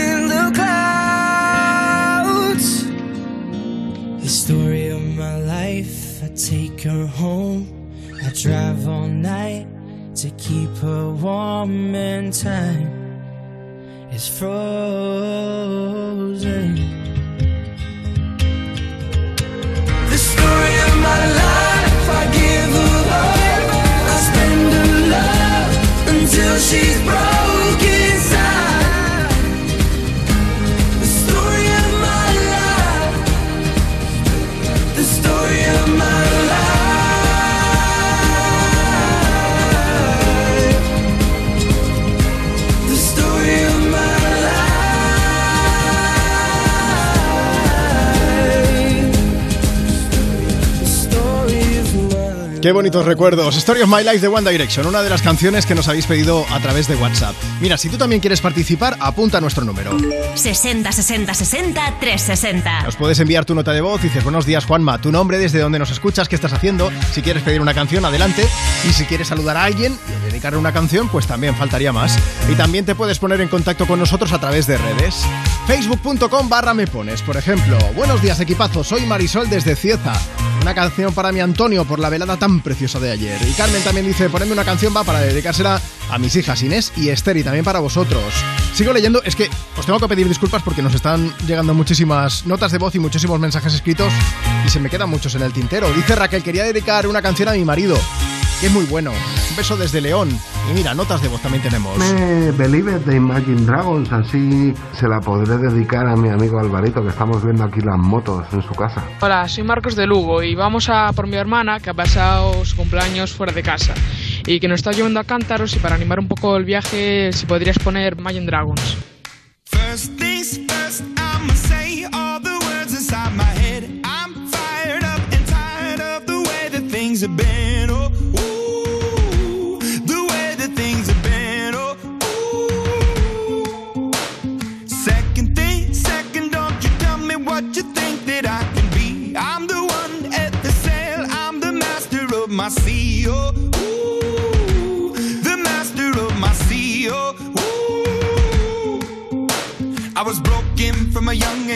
Qué bonitos recuerdos. Story of My Life de One Direction, una de las canciones que nos habéis pedido a través de WhatsApp. Mira, si tú también quieres participar, apunta nuestro número. 60 60 60 360. Nos puedes enviar tu nota de voz, dices buenos días Juanma, tu nombre, desde donde nos escuchas, qué estás haciendo, si quieres pedir una canción, adelante, y si quieres saludar a alguien y dedicarle una canción, pues también faltaría más. Y también te puedes poner en contacto con nosotros a través de redes. Facebook.com barra me pones, por ejemplo. Buenos días equipazo, soy Marisol desde Cieza. Una canción para mi Antonio por la velada tan preciosa de ayer. Y Carmen también dice, ponedme una canción va para dedicársela a mis hijas Inés y Esther y también para vosotros. Sigo leyendo, es que os tengo que pedir disculpas porque nos están llegando muchísimas notas de voz y muchísimos mensajes escritos y se me quedan muchos en el tintero. Dice Raquel, quería dedicar una canción a mi marido, que es muy bueno. Un beso desde León. Y mira, notas de voz también tenemos. Me Believe de Imagine Dragons, así se la podré dedicar a mi amigo Alvarito, que estamos viendo aquí las motos en su casa. Hola, soy Marcos de Lugo y vamos a por mi hermana que ha pasado su cumpleaños fuera de casa y que nos está llevando a cántaros y para animar un poco el viaje si podrías poner Imagine Dragons.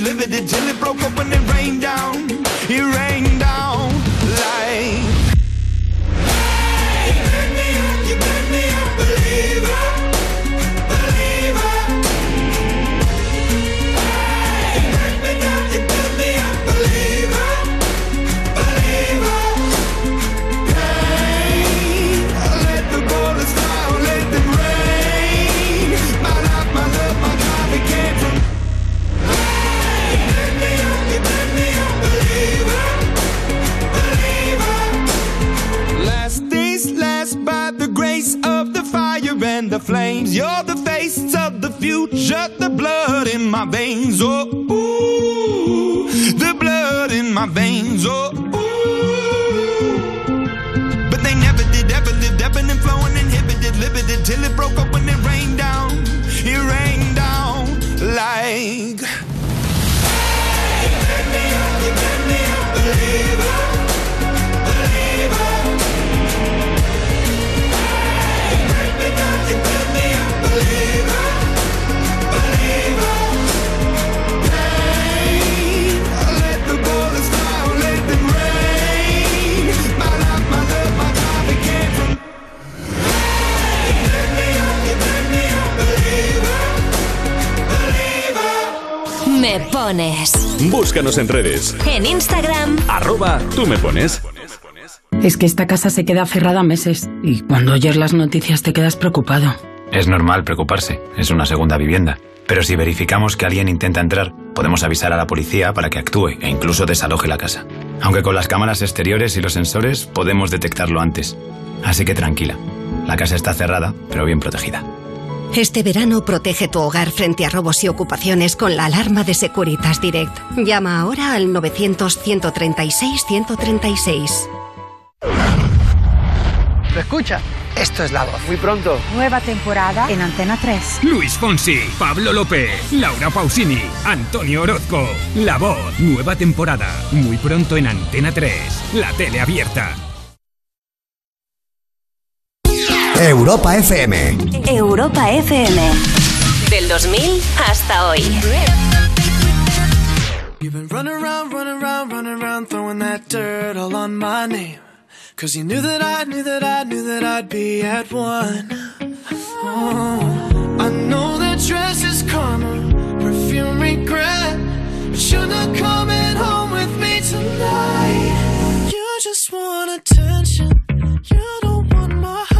Inhibited, limited till it broke open and Oh, ooh, the blood in my veins. Oh, pones. Búscanos en redes. En Instagram, Arroba tú me pones. Es que esta casa se queda cerrada meses y cuando oyes las noticias te quedas preocupado. Es normal preocuparse, es una segunda vivienda. Pero si verificamos que alguien intenta entrar, podemos avisar a la policía para que actúe e incluso desaloje la casa. Aunque con las cámaras exteriores y los sensores podemos detectarlo antes. Así que tranquila, la casa está cerrada, pero bien protegida. Este verano protege tu hogar frente a robos y ocupaciones con la alarma de Securitas Direct. Llama ahora al 900-136-136. Escucha, Esto es La Voz. Muy pronto. Nueva temporada en Antena 3. Luis Fonsi, Pablo López, Laura Pausini, Antonio Orozco. La Voz, nueva temporada. Muy pronto en Antena 3, la tele abierta. Europa FM. Europa FM. Del 2000 hasta hoy. You've been running around, running around, running around, throwing that dirt all on my name. Cause you knew that I knew that I knew that I'd be at one. Oh, I know that dress is karma, perfume regret. But you're not coming home with me tonight. You just want attention, you don't want my heart.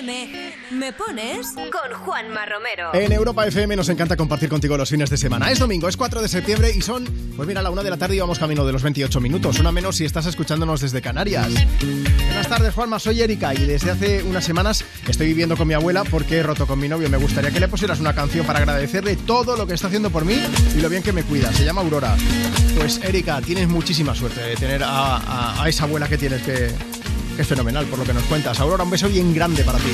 FM, ¿me pones? Con Juanma Romero. En Europa FM nos encanta compartir contigo los fines de semana. Es domingo, es 4 de septiembre y son, pues mira, a la una de la tarde y vamos camino de los 28 minutos. Una menos si estás escuchándonos desde Canarias. Buenas tardes, Juanma. Soy Erika y desde hace unas semanas estoy viviendo con mi abuela porque he roto con mi novio. Me gustaría que le pusieras una canción para agradecerle todo lo que está haciendo por mí y lo bien que me cuida. Se llama Aurora. Pues Erika, tienes muchísima suerte de tener a, a- a esa abuela que tienes que, que es fenomenal por lo que nos cuentas. Aurora, un beso bien grande para ti.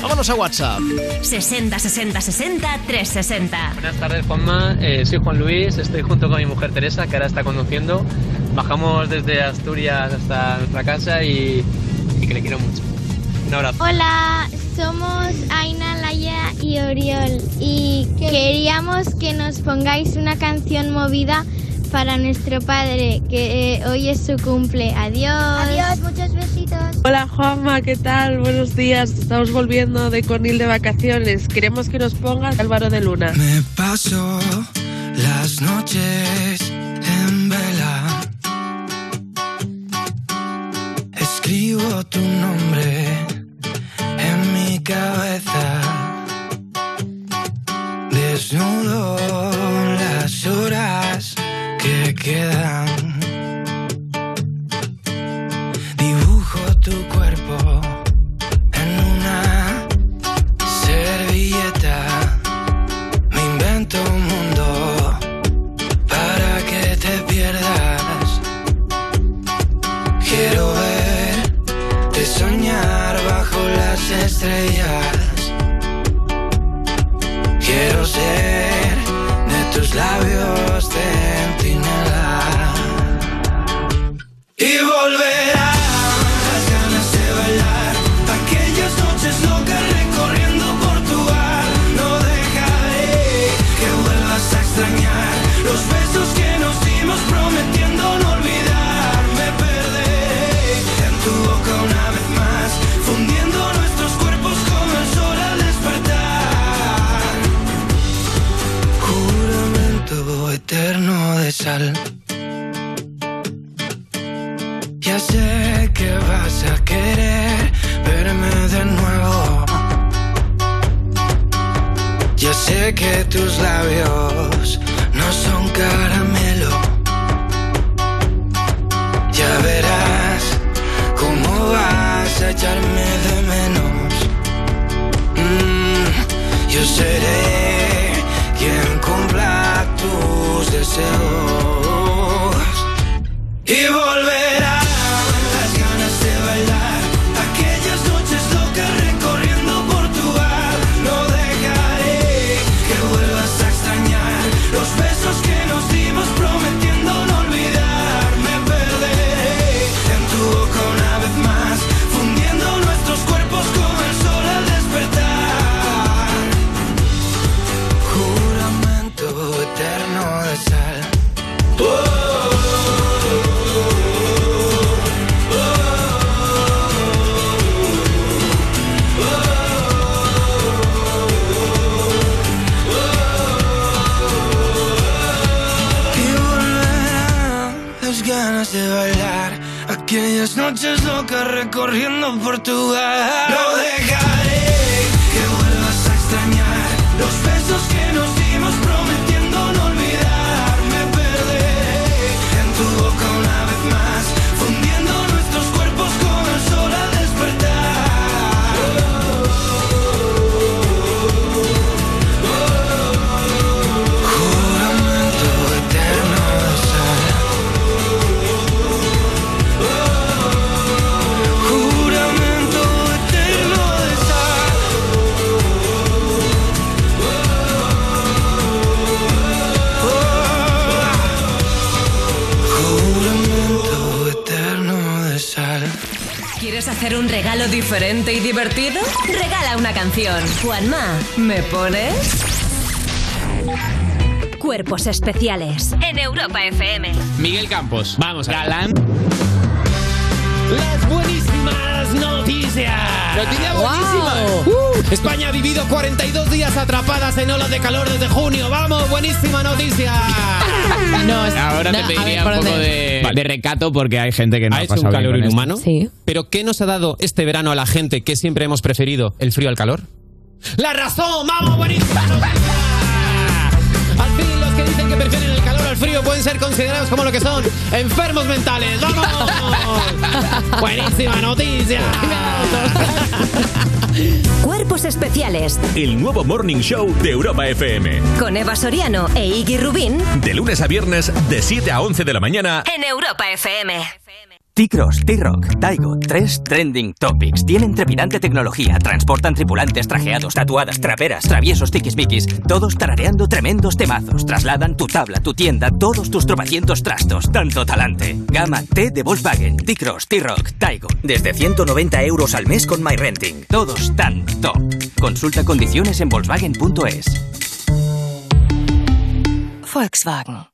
Vámonos a WhatsApp. 60 60 60 360. Buenas tardes, Juanma. Eh, soy Juan Luis, estoy junto con mi mujer Teresa, que ahora está conduciendo. Bajamos desde Asturias hasta nuestra casa y, y que le quiero mucho. Un abrazo. Hola, somos Aina, Laia y Oriol y queríamos que nos pongáis una canción movida para nuestro padre, que eh, hoy es su cumple. Adiós. Adiós, muchos besitos. Hola Juanma, ¿qué tal? Buenos días. Estamos volviendo de Cornil de vacaciones. Queremos que nos pongas Álvaro de Luna. Me paso las noches en vela. Escribo tu nombre en mi cabeza. Desnudo las horas quedan. métal Juanma, ¿me pones? Cuerpos especiales en Europa FM. Miguel Campos, vamos, galán. Las buenísimas noticias. Noticia buenísima. Uh, España ha vivido 42 días atrapadas en olas de calor desde junio. Vamos, buenísima noticia. Ahora no, te pediría ver, un ¿por poco de, de recato porque hay gente que no ha, Ha hecho un pasado bien calor inhumano. Pero ¿qué nos ha dado este verano a la gente que siempre hemos preferido el frío al calor? ¡La razón! ¡Vamos, buenísima noticia! Al fin, los que dicen que prefieren el calor al frío pueden ser considerados como lo que son enfermos mentales. ¡Vamos! ¡Buenísima noticia! Cuerpos especiales El nuevo Morning Show de Europa FM. con Eva Soriano e Iggy Rubín De lunes a viernes, de 7 a 11 de la mañana. en Europa FM. T-Cross, T-Rock, Taigo, tres trending topics. Tienen trepidante tecnología, transportan tripulantes trajeados, tatuadas, traperas, traviesos, tiquismiquis, todos tarareando tremendos temazos. Trasladan tu tabla, tu tienda, todos tus tropecientos trastos, tanto talante. Gama T de Volkswagen, T-Cross, T-Rock, Taigo. Desde 190 euros al mes con MyRenting. Todos tan top. Consulta condiciones en Volkswagen.es. Volkswagen.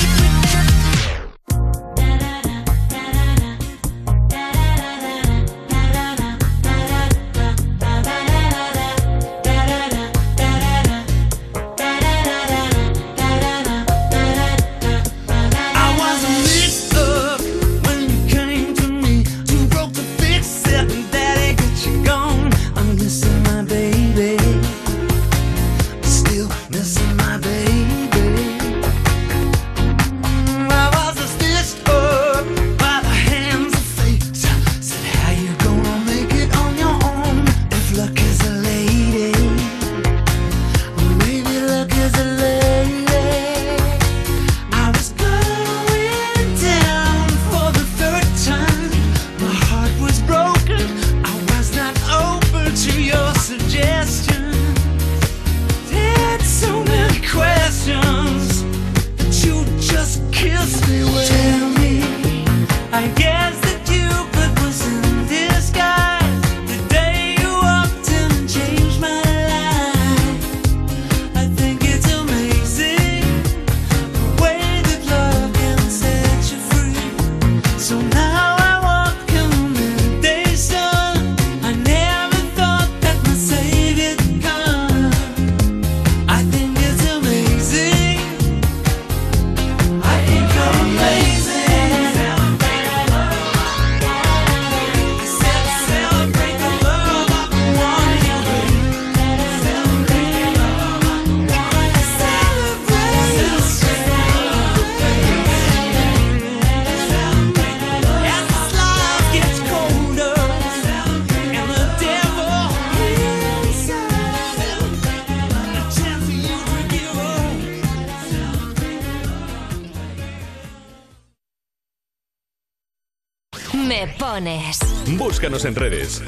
Búscanos en redes.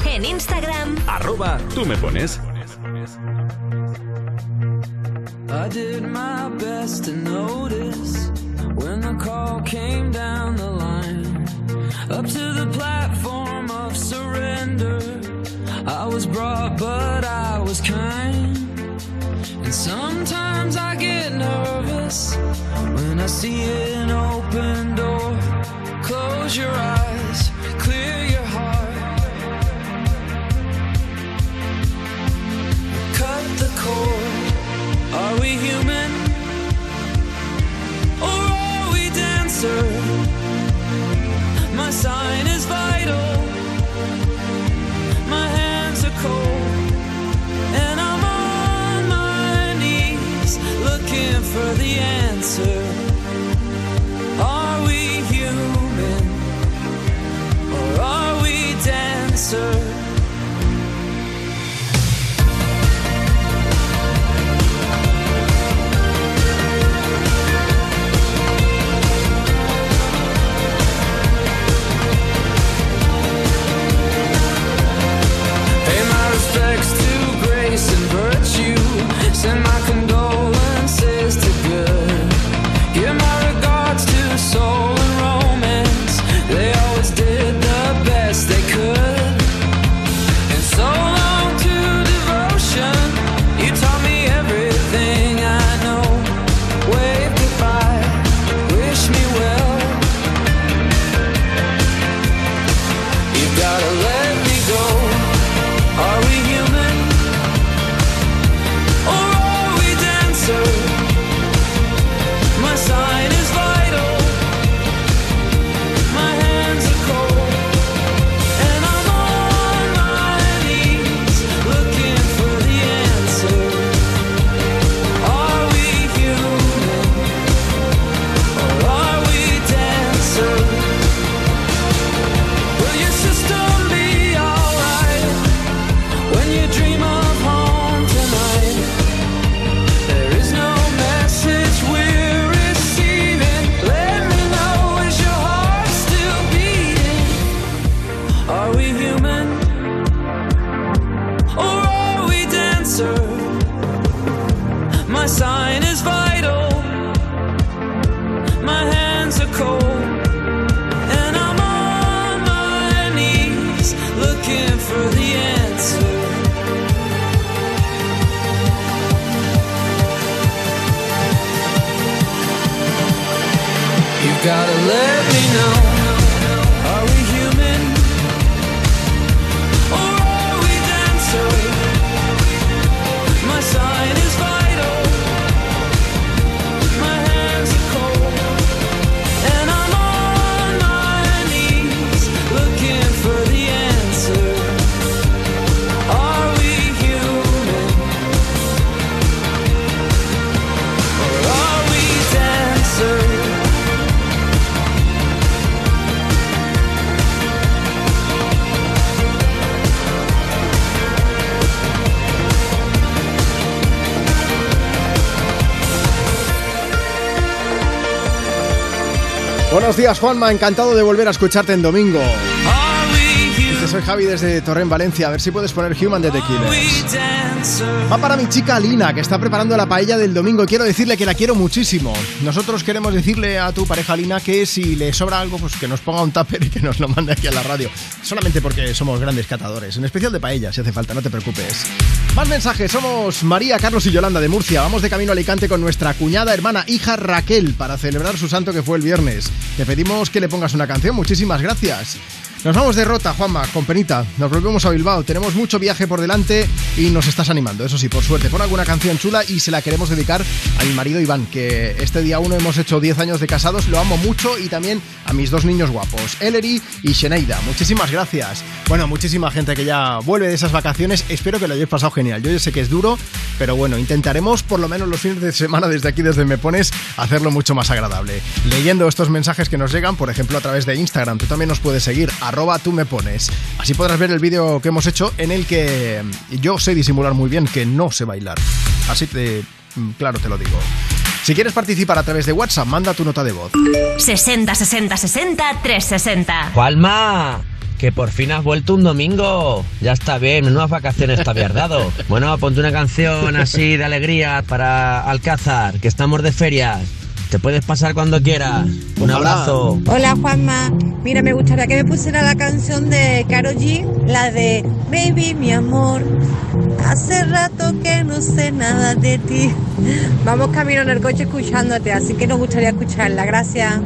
Días, Juanma. Encantado de volver a escucharte en domingo. Dice, soy Javi desde Torrent, Valencia. A ver si puedes poner Human de The Killers. Va para mi chica Lina, que está preparando la paella del domingo. Quiero decirle que la quiero muchísimo. Nosotros queremos decirle a tu pareja Lina que si le sobra algo, pues que nos ponga un tupper y que nos lo mande aquí a la radio. Solamente porque somos grandes catadores. En especial de paella, si hace falta, no te preocupes. Más mensajes. Somos María, Carlos y Yolanda de Murcia. Vamos de camino a Alicante con nuestra cuñada, hermana, hija Raquel, para celebrar su santo que fue el viernes. Te pedimos que le pongas una canción. Muchísimas gracias. Nos vamos de rota, Juanma, con penita. Nos volvemos a Bilbao. Tenemos mucho viaje por delante y nos estás animando. Eso sí, por suerte. Pon alguna canción chula y se la queremos dedicar a mi marido Iván, que este día uno hemos hecho 10 años de casados. Lo amo mucho y también a mis dos niños guapos, Ellery y Sheneida. Muchísimas gracias. Bueno, muchísima gente que ya vuelve de esas vacaciones. Espero que lo hayáis pasado genial. Yo ya sé que es duro, pero bueno, intentaremos por lo menos los fines de semana desde aquí, desde Me Pones, hacerlo mucho más agradable. Leyendo estos mensajes que nos llegan, por ejemplo, a través de Instagram, tú también nos puedes seguir, arroba tú me pones. Así podrás ver el vídeo que hemos hecho en el que yo sé disimular muy bien que no sé bailar. Así te, mm, claro, te lo digo. Si quieres participar a través de WhatsApp, manda tu nota de voz. 60 60 60 360. Palma que por fin has vuelto un domingo. Ya está bien, menudas vacaciones te habías dado. Bueno, ponte una canción así de alegría para Alcázar, que estamos de ferias. Te puedes pasar cuando quieras. Un abrazo. Hola Juanma. Mira, me gustaría que me pusiera la canción de Caro G, la de Baby, mi amor. Hace rato que no sé nada de ti. Vamos camino en el coche escuchándote, así que nos gustaría escucharla. Gracias.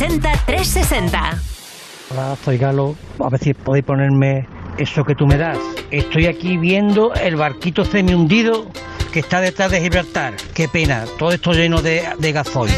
360 360. Hola, soy Galo. A ver si podéis ponerme eso que tú me das. Estoy aquí viendo el barquito semi hundido que está detrás de Gibraltar. Qué pena, todo esto lleno de, de gasoil.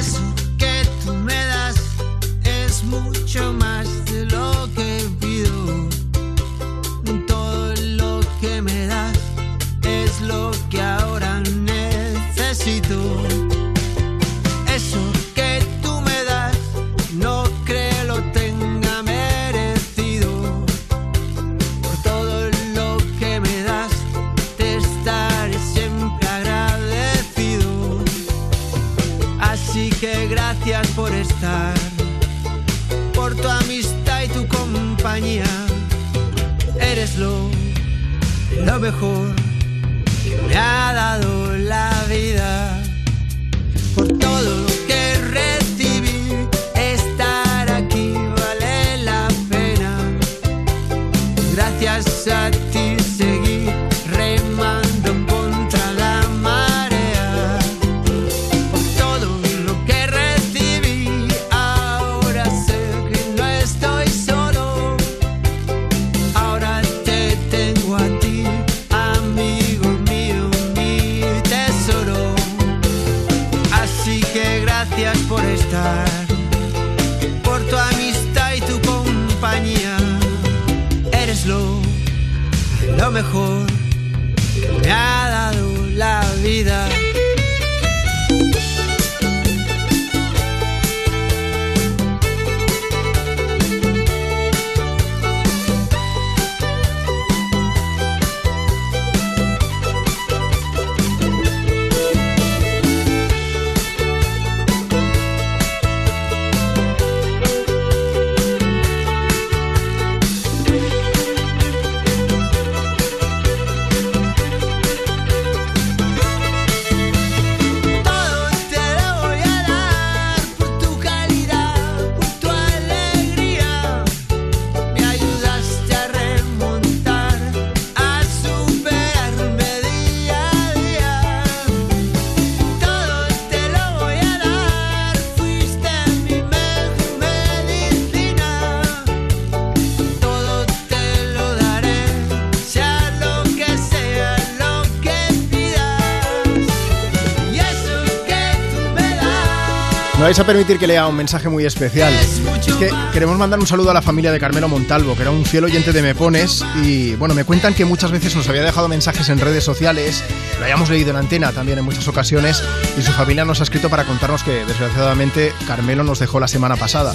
Vais a permitir que lea un mensaje muy especial. Es que queremos mandar un saludo a la familia de Carmelo Montalvo, que era un fiel oyente de Me Pones. Y bueno, me cuentan que muchas veces nos había dejado mensajes en redes sociales, lo hayamos leído en antena también en muchas ocasiones. Y su familia nos ha escrito para contarnos que desgraciadamente Carmelo nos dejó la semana pasada.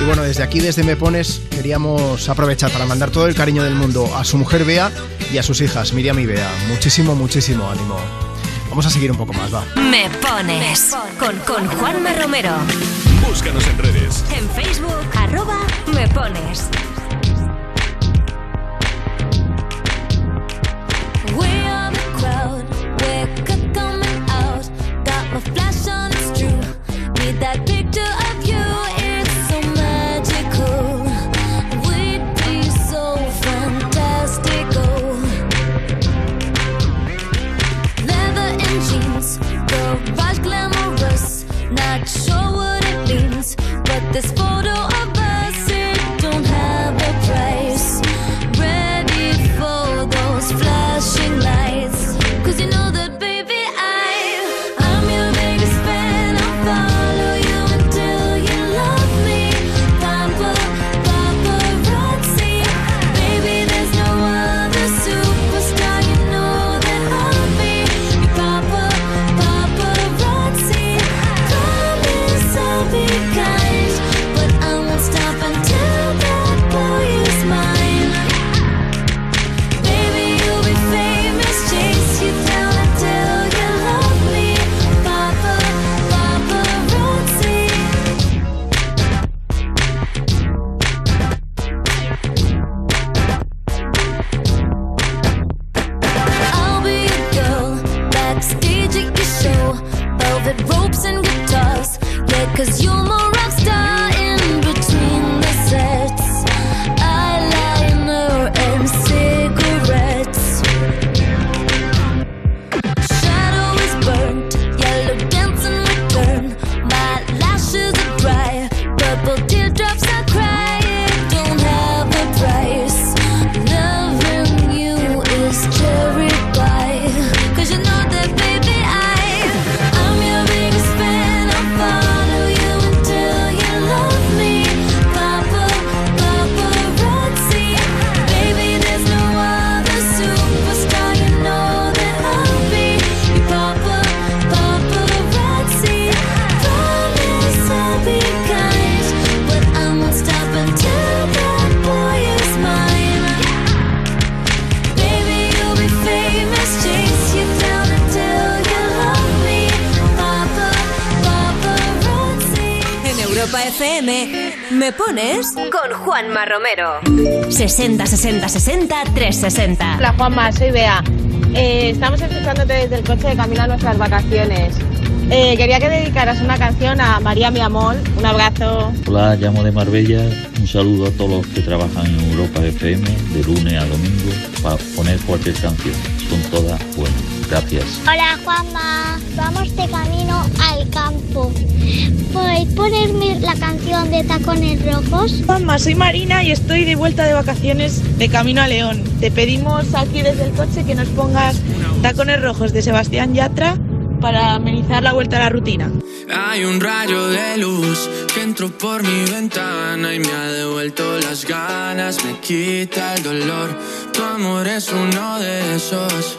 Y bueno, desde aquí, desde Me Pones, queríamos aprovechar para mandar todo el cariño del mundo a su mujer Bea y a sus hijas, Miriam y Bea. Muchísimo, muchísimo ánimo. Vamos a seguir un poco más, va. Me pones con, con Juanma Romero. Búscanos en redes. En Facebook, arroba me pones. Juanma Romero. 60 60 60 360. Hola Juanma, soy Bea. Eh, estamos escuchándote desde el coche de camino a nuestras vacaciones. Eh, quería que dedicaras una canción a María mi amor. Un abrazo. Hola, llamo de Marbella. Un saludo a todos los que trabajan en Europa FM de lunes a domingo para poner cualquier canción. Son todas buenas. Hola Juanma, vamos de camino al campo. ¿Puedes ponerme la canción de Tacones Rojos? Juanma, soy Marina y estoy de vuelta de vacaciones de camino a León. Te pedimos aquí desde el coche que nos pongas Tacones Rojos de Sebastián Yatra para amenizar la vuelta a la rutina. Hay un rayo de luz que entró por mi ventana y me ha devuelto las ganas, me quita el dolor. Tu amor es uno de esos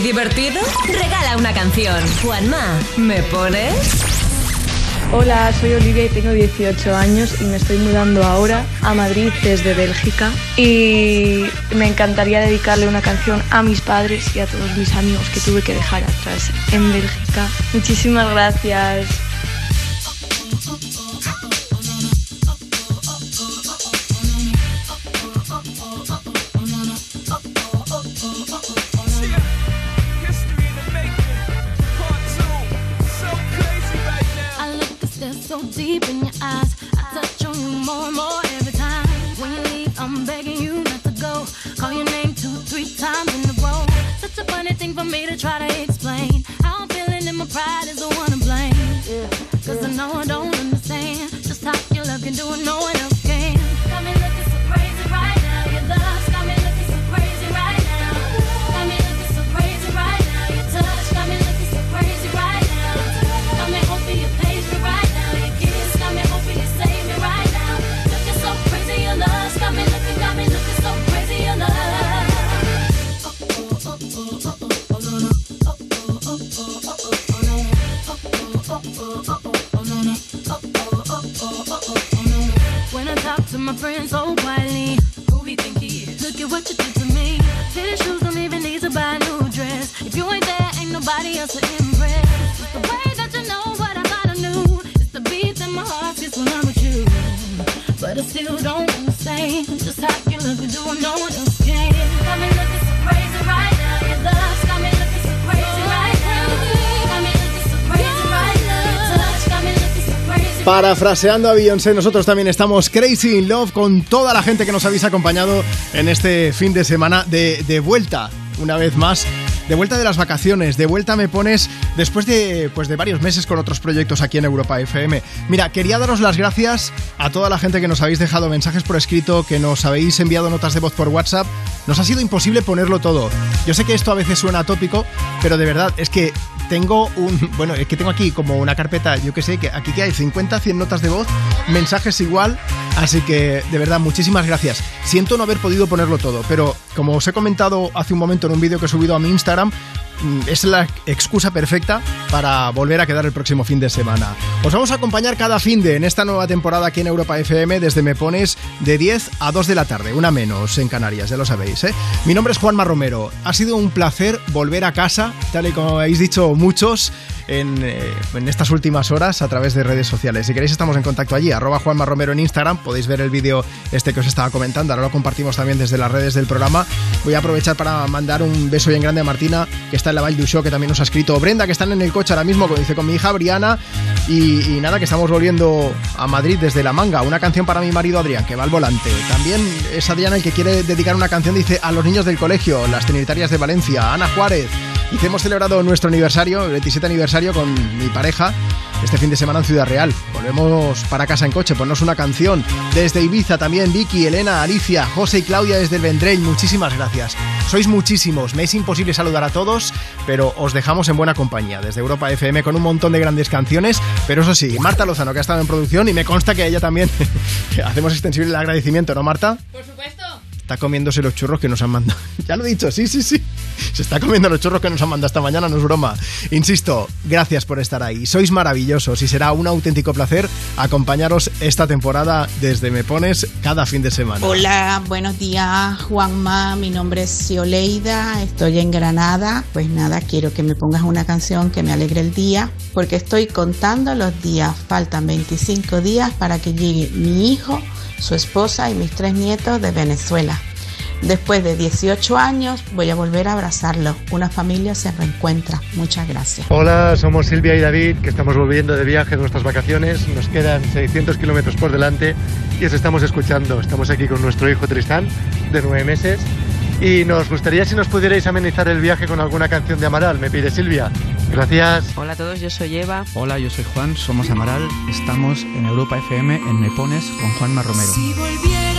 divertido? Regala una canción. Juanma, ¿me pones? Hola, soy Olivia y tengo 18 años y me estoy mudando ahora a Madrid desde Bélgica y me encantaría dedicarle una canción a mis padres y a todos mis amigos que tuve que dejar atrás en Bélgica. Muchísimas gracias. parafraseando a Beyoncé, nosotros también estamos crazy in love con toda la gente que nos habéis acompañado en este fin de semana de, de vuelta, una vez más de vuelta de las vacaciones, de vuelta me pones después de, pues de varios meses con otros proyectos aquí en Europa FM. Mira, quería daros las gracias a toda la gente que nos habéis dejado mensajes por escrito, que nos habéis enviado notas de voz por WhatsApp. Nos ha sido imposible ponerlo todo. Yo sé que esto a veces suena tópico, pero de verdad es que tengo un. Bueno, es que tengo aquí como una carpeta, yo que sé, que aquí que hay 50, 100 notas de voz, mensajes igual. Así que, de verdad, muchísimas gracias. Siento no haber podido ponerlo todo, pero como os he comentado hace un momento en un vídeo que he subido a mi Instagram, es la excusa perfecta para volver a quedar el próximo fin de semana. Os vamos a acompañar cada fin de en esta nueva temporada aquí en Europa FM desde Me Pones de 10 a 2 de la tarde, una menos en Canarias, ya lo sabéis. ¿eh? Mi nombre es Juanma Romero. Ha sido un placer volver a casa, tal y como habéis dicho muchos. En, eh, en estas últimas horas a través de redes sociales. Si queréis estamos en contacto allí, arroba Juanma Romero en Instagram, podéis ver el vídeo este que os estaba comentando, ahora lo compartimos también desde las redes del programa. Voy a aprovechar para mandar un beso bien grande a Martina, que está en la Val du Show, que también nos ha escrito, Brenda, que están en el coche ahora mismo, como dice con mi hija Briana, y, y nada, que estamos volviendo a Madrid desde La Manga, una canción para mi marido Adrián, que va al volante. También es Adriana el que quiere dedicar una canción, dice, a los niños del colegio, las Trinitarias de Valencia, Ana Juárez, y hemos celebrado nuestro aniversario, el 27 aniversario con mi pareja, este fin de semana en Ciudad Real. Volvemos para casa en coche, ponnos una canción. Desde Ibiza también Vicky, Elena, Alicia, José y Claudia desde el Vendrell, muchísimas gracias. Sois muchísimos, me es imposible saludar a todos, pero os dejamos en buena compañía desde Europa FM con un montón de grandes canciones, pero eso sí, Marta Lozano que ha estado en producción y me consta que ella también hacemos extensible el agradecimiento, ¿no Marta? Por supuesto. Está comiéndose los churros que nos han mandado. Ya lo he dicho, sí, sí, sí. Se está comiendo los churros que nos han mandado esta mañana, no es broma. Insisto, gracias por estar ahí. Sois maravillosos y será un auténtico placer acompañaros esta temporada desde Me Pones cada fin de semana. Hola, buenos días Juanma, mi nombre es Cioleida, estoy en Granada. Pues nada, quiero que me pongas una canción que me alegre el día, porque estoy contando los días, faltan 25 días para que llegue mi hijo, su esposa y mis tres nietos de Venezuela. Después de 18 años voy a volver a abrazarlos. Una familia se reencuentra. Muchas gracias. Hola, somos Silvia y David, que estamos volviendo de viaje de nuestras vacaciones. Nos quedan 600 kilómetros por delante y os estamos escuchando. Estamos aquí con nuestro hijo Tristán, de nueve meses. Y nos gustaría si nos pudierais amenizar el viaje con alguna canción de Amaral, me pide Silvia. Gracias. Hola a todos, yo soy Eva. Hola, yo soy Juan, somos Amaral. Estamos en Europa FM en Me Pones con Juanma Romero. Si volviera